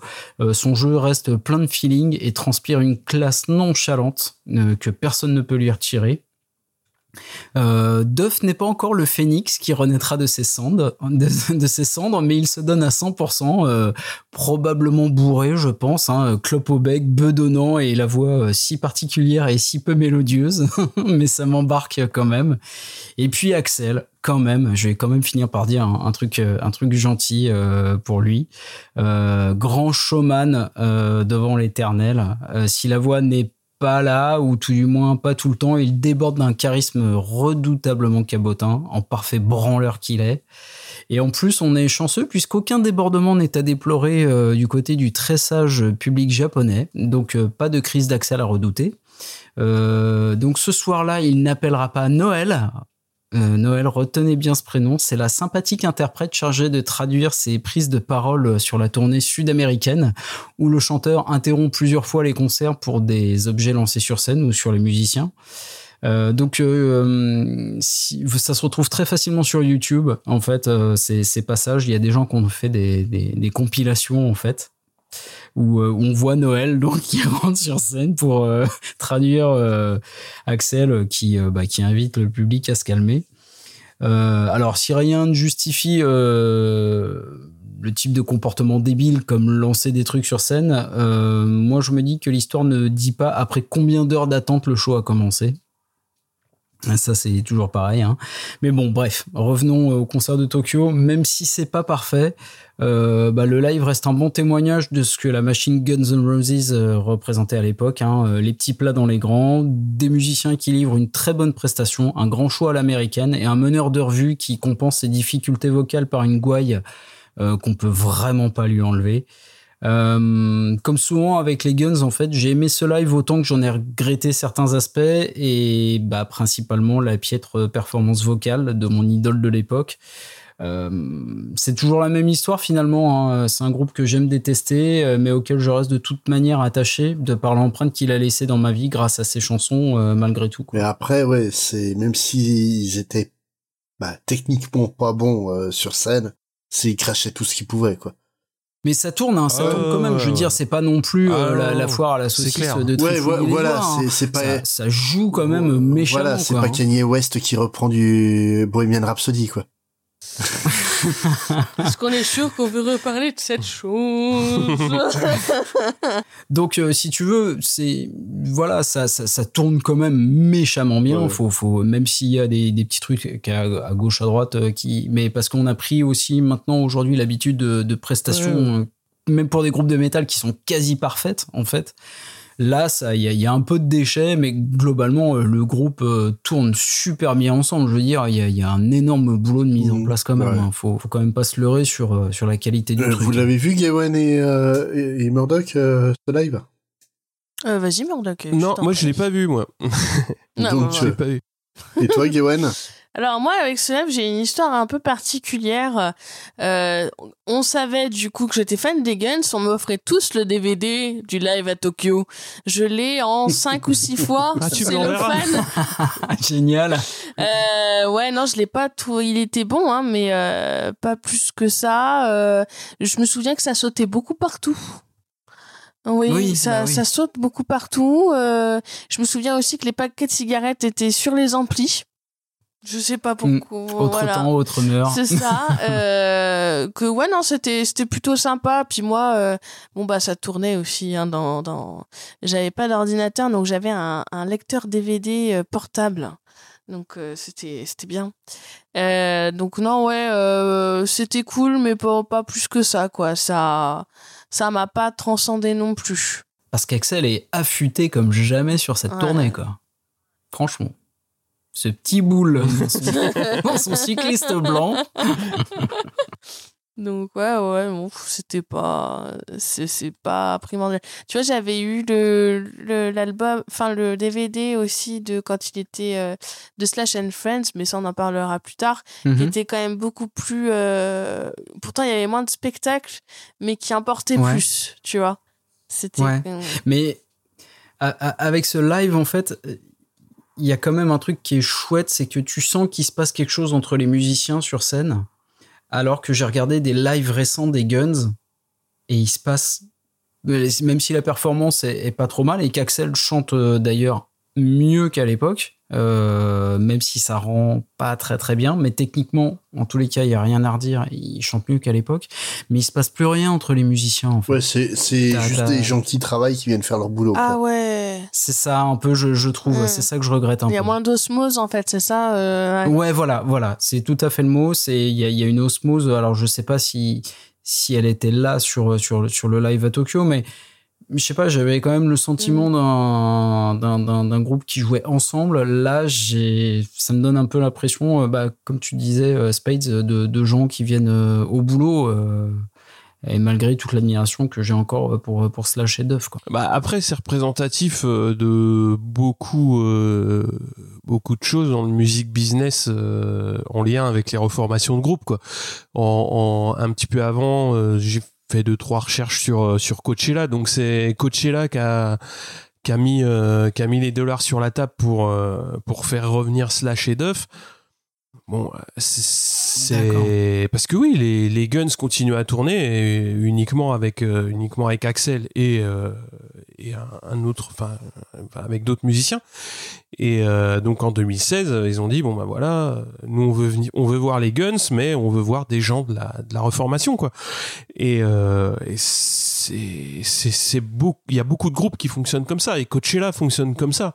S6: Son jeu reste plein de feeling et transpire une classe nonchalante que personne ne peut lui retirer. Euh, Duff n'est pas encore le phénix qui renaîtra de ses cendres, de, ses cendres, mais il se donne à 100%, euh, probablement bourré, je pense, hein, au bec, bedonnant et la voix euh, si particulière et si peu mélodieuse, mais ça m'embarque quand même. Et puis Axel, quand même, je vais quand même finir par dire un, truc, un truc gentil pour lui. Grand showman devant l'éternel. Si la voix n'est là, ou tout du moins pas tout le temps, il déborde d'un charisme redoutablement cabotin, en parfait branleur qu'il est. Et en plus, on est chanceux puisqu'aucun débordement n'est à déplorer euh, du côté du très sage public japonais, donc euh, pas de crise d'accès à redouter. Euh, donc ce soir-là, il n'appellera pas Noël. Euh, Noël, retenez bien ce prénom. C'est la sympathique interprète chargée de traduire ses prises de parole sur la tournée sud-américaine, où le chanteur interrompt plusieurs fois les concerts pour des objets lancés sur scène ou sur les musiciens. Euh, donc euh, ça se retrouve très facilement sur YouTube. En fait, euh, ces, ces passages, il y a des gens qui ont fait des compilations en fait où, euh, on voit Noël donc qui rentre sur scène pour euh, traduire euh, Axel euh, qui euh, bah, qui invite le public à se calmer. Euh, alors si rien ne justifie le type de comportement débile comme lancer des trucs sur scène, moi je me dis que l'histoire ne dit pas après combien d'heures d'attente le show a commencé. Ça, c'est toujours pareil. Hein. Mais bon, bref, revenons au concert de Tokyo. Même si c'est pas parfait, euh, bah, le live reste un bon témoignage de ce que la machine Guns N' Roses euh, représentait à l'époque. Hein. Euh, Les petits plats dans les grands, des musiciens qui livrent une très bonne prestation, un grand show à l'américaine et un meneur de revue qui compense ses difficultés vocales par une gouaille euh, qu'on peut vraiment pas lui enlever. Euh, comme souvent avec les Guns, en fait, j'ai aimé ce live autant que j'en ai regretté certains aspects et bah, principalement la piètre performance vocale de mon idole de l'époque. Euh, c'est toujours la même histoire finalement. hein. C'est un groupe que j'aime détester, euh, mais auquel je reste de toute manière attaché de par l'empreinte qu'il a laissée dans ma vie grâce à ses chansons, malgré tout.
S3: Mais après, ouais, c'est même s'ils étaient bah, techniquement pas bons sur scène, c'est ils crachaient tout ce qu'ils pouvaient, quoi.
S6: Mais ça tourne, hein, ça
S3: Ah,
S6: tourne quand même. Je veux dire,
S3: ouais.
S6: c'est pas non plus euh,
S3: Ah,
S6: la,
S3: non,
S6: foire à la saucisse
S3: clair.
S6: de
S3: Ouais, voilà,
S6: hein.
S3: c'est- c'est pas-
S6: Ça, ça joue quand même méchamment.
S3: Voilà, c'est pas
S6: hein.
S3: Kanye West qui reprend du Bohemian Rhapsody, quoi.
S5: Est-ce qu'on est sûr qu'on veut reparler de cette chose
S6: Donc, euh, si tu veux, c'est voilà, ça, ça, ça tourne quand même méchamment bien.
S3: Ouais.
S6: Faut, faut, même s'il y a des, des petits trucs à, à gauche, à droite, euh, qui, mais parce qu'on a pris aussi maintenant aujourd'hui l'habitude de, de prestations,
S3: Ouais.
S6: euh, même pour des groupes de métal qui sont quasi parfaites en fait. Là, ça, il y, a- il y a un peu de déchets, mais globalement, euh, le groupe euh, tourne super bien ensemble. Je veux dire, il y a, il y a un énorme boulot de mise en place quand même.
S3: ouais.
S6: hein. Faut, faut quand même pas se leurrer sur, euh, sur la qualité du
S3: Euh,
S6: truc.
S3: vous l'avez vu, Gawain et, euh, et, et Murdoch, euh, ce live?
S5: Euh, Vas-y, Murdoch.
S4: Non, moi je
S5: prie.
S4: l'ai pas vu, moi.
S5: Non,
S3: Donc,
S5: bah,
S4: je l'ai pas vu.
S3: Et toi, Gawain
S5: Alors moi, avec ce live, j'ai une histoire un peu particulière. Euh, on savait du coup que j'étais fan des Guns. On m'offrait tous le DVD du live à Tokyo. Je l'ai en cinq ou six fois.
S6: Ah, tu
S5: le fan.
S6: Génial.
S5: Euh, ouais, non, je l'ai pas tout. Il était bon, hein, mais euh, pas plus que ça. Euh, je me souviens que ça sautait beaucoup partout. Oui,
S6: Oui,
S5: ça,
S6: bah oui.
S5: ça saute beaucoup partout. Euh, je me souviens aussi que les paquets de cigarettes étaient sur les amplis. Je sais pas pourquoi.
S6: Autre
S5: voilà.
S6: temps, autre meurt.
S5: C'est ça. euh, que ouais non c'était c'était plutôt sympa. Puis moi euh, bon bah ça tournait aussi hein, dans dans. J'avais pas d'ordinateur donc j'avais un, un lecteur DVD euh, portable. Donc euh, c'était c'était bien. Donc non ouais c'était cool mais pas pas plus que ça quoi. Ça ça m'a pas transcendé non plus.
S6: Parce qu'Axel est affûté comme jamais sur cette
S5: Ouais.
S6: tournée, quoi. Franchement. Ce petit boule dans son, cycliste blanc.
S5: Donc ouais ouais bon c'était pas c'est pas primordial. Tu vois j'avais eu le l'album enfin le DVD aussi de quand il était euh, de Slash and Friends mais ça on en parlera plus tard qui
S6: Mhm.
S5: était quand même beaucoup plus euh, pourtant il y avait moins de spectacles mais qui importait
S6: Ouais.
S5: plus tu vois. C'était
S6: Ouais. Mais avec ce live, en fait, il y a quand même un truc qui est chouette, c'est que tu sens qu'il se passe quelque chose entre les musiciens sur scène, alors que j'ai regardé des lives récents des Guns, et il se passe, même si la performance est, est pas trop mal, et qu'Axel chante euh, d'ailleurs mieux qu'à l'époque, euh, même si ça rend pas très très bien, mais techniquement, en tous les cas, il y a rien à redire, il chante mieux qu'à l'époque, mais il se passe plus rien entre les musiciens, en fait.
S3: Ouais, c'est juste des gens qui travaillent, qui viennent faire leur boulot.
S5: Ah
S3: quoi.
S5: ouais.
S6: C'est ça, un peu, je, je trouve. C'est ça que je regrette un
S5: Il y a
S6: peu.
S5: moins d'osmose en fait, c'est ça euh, ouais.
S6: Voilà, voilà. C'est tout à fait le mot. C'est il y a, il y a une osmose. Alors, je sais pas si si elle était là sur sur sur le live à Tokyo, mais je sais pas. J'avais quand même le sentiment d'un d'un groupe qui jouait ensemble. Là, j'ai ça me donne un peu l'impression, euh, bah, comme tu disais, euh, Spades, de de gens qui viennent euh, au boulot. euh, et malgré toute l'admiration que j'ai encore pour pour Slash et Duff, quoi.
S4: Bah après c'est représentatif euh, de beaucoup euh, beaucoup de choses dans le music business euh, en lien avec les reformations de groupe quoi. En, en- un petit peu avant euh, j'ai fait deux trois recherches sur euh, sur Coachella donc c'est Coachella qui a qui a mis euh, les dollars sur la table pour euh, faire revenir Slash et Duff. Bon, euh, c'est parce que oui, les, les Guns continuent à tourner et uniquement avec euh, uniquement avec Axel et euh, et un, un autre, enfin enfin, avec d'autres musiciens. Et euh, donc en 2016, euh, ils ont dit bon bah voilà, nous on veut venir, on veut voir les Guns, mais on veut voir des gens de la de la reformation quoi. Et, euh, et c'est c'est c'est beaucoup, il y a beaucoup de groupes qui fonctionnent comme ça et Coachella fonctionne comme ça.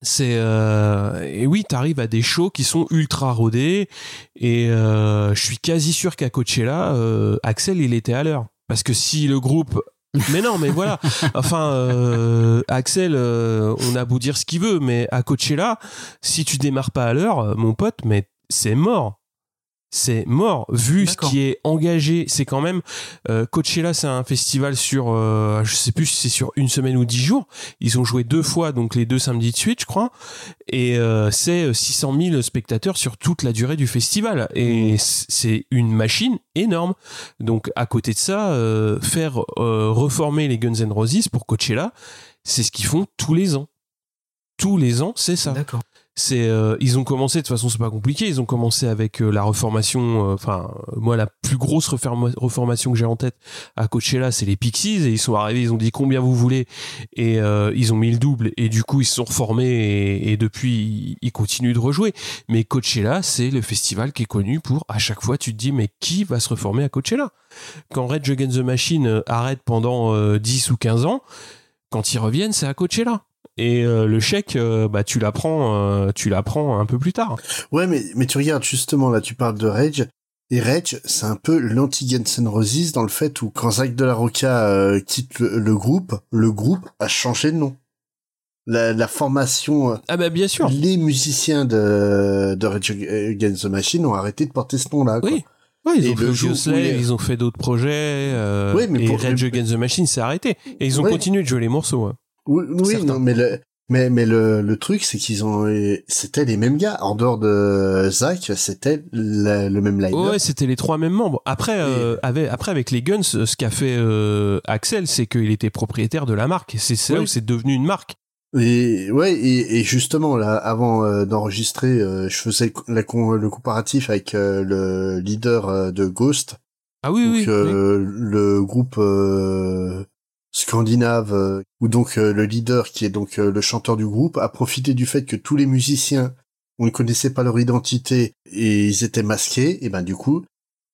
S4: C'est euh, et oui, t'arrives à des shows qui sont ultra rodés et euh, je suis quasi sûr qu'à Coachella, euh, Axel il était à l'heure parce que si le groupe mais non, mais voilà. Enfin, euh, Axel, euh, on a beau dire ce qu'il veut, mais à Coachella, si tu démarres pas à l'heure, mon pote, mais c'est mort. C'est mort. Vu ce qui est engagé, c'est quand même euh, Coachella, c'est un festival sur, euh, je sais plus si c'est sur une semaine ou dix jours. Ils ont joué deux fois, donc les deux samedis de suite, je crois. Et euh, c'est 600 000 spectateurs sur toute la durée du festival. Et c- c'est une machine énorme. Donc à côté de ça, euh, faire euh, reformer les Guns N' Roses pour Coachella, c'est ce qu'ils font tous les ans. Tous les ans, c'est ça.
S6: D'accord.
S4: C'est, euh, ils ont commencé de toute façon, c'est pas compliqué. Ils ont commencé avec euh, la reformation. euh, Enfin, moi, la plus grosse reforma- reformation que j'ai en tête à Coachella, c'est les Pixies. Et ils sont arrivés, ils ont dit combien vous voulez, et euh, ils ont mis le double. Et du coup, ils se sont reformés et, et depuis, ils, continuent de rejouer. Mais Coachella, c'est le festival qui est connu pour à chaque fois, tu te dis mais qui va se reformer à Coachella? Quand Rage Against the Machine arrête pendant euh, 10 ou 15 ans, quand ils reviennent, c'est à Coachella. Et euh, le chèque, euh, bah tu l'apprends, euh, tu l'apprends un peu plus tard.
S3: Ouais, mais, mais tu regardes justement, là, tu parles de Rage. Et Rage, c'est un peu l'anti-Guns N' Roses dans le fait où quand Zach de la Rocca euh, quitte le, le groupe, le groupe a changé de nom. La, la formation.
S4: Ah bah bien sûr.
S3: Les musiciens de, de Rage Against the Machine ont arrêté de porter ce nom-là. quoi.
S4: Oui. Ouais, ils
S3: Et
S4: ont fait
S3: le
S4: Slave,
S3: les-
S4: ils ont fait d'autres projets. euh,
S3: Oui, mais
S4: et
S3: pour-
S4: Rage Against the Machine s'est arrêté. Et ils ont
S3: Ouais.
S4: continué de jouer les morceaux. ouais.
S3: Oui, oui
S4: Certains.
S3: non, mais le, mais, mais le, le truc, c'est qu'ils ont, c'était les mêmes gars. En dehors de Zach, c'était le même line
S4: Ouais, c'était les trois mêmes membres. Après, euh, avec, après avec les Guns, ce qu'a fait euh, Axel, c'est qu'il était propriétaire de la marque. C'est là
S3: Oui.
S4: où c'est devenu une marque.
S3: Et ouais, et, et justement là, avant euh, d'enregistrer, euh, je faisais la con- le comparatif avec euh, le leader de Ghost.
S4: Ah oui,
S3: donc,
S4: oui,
S3: euh, le groupe euh, scandinave, euh, où donc euh, le leader, qui est donc euh, le chanteur du groupe, a profité du fait que tous les musiciens, on ne connaissait pas leur identité et ils étaient masqués. Et ben du coup,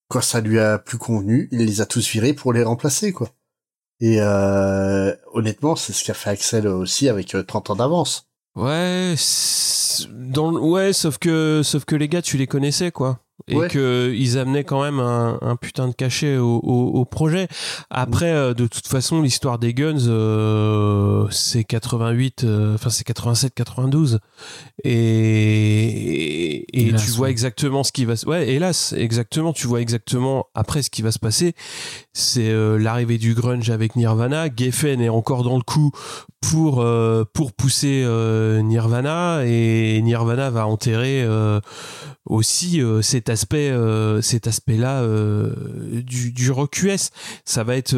S3: quand ça lui a plus convenu, il les a tous virés pour les remplacer, quoi. Et euh, honnêtement, c'est ce qu'a fait Axel aussi avec euh, 30 ans d'avance.
S4: Ouais, dans ouais, sauf que sauf que les gars, tu les connaissais quoi. Et
S3: Ouais.
S4: que ils amenaient quand même un, un putain de cachet au, au- au projet. Après, euh, de toute façon, l'histoire des Guns, euh, c'est 88, euh, enfin c'est 87-92, et, et, et
S6: Hélas,
S4: tu vois exactement ce qui va se, ouais, hélas, exactement, tu vois exactement après ce qui va se passer. C'est euh, l'arrivée du grunge avec Nirvana. Geffen est encore dans le coup pour euh, pousser euh, Nirvana. Et Nirvana va enterrer aussi cet aspect euh, cet aspect là du, du rock US ça va être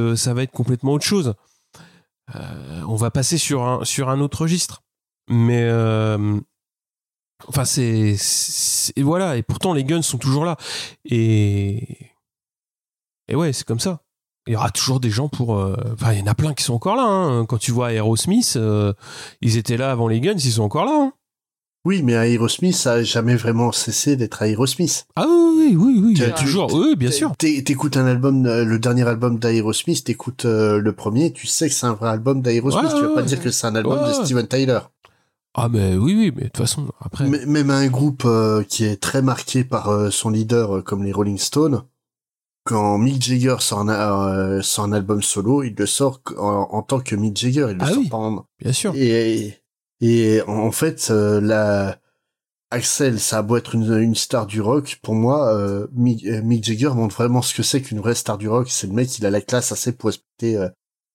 S4: complètement autre chose. On va passer sur un sur un autre registre. Mais enfin c'est- voilà. Et pourtant les guns sont toujours là. Et et ouais c'est comme ça il y aura toujours des gens pour. euh, Enfin, il y en a plein qui sont encore là. hein. Quand tu vois Aerosmith, euh, ils étaient là avant les Guns, ils sont encore là. hein.
S3: Oui, mais Aerosmith, ça a jamais vraiment cessé d'être Aerosmith.
S4: Ah oui, oui, oui, oui, il y a toujours. Oui, bien sûr.
S3: T'é- T'écoutes un album, le dernier album d'Aerosmith, t'écoutes euh, le premier, tu sais que c'est un vrai album d'Aerosmith.
S4: Ouais,
S3: tu vas
S4: ouais,
S3: pas
S4: ouais.
S3: dire que c'est un album de. Steven Tyler.
S4: Ah, mais oui, oui, mais de toute façon, après.
S3: M- Même un groupe euh, qui est très marqué par euh, son leader, comme les Rolling Stones, quand Mick Jagger sort un, euh, sort un album solo, il le sort en, en tant que Mick Jagger. Il le
S4: Ah
S3: sort
S4: oui,
S3: pas en...
S4: bien sûr.
S3: Et, et en fait, euh, la Axel, ça a beau être une, une star du rock, pour moi, euh, Mick, euh, Mick Jagger montre vraiment ce que c'est qu'une vraie star du rock. C'est le mec, il a la classe assez pour respecter euh,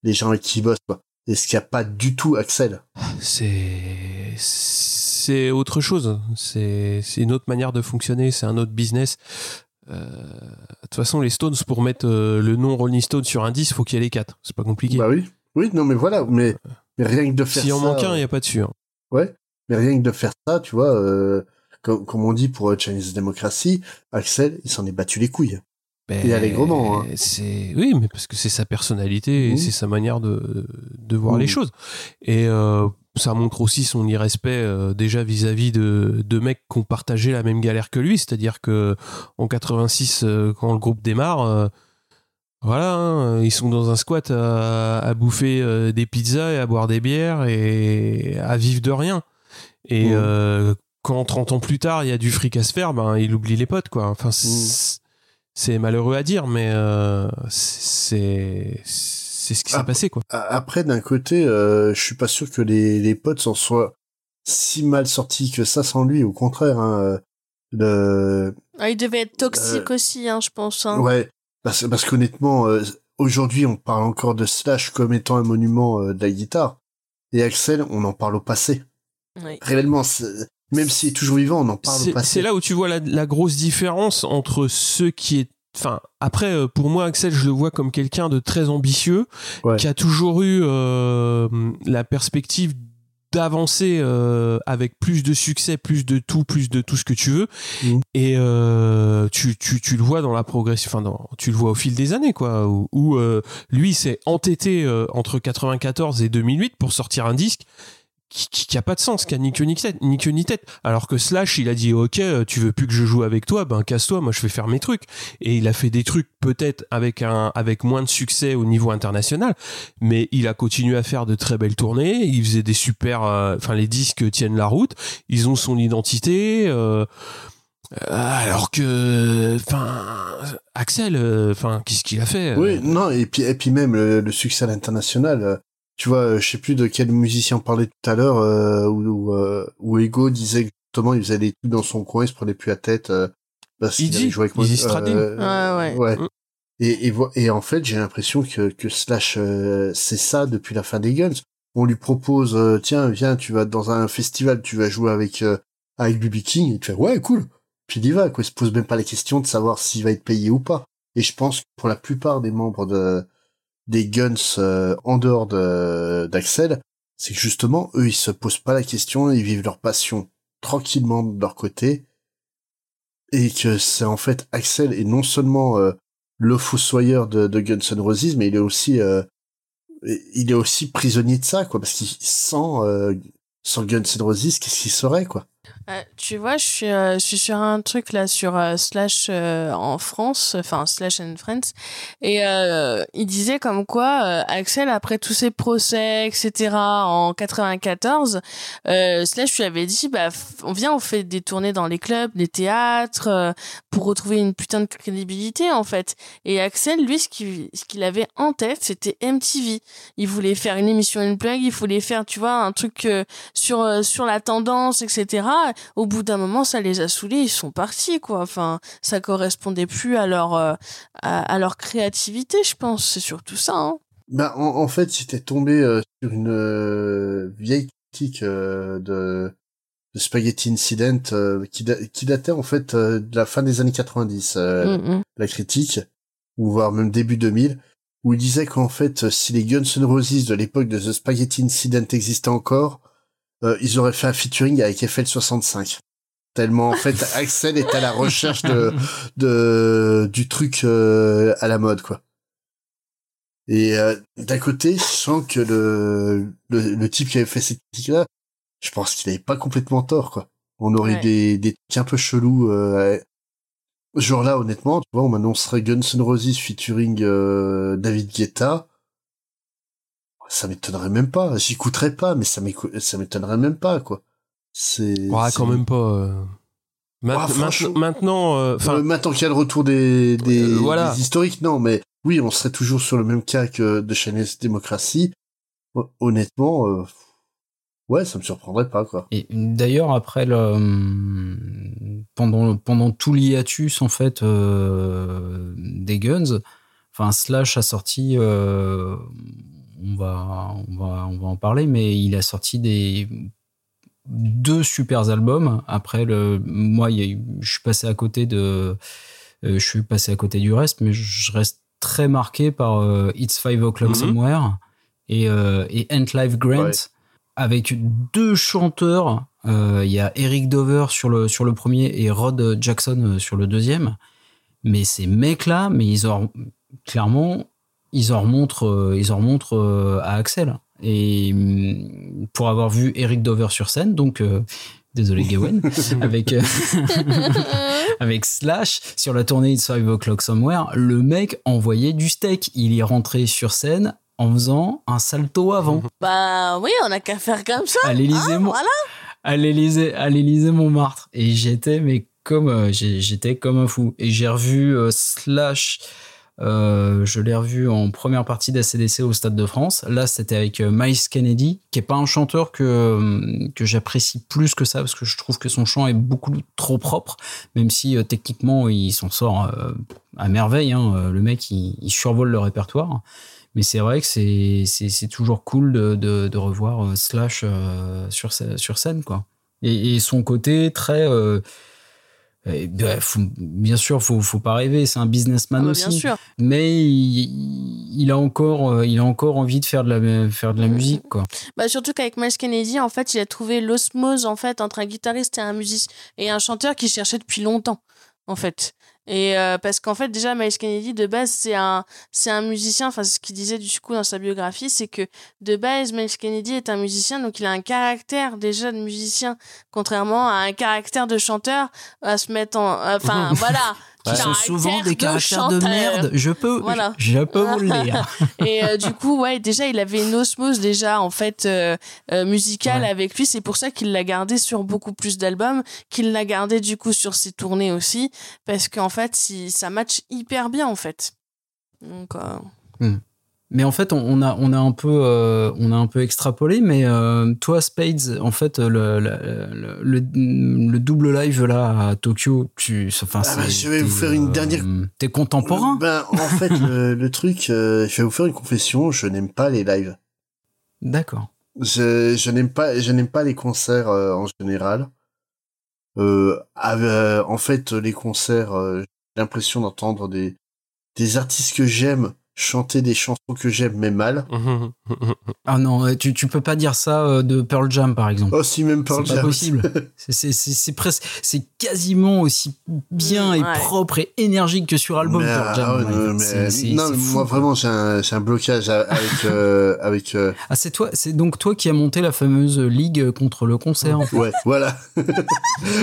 S3: les gens avec qui il bosse. Quoi. Et ce qu'il n'y a pas du tout Axel.
S4: c'est c'est autre chose. C'est c'est une autre manière de fonctionner. C'est un autre business. Euh, de toute façon, les Stones pour mettre euh, le nom Rolling Stone sur un disque, faut qu'il y ait les quatre. C'est pas compliqué.
S3: Bah oui, oui, non mais voilà, mais, mais rien que de faire
S4: S'il en
S3: ça,
S4: manque un,
S3: euh,
S4: il y a pas dessus. hein.
S3: Ouais, mais rien que de faire ça, tu vois, euh, comme, comme on dit pour euh, Chinese Democracy, Axel, il s'en est battu les couilles.
S4: Ben,
S3: et allègrement. Hein.
S4: C'est oui, mais parce que c'est sa personnalité et
S3: Mhm.
S4: c'est sa manière de de voir les choses. Et euh, ça montre aussi son irrespect euh, déjà vis-à-vis de de mecs qui ont partagé la même galère que lui, c'est-à-dire que en 86 euh, quand le groupe démarre voilà, hein, ils sont dans un squat à, à bouffer des pizzas et à boire des bières et à vivre de rien. Et euh, quand 30 ans plus tard, il y a du fric à se faire, ben il oublie les potes quoi. Enfin c'est c'est malheureux à dire mais euh, c'est c'est ce qui s'est passé quoi.
S3: Après, d'un côté, euh, je suis pas sûr que les, les potes s'en soient si mal sortis que ça sans lui. Au contraire, hein, euh, le,
S5: Ah, il devait être toxique aussi, hein, je pense. hein.
S3: ouais, parce, parce qu'honnêtement, euh, aujourd'hui, on parle encore de Slash comme étant un monument euh, de la guitare. Et Axel, on en parle au passé.
S5: Oui.
S3: Réellement, c'est- même s'il est toujours vivant, on en parle au
S4: C'est
S3: passé.
S4: c'est là où tu vois la, la grosse différence entre ceux qui est Enfin, après, euh, pour moi, Axel, je le vois comme quelqu'un de très ambitieux,
S3: Ouais.
S4: qui a toujours eu euh, la perspective d'avancer euh, avec plus de succès, plus de tout, plus de tout ce que tu veux.
S3: Mhm.
S4: Et euh, tu, tu, tu le vois dans la progression, enfin, dans- tu le vois au fil des années, quoi. Où, où, lui s'est entêté entre 94 et 2008 pour sortir un disque qui, qui, qui a pas de sens, qui a ni queue ni tête, ni queue ni tête. Alors que Slash, il a dit ok, euh, tu veux plus que je joue avec toi, ben casse-toi, moi je vais faire mes trucs. Et il a fait des trucs peut-être avec un avec moins de succès au niveau international, mais il a continué à faire de très belles tournées. Il faisait des super, euh, enfin les disques tiennent la route. Ils ont son identité. euh, alors que, enfin, Axel, euh, enfin, qu'est-ce qu'il a fait euh,
S3: Oui, non, et puis, et puis même le, le succès à l'international. Tu vois, euh, je sais plus de quel musicien on parlait tout à l'heure, euh, où, où, euh, où Ego disait que justement il faisait des trucs dans son coin, il se prenait plus la tête. Euh, parce qu'il avait joué avec moi.
S4: Stradin.
S5: Ouais, ouais.
S4: Mm.
S3: Et, et, vo- et en fait, j'ai l'impression que, que Slash, euh, c'est ça depuis la fin des Guns. On lui propose, euh, tiens, viens, tu vas dans un festival, tu vas jouer avec euh, avec BB King, et tu fais ouais, cool. Puis il y va, quoi. Il se pose même pas la question de savoir s'il va être payé ou pas. Et je pense que pour la plupart des membres de des Guns euh, en dehors de d'Axel, c'est que justement eux ils se posent pas la question, ils vivent leur passion tranquillement de leur côté, et que c'est en fait Axel est non seulement euh, le fossoyeur de, de Guns N' Roses, mais il est aussi euh, il est aussi prisonnier de ça, quoi, parce qu'il euh, sans Guns N' Roses, qu'est-ce qu'il serait, quoi
S5: Euh, tu vois, je suis, euh, je suis sur un truc là sur euh, Slash euh, en France, enfin Slash and Friends, et euh, il disait comme quoi Axel, après tous ses procès, etc., en 94, euh, Slash lui avait dit, bah, on vient, on fait des tournées dans les clubs, les théâtres, pour retrouver une putain de crédibilité en fait. Et Axel, lui, ce qu'il ce qu'il avait en tête, c'était MTV. Il voulait faire une émission Unplug, il voulait faire, tu vois, un truc sur sur la tendance, etc. Au bout d'un moment, ça les a saoulés, ils sont partis, quoi. Enfin, ça correspondait plus à leur euh, à, à leur créativité, je pense. C'est surtout ça. Hein.
S3: Bah, en, en fait, j'étais tombé euh, sur une euh, vieille critique euh, de, de Spaghetti Incident euh, qui, da- qui datait en fait euh, de la fin des années 90, euh,
S5: Mm, mm.
S3: la critique, ou voire même début 2000, où il disait qu'en fait, si les Guns N' Roses de l'époque de The Spaghetti Incident existaient encore, euh, ils auraient fait un featuring avec FL65. Tellement en fait Axel est à la recherche de, de du truc euh, à la mode quoi. Et euh, d'un côté, je sens que le, le le type qui avait fait cette critique là, je pense qu'il avait pas complètement tort quoi. On aurait
S5: Ouais.
S3: des des trucs un peu chelous euh, ce jour-là honnêtement, tu vois, on m'annoncerait Guns N' Roses featuring euh, David Guetta. Ça m'étonnerait même pas, j'écouterais pas mais ça m'étonnerait même pas quoi. C'est
S4: Ouais, quand même pas. euh.
S3: Ah, franchement.
S4: mainte- maintenant, euh, enfin,
S3: Euh, maintenant qu'il y a le retour des, des,
S4: Euh, voilà.
S3: des historiques, non, mais oui, on serait toujours sur le même cas que de Chinese Démocratie. Hon- Honnêtement, euh, ouais, ça me surprendrait pas, quoi.
S6: Et d'ailleurs, après le, hum, pendant, pendant tout l'hiatus, en fait, euh, des Guns, enfin, Slash a sorti, euh, on va, on va, on va en parler, mais il a sorti des, deux super albums. Après, le, moi, il je suis passé à côté de, euh, je suis passé à côté du reste, mais je reste très marqué par euh, It's Five O'Clock
S4: Mhm.
S6: Somewhere et, euh, et Ant Life Grant
S3: Ouais.
S6: avec deux chanteurs. Euh, Il y a Eric Dover sur le, sur le premier et Rod Jackson sur le deuxième. Mais ces mecs-là, mais ils en, clairement, ils en remontrent, euh, ils en remontrent euh, à Axel. Et hum, pour avoir vu Eric Dover sur scène, donc euh, désolé Gawain, avec euh, avec Slash sur la tournée It's Five O'Clock Somewhere, le mec envoyait du steak. Il est rentré sur scène en faisant un salto avant
S5: Bah oui, on a qu'à faire comme ça.
S6: à l'Élysée
S5: hein,
S6: Mon-
S5: voilà.
S6: à l'Élysée à l'Élysée Montmartre et j'étais mais comme euh, j'étais comme un fou et j'ai revu euh, Slash euh, je l'ai revu en première partie d'ACDC au Stade de France. Là, c'était avec euh, Miles Kennedy, qui est pas un chanteur que, euh, que j'apprécie plus que ça, parce que je trouve que son chant est beaucoup trop propre, même si techniquement, il s'en sort à merveille. hein. Le mec, il, survole le répertoire. Mais c'est vrai que c'est toujours cool de, de, revoir Slash sur, sur scène, quoi. Et son côté très... euh, faut- bien sûr, faut, faut pas rêver, c'est un businessman
S5: Ah bah,
S6: aussi.
S5: bien sûr.
S6: Mais il, il a encore, euh, il a encore envie de faire de la, faire de la musique, quoi.
S5: Bah surtout qu'avec Miles Kennedy, en fait, il a trouvé l'osmose en fait entre un guitariste et un musicien et un chanteur qu'il cherchait depuis longtemps, en fait. Et euh, parce qu'en fait, déjà Miles Kennedy de base c'est un c'est un musicien. Enfin, c'est ce qu'il disait du coup dans sa biographie, c'est que de base Miles Kennedy est un musicien, donc il a un caractère déjà de musicien, contrairement à un caractère de chanteur à se mettre en. Enfin voilà.
S6: Qui sont souvent des caractères de merde. Je peux,
S5: Voilà.
S6: je peux vous le dire.
S5: Et euh, du coup, ouais, déjà, il avait une osmose déjà en fait euh, euh, musicale
S6: Ouais.
S5: avec lui. C'est pour ça qu'il l'a gardé sur beaucoup plus d'albums, qu'il l'a gardé du coup sur ses tournées aussi, parce qu'en fait, si, ça match hyper bien en fait. Donc, euh,
S6: Hmm. Mais en fait, on, on a, on a un peu, euh, on a un peu extrapolé. Mais euh, toi, Spades, en fait, le, le, le, le double live là à Tokyo, tu, enfin,
S3: Ah bah, je vais vous faire une
S6: euh,
S3: dernière-
S6: T'es contemporain.
S3: Ben, en fait, le, truc, euh, je vais vous faire une confession, je n'aime pas les lives.
S6: D'accord.
S3: Je, je n'aime pas, je n'aime pas les concerts euh, en général. Euh, euh, en fait, les concerts, euh, j'ai l'impression d'entendre des, des artistes que j'aime chanter des chansons que j'aime mais mal.
S6: Ah non, tu, tu peux pas dire ça euh, de Pearl Jam par exemple.
S3: Oh si même Pearl
S6: C'est pas
S3: Jam.
S6: possible. C'est- c'est- C'est presque, c'est quasiment aussi bien et
S5: Ouais.
S6: propre et énergique que sur album
S3: Mais,
S6: Pearl Jam.
S3: ah ouais,
S6: ouais.
S3: non, mais- non,
S6: fou,
S3: moi
S6: quoi.
S3: vraiment j'ai un, un blocage avec euh, avec euh,
S6: Ah c'est toi, c'est donc toi qui as monté la fameuse ligue contre le concert. en fait.
S3: ouais voilà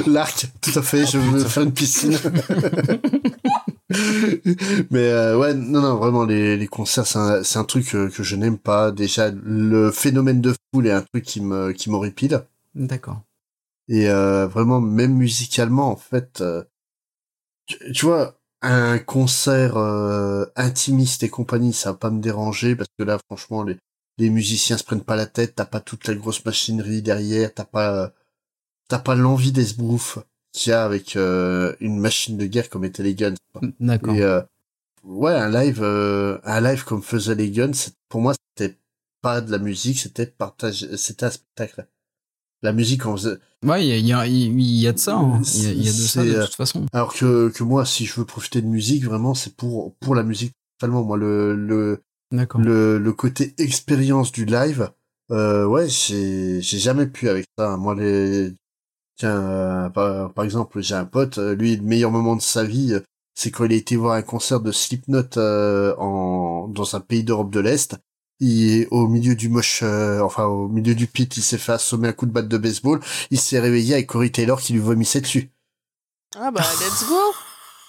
S3: l'arc tout à fait je veux faire une piscine mais euh, ouais non non vraiment les, les concerts c'est un, c'est un truc euh, que je n'aime pas. Déjà le phénomène de foule est un truc qui me qui m'horripile.
S6: D'accord.
S3: et euh, vraiment même musicalement en fait euh, tu, tu vois un concert euh, intimiste et compagnie ça va pas me déranger parce que là franchement les les musiciens se prennent pas la tête. T'as pas toute la grosse machinerie derrière. T'as pas t'as pas l'envie d'esbrouf qu'il y a avec euh, une machine de guerre comme étaient les Guns.
S6: D'accord.
S3: et euh, ouais un live euh, un live comme faisaient les Guns pour moi c'était pas de la musique c'était partage c'était un spectacle la musique on faisait
S6: Ouais, il y a, il y, y a de ça. hein. Il y a, il y a de ça de toute façon.
S3: Alors que, que moi, si je veux profiter de musique, vraiment, c'est pour, pour la musique. Totalement, moi, le, le, le, le côté expérience du live, euh, ouais, j'ai, j'ai jamais pu avec ça. Moi, les, tiens, euh, par, par exemple, j'ai un pote, euh, lui, le meilleur moment de sa vie, euh, c'est quand il a été voir un concert de Slipknot, euh, en, dans un pays d'Europe de l'Est. Il est au milieu du moche, euh, enfin, au milieu du pit, il s'est fait assommer un coup de batte de baseball. Il s'est réveillé avec Corey Taylor qui lui vomissait dessus.
S5: Ah bah, let's go.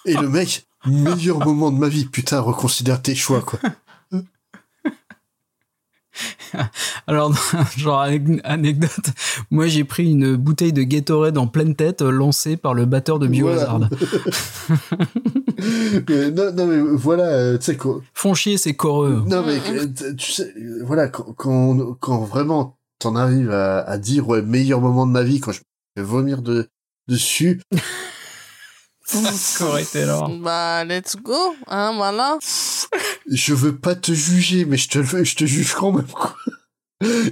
S3: Et le mec, meilleur moment de ma vie, putain, reconsidère tes choix, quoi.
S6: Alors, genre anec- anecdote, moi j'ai pris une bouteille de Gatorade en pleine tête euh, lancée par le batteur de Biohazard.
S3: Non, non, mais voilà, euh, tu sais, quoi.
S6: Font chier, c'est coreux.
S3: Non, mais euh, tu sais, voilà, quand, quand, quand vraiment t'en arrives à, à dire, ouais, meilleur moment de ma vie, quand je me fais vomir de, dessus,
S6: Corey Taylor.
S5: Bah, let's go. Hein, voilà.
S3: je veux pas te juger, mais je te, le- je te juge quand même, quoi.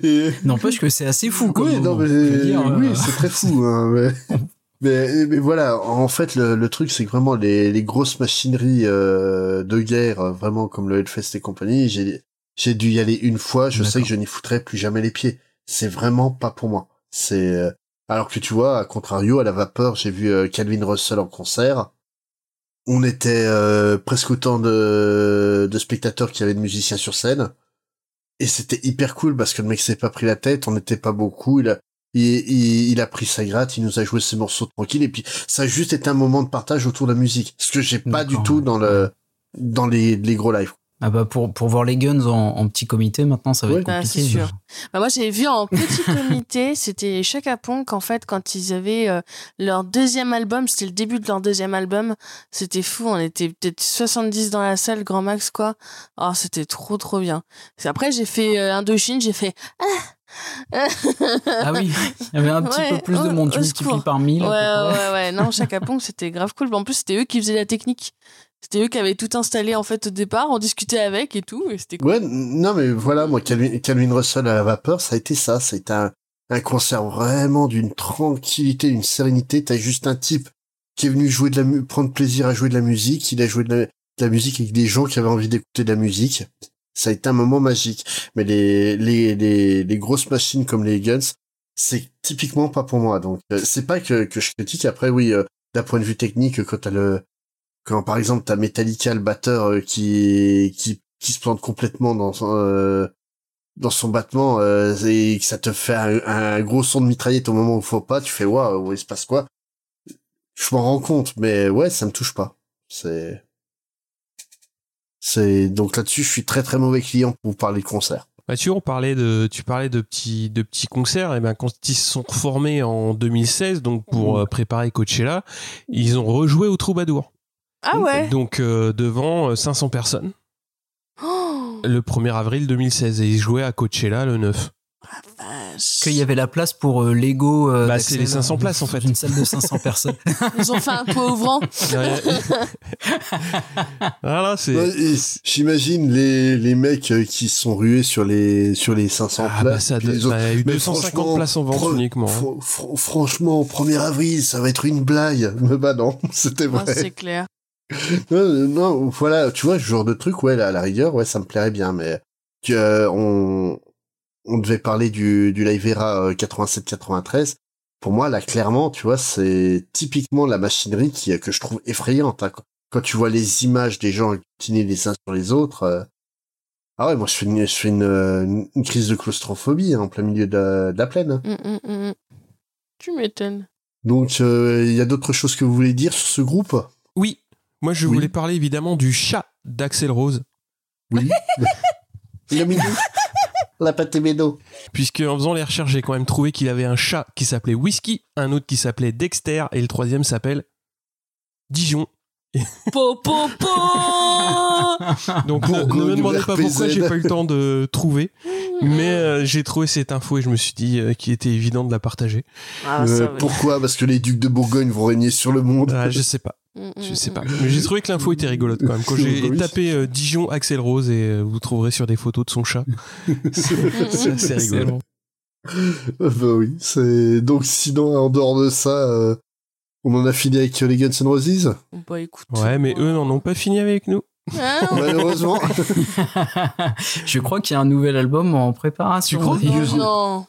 S3: Et...
S6: N'empêche que c'est assez fou, comme
S3: Oui, non, mais
S6: dire,
S3: oui,
S6: euh,
S3: c'est très fou. Hein, mais... Mais, mais voilà, en fait, le, le truc, c'est que vraiment les, les grosses machineries euh, de guerre, vraiment comme le Hellfest et compagnie, j'ai j'ai dû y aller une fois. Je sais que je n'y foutrais plus jamais les pieds. C'est vraiment pas pour moi. C'est euh, alors que tu vois, à contrario, à la vapeur, j'ai vu euh, Calvin Russell en concert. On était euh, presque autant de, de spectateurs qu'il y avait de musiciens sur scène. Et c'était hyper cool parce que le mec s'est pas pris la tête, on n'était pas beaucoup, il a, il, il, il a pris sa gratte, il nous a joué ses morceaux tranquilles et puis ça a juste été un moment de partage autour de la musique. Ce que j'ai pas du tout dans le, dans les, les gros lives.
S6: Ah bah pour, pour voir les Guns en, en petit comité, maintenant, ça va être
S5: Ah,
S6: compliqué.
S5: c'est sûr. Bah, moi, j'ai vu en petit comité, c'était Chaka Ponk, en fait, quand ils avaient euh, leur deuxième album, c'était le début de leur deuxième album. C'était fou, on était peut-être 70 dans la salle, grand max, quoi. Oh, c'était trop, trop bien. Après, j'ai fait euh, Indochine, j'ai fait... Ah
S6: Ah oui, il y avait un petit
S5: Ouais,
S6: peu plus de monde, tu multiplies par mille.
S5: Ouais, ouais, ouais. Non, Chaka Ponk, c'était grave cool. En plus, c'était eux qui faisaient la technique. C'était eux qui avaient tout installé, en fait, au départ. On discutait avec et tout, et c'était cool.
S3: Ouais, non mais voilà, moi Calvin, Calvin Russell à la vapeur, ça a été ça, ça a été un, un concert vraiment d'une tranquillité, d'une sérénité. T'as juste un type qui est venu jouer de la prendre plaisir à jouer de la musique, il a joué de la, de la musique avec des gens qui avaient envie d'écouter de la musique. Ça a été un moment magique. Mais les les les, les grosses machines comme les Guns, c'est typiquement pas pour moi. Donc euh, c'est pas que que je critique. Après oui, euh, d'un point de vue technique, quand t'as le quand par exemple t'as Metallica le batteur euh, qui qui qui se plante complètement dans son euh, dans son battement euh, et que ça te fait un, un gros son de mitraillette au moment où il faut pas, tu fais waouh, il se passe quoi? Je m'en rends compte, mais ouais, ça me touche pas. C'est c'est donc là-dessus, je suis très très mauvais client pour vous parler de concert.
S4: Mathieu, on parlait de, tu parlais de petits, de petits concerts. Et ben, quand ils se sont reformés en 2016, donc pour euh, préparer Coachella, ils ont rejoué au Troubadour.
S5: Ah ouais
S4: Donc euh, devant euh, 500 personnes.
S5: Oh,
S4: Le 1er avril 2016 et ils jouaient à Coachella le 9.
S6: Qu'il y avait la place pour euh, Lego. euh,
S4: Bah, c'est les 500
S6: euh,
S4: places, en fait.
S6: Une salle de 500 personnes.
S5: Ils ont fait un toit ouvrant.
S4: Voilà,
S3: et J'imagine les les mecs euh, qui sont rués sur les sur les 500
S4: Ah,
S3: places.
S4: bah, ça
S3: les autres,
S4: bah, il y a eu
S3: mais
S4: 250
S3: franchement,
S4: places en vente uniquement.
S3: fr- fr- franchement, 1er avril, ça va être une blague. Mais bah non, c'était
S5: Ah,
S3: vrai.
S5: c'est clair.
S3: Non, non, voilà, tu vois, ce genre de truc, ouais, à la rigueur, ouais, ça me plairait bien, mais que euh, on on devait parler du du Live Era 87-93. Pour moi, là, clairement, tu vois, c'est typiquement la machinerie qui que je trouve effrayante. hein. Quand tu vois les images des gens continuer les uns sur les autres, euh, ah ouais, moi je fais une, je fais une, euh, une crise de claustrophobie hein, en plein milieu de, de la plaine. hein.
S5: Mm, mm, mm, mm. Tu m'étonnes.
S3: Donc, euh, il y a d'autres choses que vous voulez dire sur ce groupe?
S4: Oui, moi je voulais parler évidemment du chat d'Axel Rose.
S3: Oui. Le midi. La pâte médo.
S4: Puisque en faisant les recherches, j'ai quand même trouvé qu'il avait un chat qui s'appelait Whisky, un autre qui s'appelait Dexter, et le troisième s'appelle Dijon.
S5: Po, po, po
S4: Donc ne- ne me demandez pas pourquoi j'ai pas eu le temps de trouver, mais euh, j'ai trouvé cette info et je me suis dit euh, qu'il était évident de la partager.
S5: Ah,
S3: Euh, pourquoi? Parce que les ducs de Bourgogne vont régner sur le monde.
S4: Ah, je sais pas. Je sais pas. Mais j'ai trouvé que l'info était rigolote quand même. Quand j'ai tapé euh, Dijon Axel Rose et euh, vous trouverez sur des photos de son chat. c'est assez rigolo.
S3: Euh, bah oui, c'est donc sinon en dehors de ça, euh, on en a fini avec les Guns N' Roses?
S5: Bah écoute.
S4: Ouais, mais eux n'en ont pas fini avec nous.
S5: Hein?
S3: Malheureusement.
S6: Je crois qu'il y a un nouvel album en préparation.
S4: Tu crois?
S6: D'ailleurs.
S5: Non.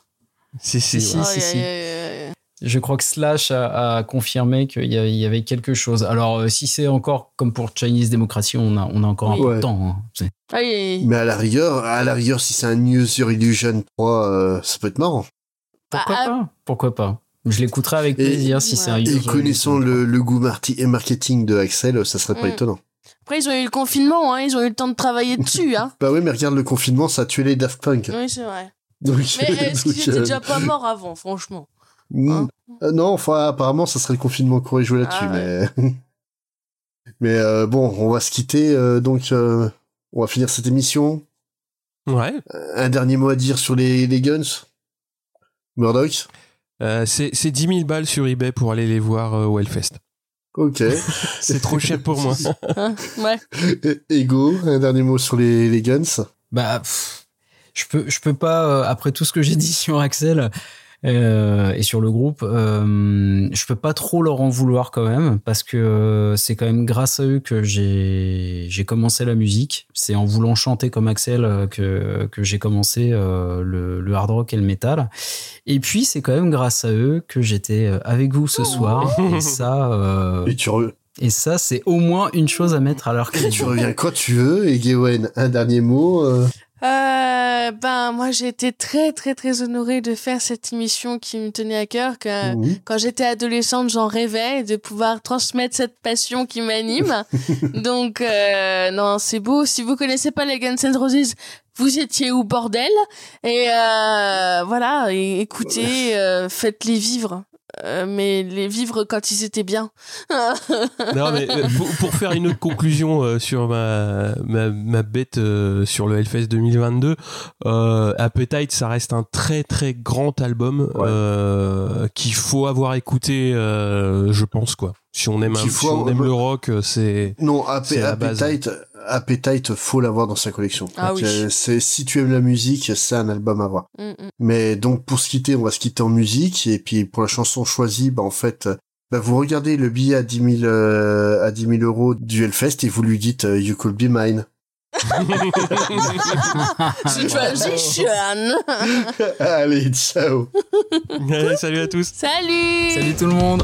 S4: Si, si,
S6: Si,
S4: ouais.
S6: si, si.
S5: Aïe, aïe, aïe, aïe.
S6: Je crois que Slash a, a confirmé qu'il y, avait quelque chose. Alors, euh, si c'est encore comme pour Chinese Democracy, on a, on a encore un peu
S3: Ouais.
S6: de temps. hein.
S5: Aïe.
S3: Mais à la rigueur, à la rigueur, si c'est un User Illusion 3, euh, ça peut être marrant.
S6: Pourquoi
S5: Ah,
S6: pas? Pourquoi pas? Je l'écouterai avec
S3: Et-
S6: plaisir si c'est un
S3: Et connaissant le, le goût marti- et marketing de Axel, ça serait pas
S5: Mm.
S3: étonnant.
S5: Après, ils ont eu le confinement, hein, ils ont eu le temps de travailler dessus. Hein.
S3: Bah oui, mais regarde le confinement, ça a tué les Daft Punk.
S5: Oui, c'est vrai.
S3: Donc,
S5: Mais est-ce qu'ils étaient déjà pas morts avant, franchement
S3: mm, euh, non, enfin, apparemment, ça serait le confinement qui aurait joué là-dessus,
S5: Ah
S3: mais. mais euh, bon, on va se quitter, euh, donc euh, on va finir cette émission.
S4: Ouais.
S3: Un dernier mot à dire sur les, les Guns? Murdoch?
S4: Euh, c'est c'est 10 000 balles sur eBay pour aller les voir euh, au Hellfest.
S3: Ok.
S4: C'est trop cher pour moi.
S5: Hein Ouais.
S3: Ego, un dernier mot sur les, les Guns?
S6: Bah, pff, je peux, je peux pas, euh, après tout ce que j'ai dit sur Axel euh, et sur le groupe, euh, je peux pas trop leur en vouloir quand même, parce que euh, c'est quand même grâce à eux que j'ai j'ai commencé la musique. C'est en voulant chanter comme Axel euh, que, que j'ai commencé euh, le, le hard rock et le metal. Et puis, c'est quand même grâce à eux que j'étais avec vous ce soir. Et ça, euh,
S3: Et tu, re-
S6: et ça c'est au moins une chose à mettre à leur
S3: tu
S6: crédit.
S3: reviens quand tu veux, et Gawain, un dernier mot euh,
S5: Euh, ben, moi, j'ai été très, très, très honorée de faire cette émission qui me tenait à cœur. Que. Quand j'étais adolescente, j'en rêvais de pouvoir transmettre cette passion qui m'anime. Donc, euh, non, c'est beau. Si vous connaissez pas les Guns N' Roses, vous étiez où, bordel Et euh, voilà, et écoutez, euh, faites-les vivre. Euh, mais les vivre quand ils étaient bien.
S4: Non, mais euh, pour, pour faire une autre conclusion euh, sur ma, ma, ma bête euh, sur le Hellfest 2022, euh, Appetite, ça reste un très très grand album euh, qu'il faut avoir écouté, euh, je pense, quoi. Si on aime, un, si on aime le rock, c'est.
S3: Non. Appetite, Appetite, faut l'avoir dans sa collection.
S5: Ah
S3: Donc,
S5: oui.
S3: euh, c'est, si tu aimes la musique, c'est un album à voir.
S5: Mm, mm.
S3: Mais donc, pour se quitter, on va se quitter en musique. Et puis, pour la chanson choisie, bah, en fait, euh, bah, vous regardez le billet à 10 000, euh, à 10 000 euros du Hellfest et vous lui dites euh, You could be mine.
S5: Transition.
S3: Allez, ciao.
S4: Allez, salut à tous.
S5: Salut.
S6: Salut tout le monde.